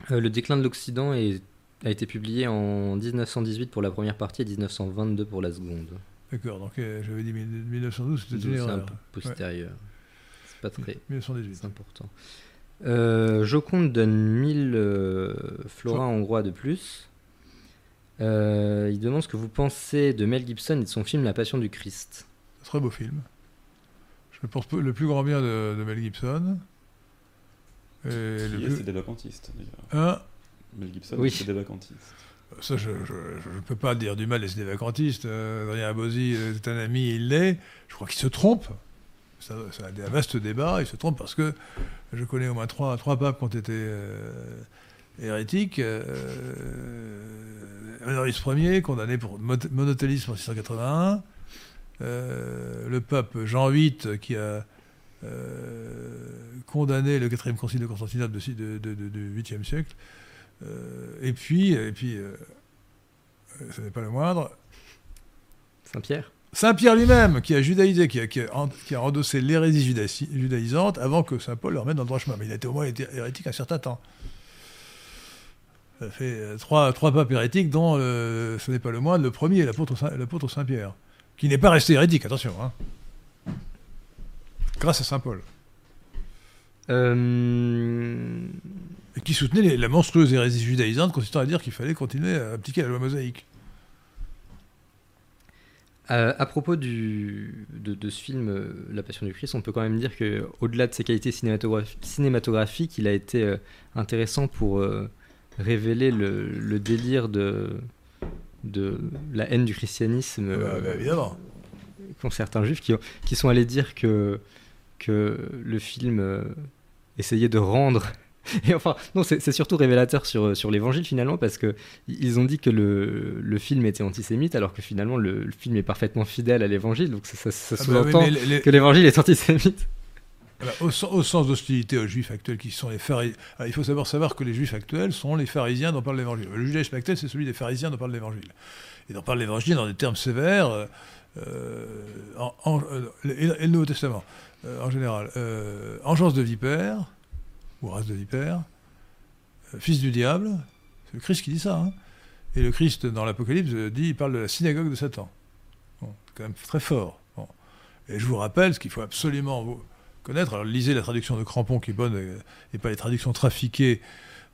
le déclin de l'Occident a été publié en 1918 pour la première partie et 1922 pour la seconde. D'accord, donc j'avais dit 1912, c'était une erreur. un peu postérieur pas très. 1918. C'est important. Euh, Joconde donne 1000 euh, florins hongrois de plus. Euh, il demande ce que vous pensez de Mel Gibson et de son film La Passion du Christ. Très beau film. Je pense le plus grand bien de, Mel Gibson. Et le plus... des vacantistes, d'ailleurs. Hein? Mel Gibson, oui. c'est des vacantistes. Ça, je ne peux pas dire du mal des vacantistes. Adrien Abosi est un ami, il l'est. Je crois qu'il se trompe c'est un, vaste débat. Il se trompe parce que je connais au moins trois, papes qui ont été euh, hérétiques. Euh, Honoris Ier, condamné pour monothélisme en 681. Euh, le pape Jean VIII, qui a condamné le quatrième concile de Constantinople du de, 8e siècle. et puis, et puis ce n'est pas le moindre. Saint-Pierre? Saint Pierre lui-même, qui a judaïsé, qui a, qui endossé l'hérésie judaïsante avant que Saint Paul le remette dans le droit chemin. Mais il a été au moins hérétique un certain temps. Ça fait euh, trois, trois papes hérétiques, dont euh, ce n'est pas le moindre, le premier, l'apôtre Saint, Pierre, qui n'est pas resté hérétique, attention. Hein. Grâce à Saint Paul. Euh, Et qui soutenait la monstrueuse hérésie judaïsante consistant à dire qu'il fallait continuer à appliquer la loi mosaïque. Euh, à propos du, de, ce film, euh, La Passion du Christ, on peut quand même dire que, au-delà de ses qualités cinématographiques, il a été euh, intéressant pour révéler le, délire de, de la haine du christianisme. Ah bah, évidemment. Qu'ont certains juifs qui, qui, sont allés dire que, que le film essayait de rendre Et enfin, non, c'est surtout révélateur sur, sur l'évangile finalement, parce que ils ont dit que le, le film était antisémite, alors que finalement le, film est parfaitement fidèle à l'évangile, donc ça, ça, ah bah sous-entend que l'évangile est antisémite. Ah bah, au, au, sens d'hostilité aux juifs actuels qui sont les pharisiens. Il faut savoir, savoir que les juifs actuels sont les pharisiens dont parle l'évangile. Le judaïsme actuel, c'est celui des pharisiens dont parle l'évangile. Et dont parle l'évangile dans des termes sévères, euh, euh en, euh, et, le Nouveau Testament euh, en général. engeance de vipère, ou race de vipère, euh, fils du diable, c'est le Christ qui dit ça. Hein. Et le Christ, dans l'Apocalypse, dit, il parle de la synagogue de Satan. c'est quand même très fort. Et je vous rappelle, ce qu'il faut absolument connaître, alors lisez la traduction de Crampon qui est bonne, et pas les traductions trafiquées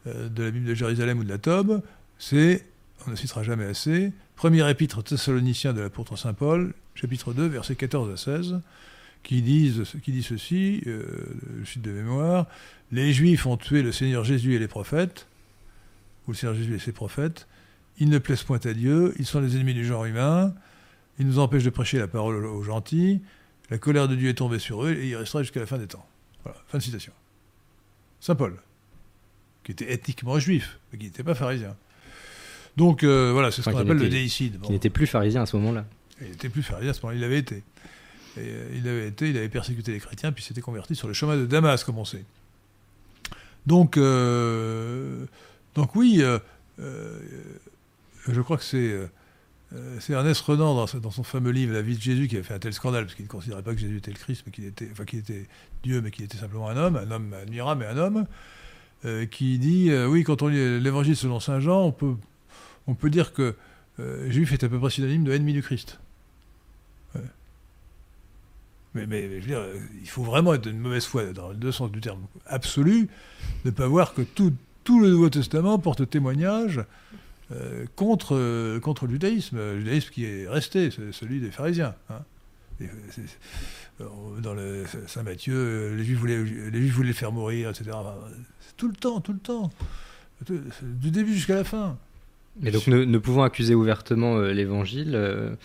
euh, de la Bible de Jérusalem ou de la Tobe, c'est, on ne citera jamais assez, premier épître thessalonicien de l'apôtre Saint Paul, chapitre 2, versets 14 à 16, qui, disent, qui dit ceci, euh, je cite de mémoire, les Juifs ont tué le Seigneur Jésus et les prophètes, ou le Seigneur Jésus et ses prophètes, ils ne plaisent point à Dieu, ils sont les ennemis du genre humain, ils nous empêchent de prêcher la parole aux gentils, la colère de Dieu est tombée sur eux et il restera jusqu'à la fin des temps. Voilà, fin de citation. Saint Paul. qui était ethniquement juif, mais qui n'était pas pharisien. Donc voilà, c'est ce qu'on appelle le déicide. Qui n'était plus pharisien à ce moment-là. Il n'était plus pharisien à ce moment-là, il l'avait été. Et, il avait persécuté les chrétiens, puis s'était converti sur le chemin de Damas, comme on sait. Donc, donc oui, je crois que c'est euh, Ernest Renan, dans, son fameux livre La vie de Jésus, qui avait fait un tel scandale, parce qu'il ne considérait pas que Jésus était le Christ, mais qu'il était, enfin, qu'il était Dieu, mais qu'il était simplement un homme, un homme admirable, mais un homme, euh, qui dit euh, Oui, quand on lit l'évangile selon saint Jean, on peut, on peut dire que juif est à peu près synonyme de ennemi du Christ. Mais, mais, je veux dire, il faut vraiment être d'une mauvaise foi, dans le deux sens du terme absolu, de ne pas voir que tout, le Nouveau Testament porte témoignage euh, contre, euh, contre le judaïsme, le judaïsme qui est resté, celui des pharisiens. Hein. Euh, dans le Saint Matthieu, les juifs, voulaient, les juifs voulaient faire mourir, etc. tout le temps, tout le temps, du début jusqu'à la fin. Mais donc, ne, pouvant accuser ouvertement l'Évangile,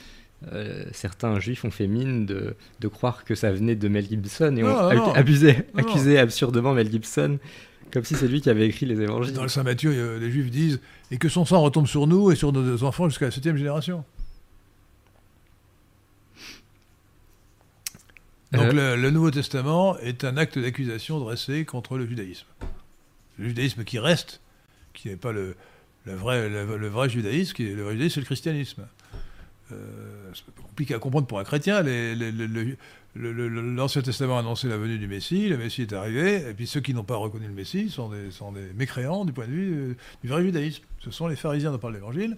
certains juifs ont fait mine de, de, croire que ça venait de Mel Gibson et ont abusé, accusé absurdement Mel Gibson comme si c'est lui qui avait écrit les évangiles. Dans le Saint Matthieu, les Juifs disent Et que son sang retombe sur nous et sur nos enfants jusqu'à la septième génération? Donc euh. le, Nouveau Testament est un acte d'accusation dressé contre le judaïsme. Le judaïsme qui reste, qui n'est pas le, vrai, le, vrai judaïsme, qui est, le vrai judaïsme, c'est le christianisme. Euh, c'est compliqué à comprendre pour un chrétien. L'Ancien Testament a annoncé la venue du Messie, le Messie est arrivé, et puis ceux qui n'ont pas reconnu le Messie sont des, mécréants du point de vue euh, du vrai judaïsme. Ce sont les pharisiens dont parle l'Évangile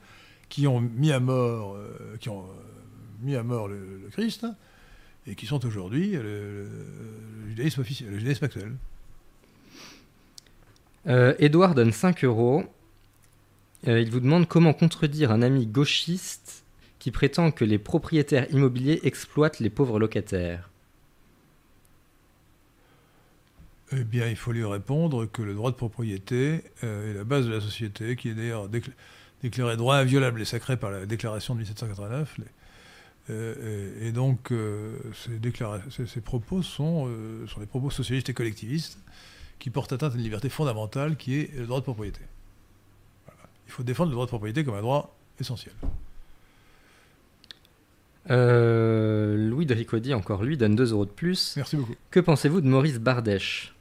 qui ont mis à mort, euh, qui ont, euh, mis à mort le, Christ et qui sont aujourd'hui le, judaïsme officiel, le judaïsme actuel. Edouard donne 5 euros. il vous demande comment contredire un ami gauchiste qui prétend que les propriétaires immobiliers exploitent les pauvres locataires Eh bien, il faut lui répondre que le droit de propriété euh, est la base de la société, qui est d'ailleurs déclaré droit inviolable et sacré par la déclaration de 1789. Euh, et, donc, euh, ces, propos sont, sont, des propos socialistes et collectivistes qui portent atteinte à une liberté fondamentale qui est le droit de propriété. Il faut défendre le droit de propriété comme un droit essentiel. Euh, Louis de Ricaudy, encore lui, donne 2 euros de plus. Merci beaucoup. Que pensez-vous de Maurice Bardèche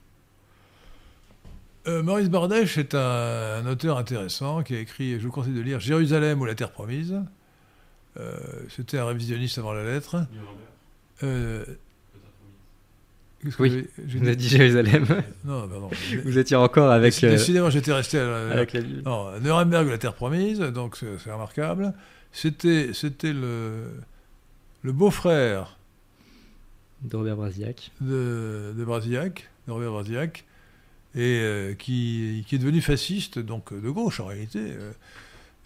euh, Maurice Bardèche est un, auteur intéressant qui a écrit, je vous conseille de lire Jérusalem ou la Terre promise. Euh, c'était un révisionniste avant la lettre. oui, vous avez dit Jérusalem. Non, pardon. vous étiez encore avec. Décidément, j'étais resté à avec la... non, Nuremberg ou la Terre promise, donc c'est remarquable. C'était, c'était le le beau-frère de Robert Brasillac, de, de Brasillac, de Robert Brasillac, et euh, qui, qui, est devenu fasciste, donc de gauche en réalité, euh,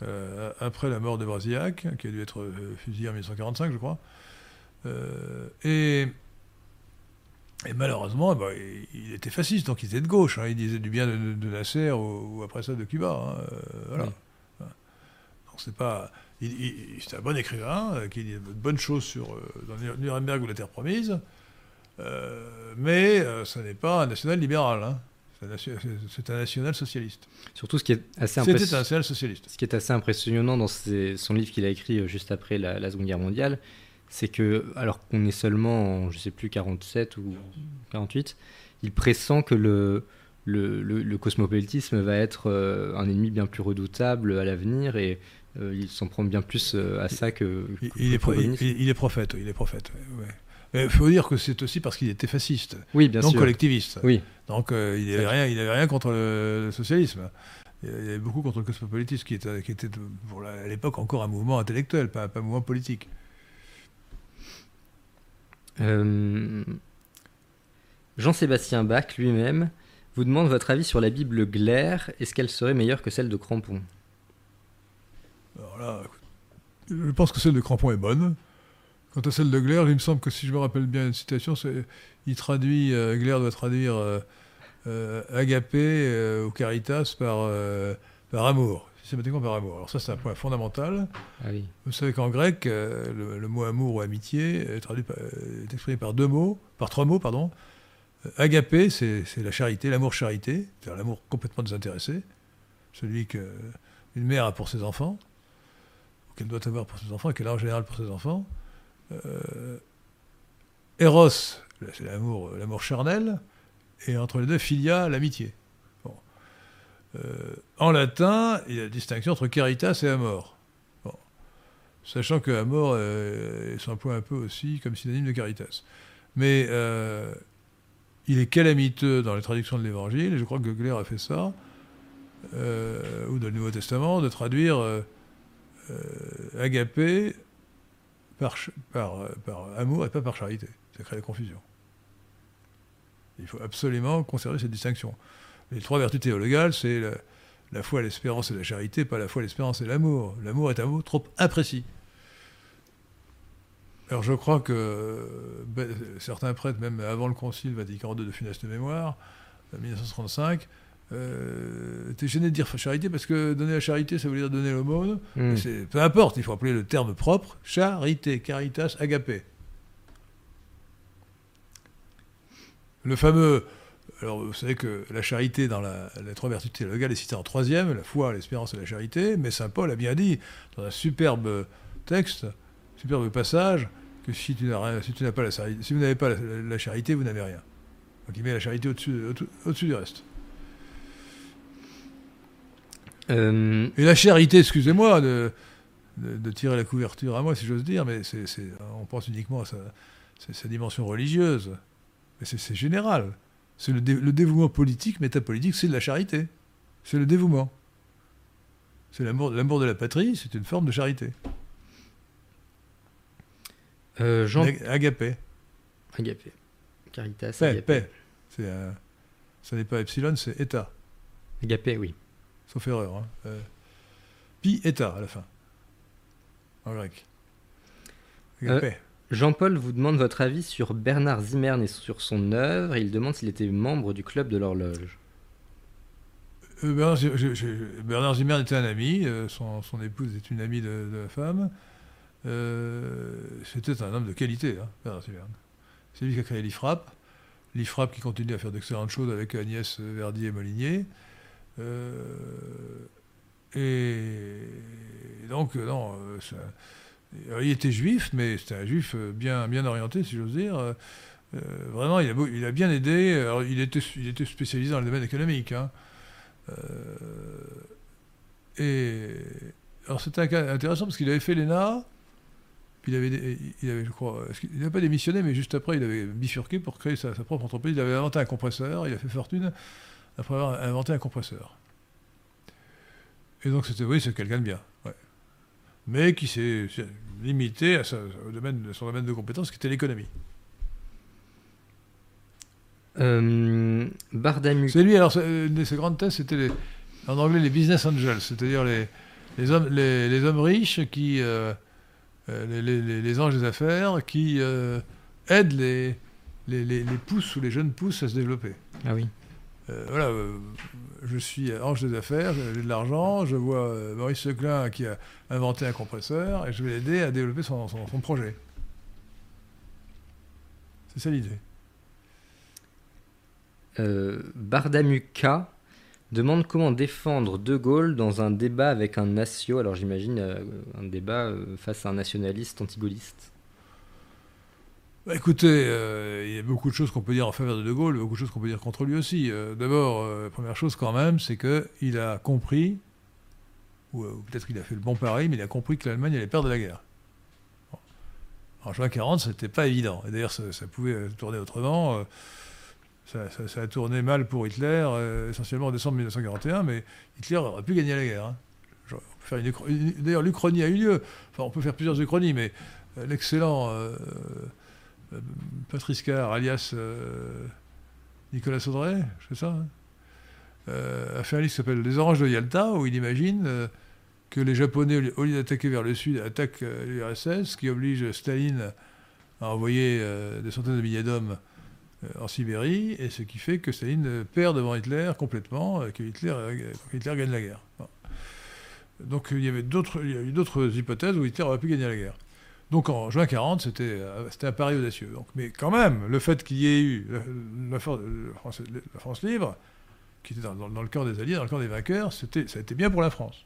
euh, après la mort de Brasillac, qui a dû être fusillé en 1945, je crois. et, et malheureusement, bah, il, était fasciste, donc il était de gauche. Hein. il disait du bien de, Nasser ou, après ça de Cuba. Hein. voilà. Donc c'est pas c'est un bon écrivain euh, qui dit de bonnes choses sur euh, dans Nuremberg ou la Terre promise, euh, mais ce n'est pas un national libéral. Hein. C'est un national socialiste. Surtout, ce qui est assez C'était un national socialiste. Ce qui est assez impressionnant dans son livre qu'il a écrit juste après la, Seconde Guerre mondiale, c'est que, alors qu'on est seulement en, je sais plus, 47 ou 48, il pressent que le, le, le cosmopolitisme va être un ennemi bien plus redoutable à l'avenir et euh, il s'en prend bien plus euh, à ça que. il, est il, est prophète, il est prophète. Il faut dire que c'est aussi parce qu'il était fasciste, oui, bien non collectiviste. Oui. Donc euh, il n'avait rien, il avait rien contre le, socialisme. Il y avait beaucoup contre le cosmopolitisme, qui était, qui était pour à l'époque encore un mouvement intellectuel, pas, pas un mouvement politique. Jean-Sébastien Bach lui-même vous demande votre avis sur la Bible Glaire. Est-ce qu'elle serait meilleure que celle de Crampon? Alors là, je pense que celle de Crampon est bonne. Quant à celle de Glaire, il me semble que si je me rappelle bien une citation, il traduit, euh, Glaire doit traduire euh, euh, agapé ou caritas par, par amour, systématiquement par amour. Alors ça, c'est un point fondamental. Ah Vous savez qu'en grec, le, mot amour ou amitié est, traduit est exprimé par deux mots, par trois mots, pardon. Agapé, c'est la charité, l'amour charité, c'est-à-dire l'amour complètement désintéressé, celui qu'une mère a pour ses enfants, ou qu'elle doit avoir pour ses enfants, et qu'elle a en général pour ses enfants. Euh, Eros, c'est l'amour, l'amour charnel, et entre les deux, filia, l'amitié. Euh, en latin, il y a la distinction entre caritas et amor. Sachant que amor euh, s'emploie un peu aussi comme synonyme de caritas. Mais euh, il est calamiteux dans les traductions de l'Évangile, et je crois que Goegler a fait ça, ou dans le Nouveau Testament, de traduire agapé par, par, par amour et pas par charité. Ça crée la confusion. Il faut absolument conserver cette distinction. Les trois vertus théologales, c'est la, foi, l'espérance et la charité, pas la foi, l'espérance et l'amour. L'amour est un mot trop imprécis. Alors je crois que ben, certains prêtres, même avant le Concile Vatican II de funeste mémoire, en 1935, euh, étaient gênés de dire charité parce que donner la charité, ça veut dire donner l'aumône. Hmm. Peu importe, il faut appeler le terme propre charité, caritas, agapé. Le fameux. Alors, vous savez que la charité dans la, les trois vertus théologales est citée en troisième, la foi, l'espérance et la charité, mais saint Paul a bien dit, dans un superbe texte, superbe passage, que si tu n'as si pas la si vous n'avez pas la, charité, vous n'avez rien. Donc il met la charité au-dessus au du reste. Euh, et la charité, excusez-moi de, de, tirer la couverture à moi, si j'ose dire, mais c'est, on pense uniquement à sa dimension religieuse. Mais c'est général. C'est le, dévouement politique, métapolitique, c'est de la charité. C'est le dévouement. C'est l'amour de la patrie, c'est une forme de charité. Euh, Jean... Agapé. Agapé. Caritas, paix, agapé. Paix. ça n'est pas epsilon, c'est eta. Agapé, oui. Sauf erreur. Hein. Euh, pi eta à la fin. En grec. Euh, agapé. Jean-Paul vous demande votre avis sur Bernard Zimmern et sur son œuvre. il demande s'il était membre du club de l'horloge. Euh, Bernard, Zimmern était un ami, euh, son, épouse est une amie de, la femme. Euh, c'était un homme de qualité, hein, Bernard Zimmern. C'est lui qui a créé l'IFRAP. L'IFRAP qui continue à faire d'excellentes choses avec Agnès Verdier et Molinier. et donc, non, il était juif, mais c'était un juif euh, bien, bien orienté, si j'ose dire. Euh, euh, vraiment, il a, bien aidé. Il, était, spécialisé dans le domaine économique. Hein. et alors, c'était intéressant parce qu'il avait fait l'ENA. Puis il avait, il avait, je crois, il n'avait pas démissionné, mais juste après, il avait bifurqué pour créer sa, sa, propre entreprise. Il avait inventé un compresseur. Il a fait fortune après avoir inventé un compresseur. Et donc, c'était, oui, c'est quelqu'un de bien. Ouais mais qui s'est limité à, domaine, son domaine de compétence, qui était l'économie. Euh, C'est lui, alors, une de ses grandes thèses, c'était en anglais les business angels, c'est-à-dire les, les, hommes, les, hommes riches qui. Euh, euh, les, anges des affaires qui euh, aident les, les, pousses ou les jeunes pousses à se développer. Ah oui. voilà, je suis ange des affaires, j'ai de l'argent, je vois euh, Maurice Seclin qui a inventé un compresseur et je vais l'aider à développer son, projet. C'est ça l'idée. Euh, Bardamuka demande comment défendre De Gaulle dans un débat avec un natio, alors j'imagine euh, un débat face à un nationaliste antigaulliste. Bah, écoutez, euh, il y a beaucoup de choses qu'on peut dire en faveur de De Gaulle, beaucoup de choses qu'on peut dire contre lui aussi. Euh, d'abord, euh, première chose quand même, c'est qu'il a compris, ou, peut-être qu'il a fait le bon pari, mais il a compris que l'Allemagne allait perdre la guerre. En juin 40, n'était pas évident. Et d'ailleurs, ça, pouvait tourner autrement. Ça, a tourné mal pour Hitler, essentiellement en décembre 1941, mais Hitler aurait pu gagner la guerre. Hein. D'ailleurs, l'Uchronie a eu lieu. Enfin, on peut faire plusieurs Uchronies, mais l'excellent euh, Patrice Carr, alias euh, Nicolas Audray, c'est ça, hein, euh, a fait un livre qui s'appelle Les Oranges de Yalta, où il imagine que les Japonais, au lieu d'attaquer vers le sud, attaquent l'URSS, ce qui oblige Staline à envoyer des centaines de milliers d'hommes en Sibérie, et ce qui fait que Staline perd devant Hitler complètement, et que Hitler, gagne la guerre. Donc il y avait d'autres, hypothèses où Hitler aurait pu gagner la guerre. Donc en juin 40, c'était euh, un pari audacieux. Mais quand même, le fait qu'il y ait eu la, France, libre, qui était dans, le camp des Alliés, dans le camp des vainqueurs, ça a été bien pour la France.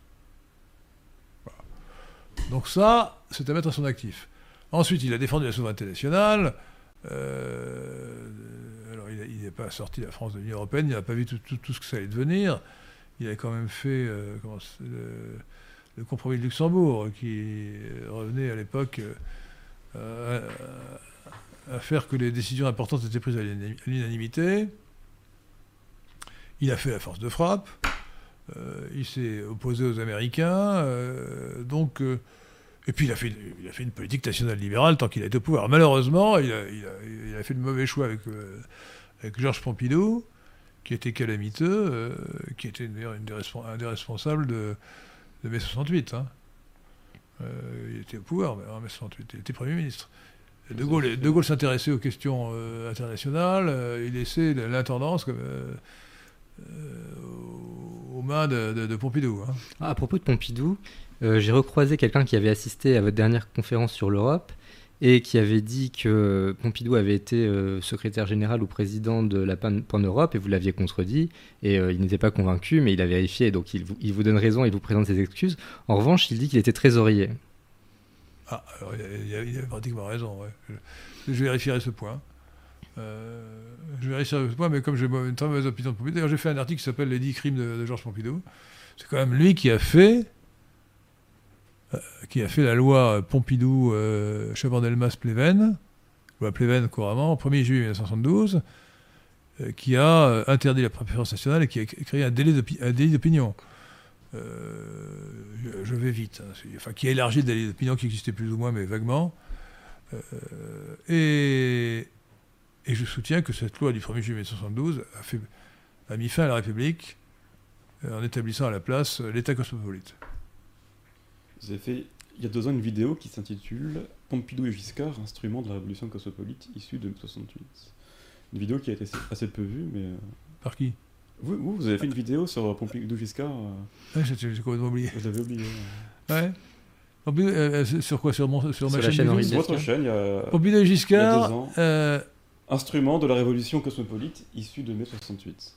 Donc ça, c'est à mettre à son actif. Ensuite, il a défendu la souveraineté nationale. Euh, alors, il n'est pas sorti la France de l'Union européenne, il n'a pas vu tout, ce que ça allait devenir. Il a quand même fait euh, le, compromis de Luxembourg, qui revenait à l'époque euh, à, faire que les décisions importantes étaient prises à l'unani- à l'unanimité. Il a fait la force de frappe. Il s'est opposé aux Américains. donc, et puis il a, fait, une- politique nationale libérale tant qu'il a été au pouvoir. Malheureusement, il a, fait le mauvais choix avec, euh, avec Georges Pompidou, qui était calamiteux, euh, qui était d'ailleurs un des responsables de, mai 68. hein. Euh, il était au pouvoir en mai 68, il était Premier ministre. De Gaulle, s'intéressait aux questions internationales, il laissait l'intendance aux mains de, Pompidou. hein. Ah, à propos de Pompidou, j'ai recroisé quelqu'un qui avait assisté à votre dernière conférence sur l'Europe et qui avait dit que Pompidou avait été euh, secrétaire général ou président de la Pan- Pan-Europe et vous l'aviez contredit et euh, il n'était pas convaincu mais il a vérifié donc il vous, donne raison il vous présente ses excuses. En revanche, il dit qu'il était trésorier. Ah, il il il a pratiquement raison. ouais. Je, vérifierai ce point. Euh, je vérifierai ce point, mais comme j'ai une très mauvaise opinion de Pompidou, d'ailleurs j'ai fait un article qui s'appelle Les 10 crimes de, Georges Pompidou. C'est quand même lui qui a fait, euh, qui a fait la loi Pompidou euh, loi Pleven couramment, au 1er juillet 1972, euh, qui a euh, interdit la préférence nationale et qui a créé un délai d'opinion. Euh, je, vais vite, hein, enfin qui a élargi le délit d'opinion qui existait plus ou moins, mais vaguement. Euh, et, je soutiens que cette loi du 1er juillet 1972 a, mis fin à la République euh, en établissant à la place euh, l'État cosmopolite. Vous avez fait il y a deux ans une vidéo qui s'intitule Pompidou et Giscard, instrument de la révolution cosmopolite issue de 68. Une vidéo qui a été assez peu vue, mais. euh, Par qui? Vous, vous, vous avez fait une vidéo sur Pompidou Giscard, euh, ouais, J'ai j'ai complètement oublié. je l'avais oublié. Ouais. Pompidou, euh, euh, sur quoi? Sur, mon, sur, Sur ma la chaîne Sur votre chaîne, il y a Pompidou et Giscard, Il y a deux ans. euh, Instrument de la révolution cosmopolite issue de mai 68.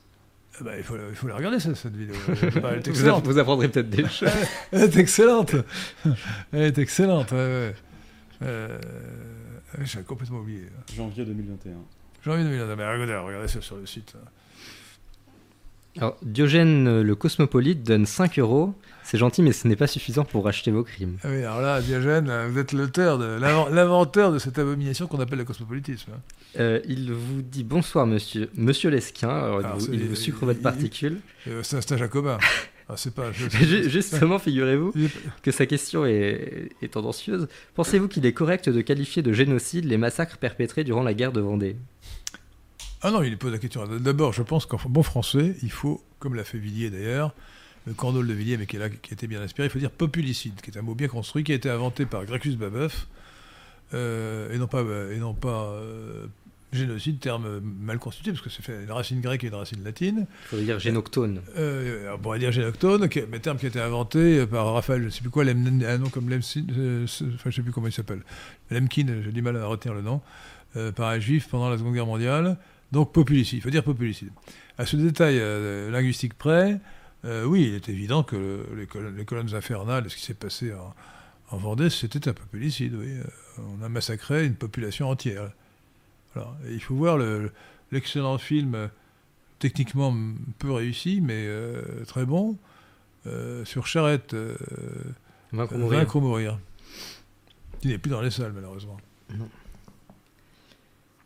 Eh ben, il, faut, la- il faut la regarder, ça, cette vidéo. Elle est pas- elle est Vous, excellente. vous apprendrez peut-être des choses. Elle est excellente. Elle est excellente. Ouais, ouais. Euh, J'ai complètement oublié. Janvier 2021. J'ai envie de me dire, mais regardez, regardez ça sur le site. Alors, Diogène euh, le cosmopolite donne 5 euros. C'est gentil, mais ce n'est pas suffisant pour racheter vos crimes. Ah oui, alors là, Diogène, vous êtes l'auteur l'inventeur de cette abomination qu'on appelle le cosmopolitisme. Euh, il vous dit bonsoir, monsieur, monsieur Lesquin. Alors, il Alors, vous- c'est- il vous sucre il- votre il- particule. Euh, C'est un stage jacobin. Ah, c'est pas. je- Ju- Justement, figurez-vous que sa question est, est tendancieuse. Pensez-vous qu'il est correct de qualifier de génocide les massacres perpétrés durant la guerre de Vendée? Ah non, il pose la question. D'abord, je pense qu'en bon français, il faut, comme l'a fait Villiers d'ailleurs, le cordol de Villiers, mais qui, est là, qui était bien inspiré, il faut dire populicide, qui est un mot bien construit, qui a été inventé par Gracchus Babeuf, euh, et non pas, et non pas euh, génocide, terme mal constitué, parce que c'est fait une racine grecque et une racine latine. Il faudrait dire génoctone. Euh, on pourrait dire génoctone, qui, mais terme qui a été inventé par Raphaël, je ne sais plus quoi, un nom comme Lemkin, euh, enfin je ne sais plus comment il s'appelle, Lemkin, j'ai du mal à retenir le nom, euh, par un juif pendant la Seconde Guerre mondiale. Donc populicide, il faut dire populicide. À ce détail euh, linguistique près, euh, oui, il est évident que le- les, colonnes, les colonnes infernales, ce qui s'est passé en, en Vendée, c'était un populicide, oui. Euh, On a massacré une population entière. Il faut voir le- l'excellent film, euh, techniquement peu réussi, mais euh, très bon, euh, sur Charrette, Vaincre ou mourir. Il n'est plus dans les salles, malheureusement.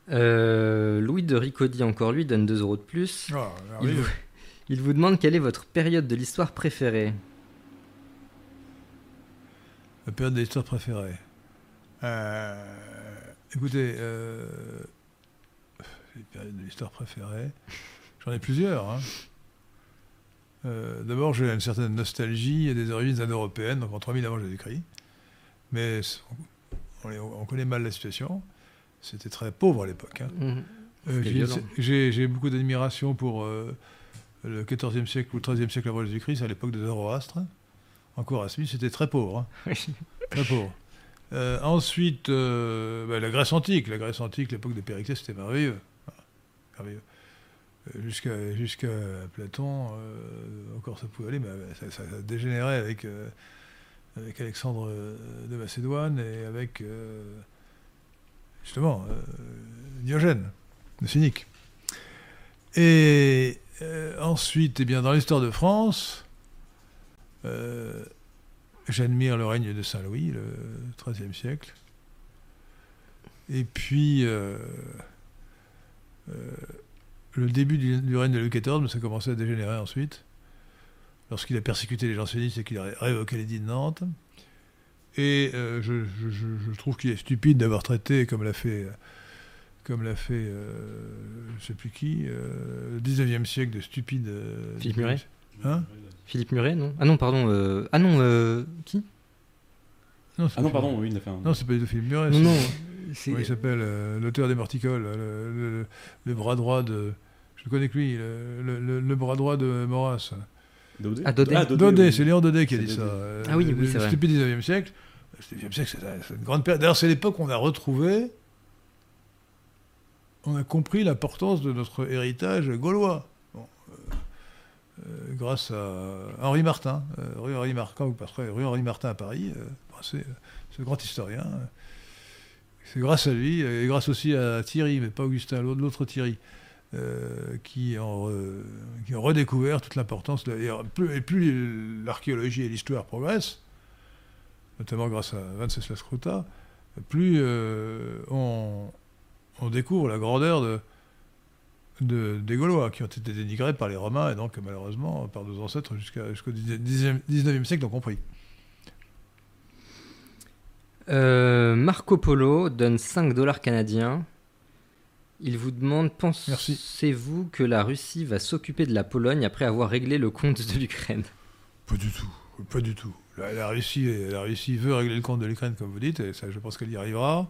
Euh, Louis de Ricaudy, encore lui, donne 2 euros de plus. Ah, Il vous, il vous demande quelle est votre période de l'histoire préférée. La période de l'histoire préférée. Euh, écoutez, euh, les périodes de l'histoire préférée, j'en ai plusieurs. hein. Euh, D'abord, j'ai une certaine nostalgie et des origines indo-européennes, donc en 3000 avant Jésus-Christ. Mais on, connaît mal la situation. C'était très pauvre à l'époque. hein. Mhm. Euh, j'ai- beaucoup d'admiration pour euh, le XIVe siècle ou le XIIIe siècle avant Jésus-Christ, à l'époque de Zoroastre. Encore Asmis, c'était très pauvre. hein. Très pauvre. Euh, ensuite, euh, bah, la Grèce antique. La Grèce antique, l'époque de Périclès, c'était merveilleux. Euh, Jusqu'à Platon, encore ça pouvait aller, mais ça, dégénéré avec, avec Alexandre de Macédoine et avec, justement, Diogène, le cynique. Et euh, ensuite, eh bien, dans l'histoire de France, euh, j'admire le règne de Saint-Louis, le XIIIe siècle. Et puis, euh, le début du, règne de Louis XIV, mais ça commençait à dégénérer ensuite, lorsqu'il a persécuté les jansénistes et qu'il a ré- révoqué l'édit de Nantes. Et je trouve qu'il est stupide d'avoir traité, comme l'a fait, comme l'a fait, euh, je sais plus qui, euh, le 19e siècle de stupide. euh, Philippe Muret Hein Philippe Muret, non Ah non, pardon. euh, Ah non, euh, qui? Non, Ah non, pardon, oui, il a fait un. Non, c'est pas du tout Philippe Muret. Non, c'est- non. il s'appelle euh, L'auteur des Morticoles, le, le- le bras droit de. Je le connais que lui, le, le- le- le bras droit de Maurras. Daudet Ah, Daudet. Daudet, oui. c'est Léon Daudet qui a dit ça. Daudet. Ah oui, oui, le- c'est le vrai. Stupide 19e siècle. Le 19e siècle, c'est c'est une grande période. D'ailleurs, c'est l'époque où on a retrouvé. On a compris l'importance de notre héritage gaulois. Euh, euh, grâce à Henri Martin, euh, rue Henri Martin, à Paris, c'est ce grand historien. C'est grâce à lui, et grâce aussi à Thierry, mais pas Augustin, l'autre Thierry, qui, ont, redécouvert toute l'importance. Et plus, et plus l'archéologie et l'histoire progressent, notamment grâce à Venceslas Scruta, plus on, on découvre la grandeur de, de- des Gaulois, qui ont été dénigrés par les Romains et donc malheureusement par nos ancêtres jusqu'au 19e siècle, ont compris. Euh, Marco Polo donne 5 dollars canadiens. Il vous demande pensez-vous que la Russie va s'occuper de la Pologne après avoir réglé le compte de l'Ukraine? Pas du tout, pas du tout. La, la Russie, la Russie veut régler le compte de l'Ukraine, comme vous dites, et ça, je pense qu'elle y arrivera,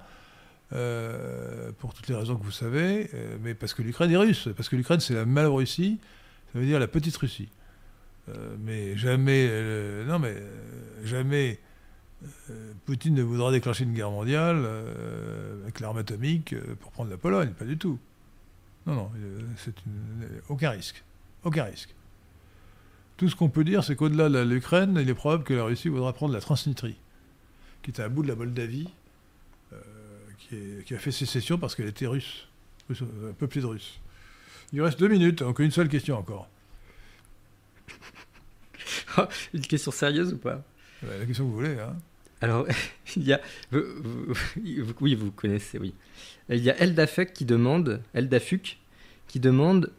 euh, pour toutes les raisons que vous savez, euh, mais parce que l'Ukraine est russe, parce que l'Ukraine c'est la Mal-Russie, ça veut dire la petite Russie. Euh, mais jamais, non mais jamais Poutine ne voudra déclencher une guerre mondiale avec l'arme atomique pour prendre la Pologne, pas du tout. Non, non, aucun risque, aucun risque. Tout ce qu'on peut dire, c'est qu'au-delà de l'Ukraine, il est probable que la Russie voudra prendre la Transnistrie, qui est à bout de la Moldavie, qui, est- qui a fait sécession parce qu'elle était russe, euh, peuplée de Russes. Il reste deux minutes, donc une seule question encore. Une question sérieuse ou pas? La question que vous voulez, hein. Alors, il y a. vous- vous- vous- oui, vous connaissez, oui. Il y a Eldafuk qui demande. Eldafuk qui demande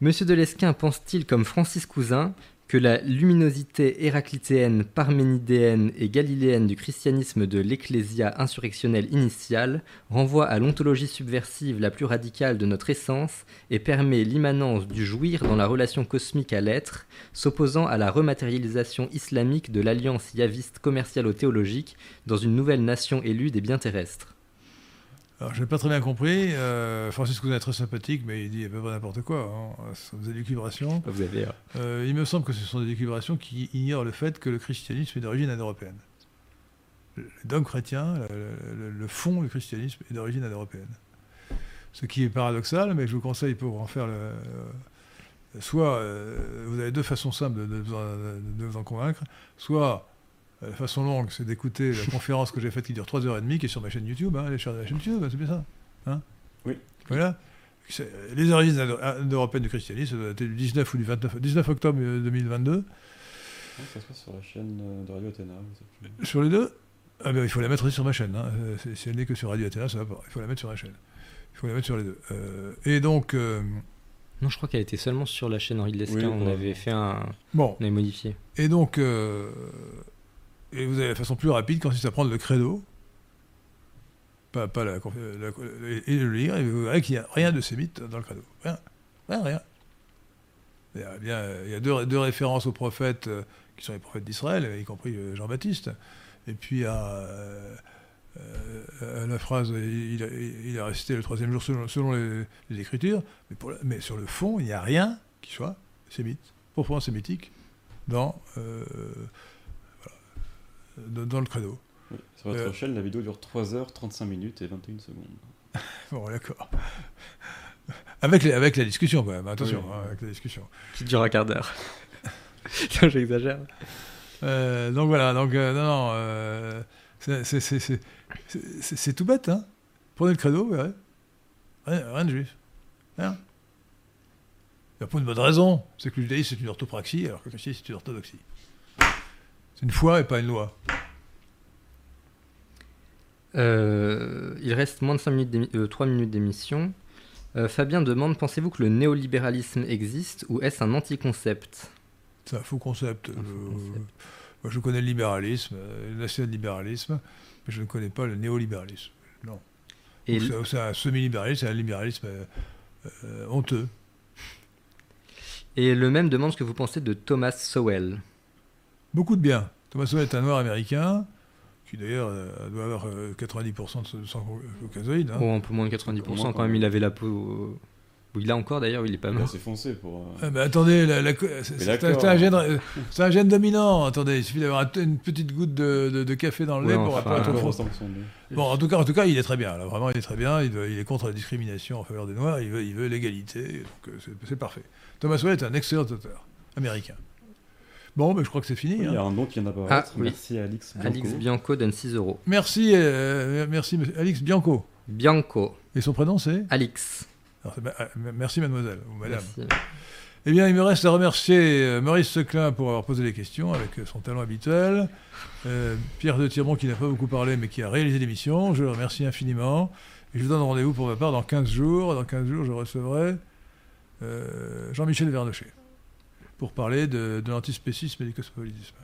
Monsieur Delesquin pense-t-il, comme Francis Cousin, que la luminosité héraclitéenne, parménidéenne et galiléenne du christianisme de l'ecclésia insurrectionnelle initiale renvoie à l'ontologie subversive la plus radicale de notre essence et permet l'immanence du jouir dans la relation cosmique à l'être, s'opposant à la rematérialisation islamique de l'alliance yaviste commercialo-théologique dans une nouvelle nation élue des biens terrestres. Alors, je n'ai pas très bien compris. euh, Francis Cousin est très sympathique, mais il dit à peu près n'importe quoi. hein. Ce sont des élucubrations. Vous avez. euh, Euh, il me semble que ce sont des élucubrations qui ignorent le fait que le christianisme est d'origine indo-européenne. Le dogme chrétien, le, le- le fond du christianisme est d'origine indo-européenne. Ce qui est paradoxal, mais je vous conseille pour en faire le. soit euh, vous avez deux façons simples de, de vous en- de vous en convaincre, soit la façon longue, c'est d'écouter la conférence que j'ai faite qui dure 3h30, qui est sur ma chaîne YouTube, hein, allez sur la chaîne YouTube, c'est bien ça. Hein? Oui. Voilà. Les origines indo-européennes du christianisme, ça doit être du 19 ou du 29, 19 octobre euh, 2022. Non, ça se passe sur la chaîne euh, de Radio Athéna. Sur les deux? Ah ben, Il faut la mettre aussi sur ma chaîne. hein. Euh, c'est- Si elle n'est que sur Radio Athéna, ça va pas. Il faut la mettre sur ma chaîne. Il faut la mettre sur les deux. Euh, et donc, euh, Non, je crois qu'elle était seulement sur la chaîne Henri de Lesquin. Oui, on avait fait un. bon. On avait modifié. Et donc, euh, et vous avez la façon plus rapide consiste à prendre le credo, pas, pas la, la- et le lire, et vous verrez qu'il n'y a rien de sémite dans le credo. Rien. Rien, rien. Il y a, bien, il y a deux, deux références aux prophètes euh, qui sont les prophètes d'Israël, y compris euh, Jean-Baptiste. Et puis à, euh, la phrase il a, il a récité le troisième jour selon, selon les, Écritures, mais, sur le fond, il n'y a rien qui soit sémite, proprement sémitique, dans, dans, dans le credo. Oui, Sur votre Euh. chaîne, la vidéo dure 3 heures 35 minutes et 21 secondes. Bon, d'accord. Avec, les- avec la discussion, quand même. Attention, Oui. hein, avec la discussion. Qui dure un quart d'heure. non, j'exagère. Euh, donc voilà, donc euh, non, non, euh, c'est- tout bête, hein. Prenez le credo, vous verrez. Rien, rien de juif. Rien. Il y a pas une bonne raison. C'est que le judaïsme, c'est une orthopraxie, alors que le christianisme, c'est une orthodoxie. C'est une foi et pas une loi. Euh, il reste moins de 5 minutes euh, 3 minutes d'émission. Euh, Fabien demande Pensez-vous que le néolibéralisme existe ou est-ce un anti-concept? C'est un faux concept. Un faux Euh, concept. moi, je connais le libéralisme, le national-libéralisme, mais je ne connais pas le néolibéralisme. Non. Et C'est un semi-libéralisme, c'est un libéralisme honteux. Et le même demande ce que vous pensez de Thomas Sowell. Beaucoup de bien. Thomas Sowell est un noir américain, qui d'ailleurs euh, doit avoir euh, 90% de son- sang caucasoïde. hein. Oh, un peu moins de 90% Un peu moins, quand quand même, il avait la peau. Ou il a encore d'ailleurs, il est pas mort. assez foncé pour. euh, Ah, mais attendez, c'est c'est un, c'est un gène, euh, c'est un gène dominant. Attendez, il suffit d'avoir un- une petite goutte de, de- de café dans le Ouais, lait pour, enfin, pour être. Bon, en tout cas, en tout cas, il est très bien. Là, vraiment, il est très bien. Il, veut- il est contre la discrimination en faveur des Noirs. Il veut, il veut l'égalité. Donc, euh, c'est- c'est parfait. Thomas Sowell est un excellent auteur américain. Bon, ben, je crois que c'est fini. Oui, Il y hein. a un nom qui vient d'apparaître. Ah, oui. Merci à Alix Bianco. Alix Bianco donne 6 euros. Merci, euh, merci, monsieur- Alix Bianco. Bianco. Et son prénom, c'est Alix. Alors, ma- euh, Merci, mademoiselle ou madame. Merci. Eh bien, il me reste à remercier euh, Maurice Seclin pour avoir posé les questions avec euh, son talent habituel. Euh, Pierre de Tirmont qui n'a pas beaucoup parlé mais qui a réalisé l'émission. Je le remercie infiniment. Et je vous donne rendez-vous pour ma part dans 15 jours. Dans 15 jours, je recevrai euh, Jean-Michel Vernochet pour parler de, l'antispécisme et du cosmopolitisme.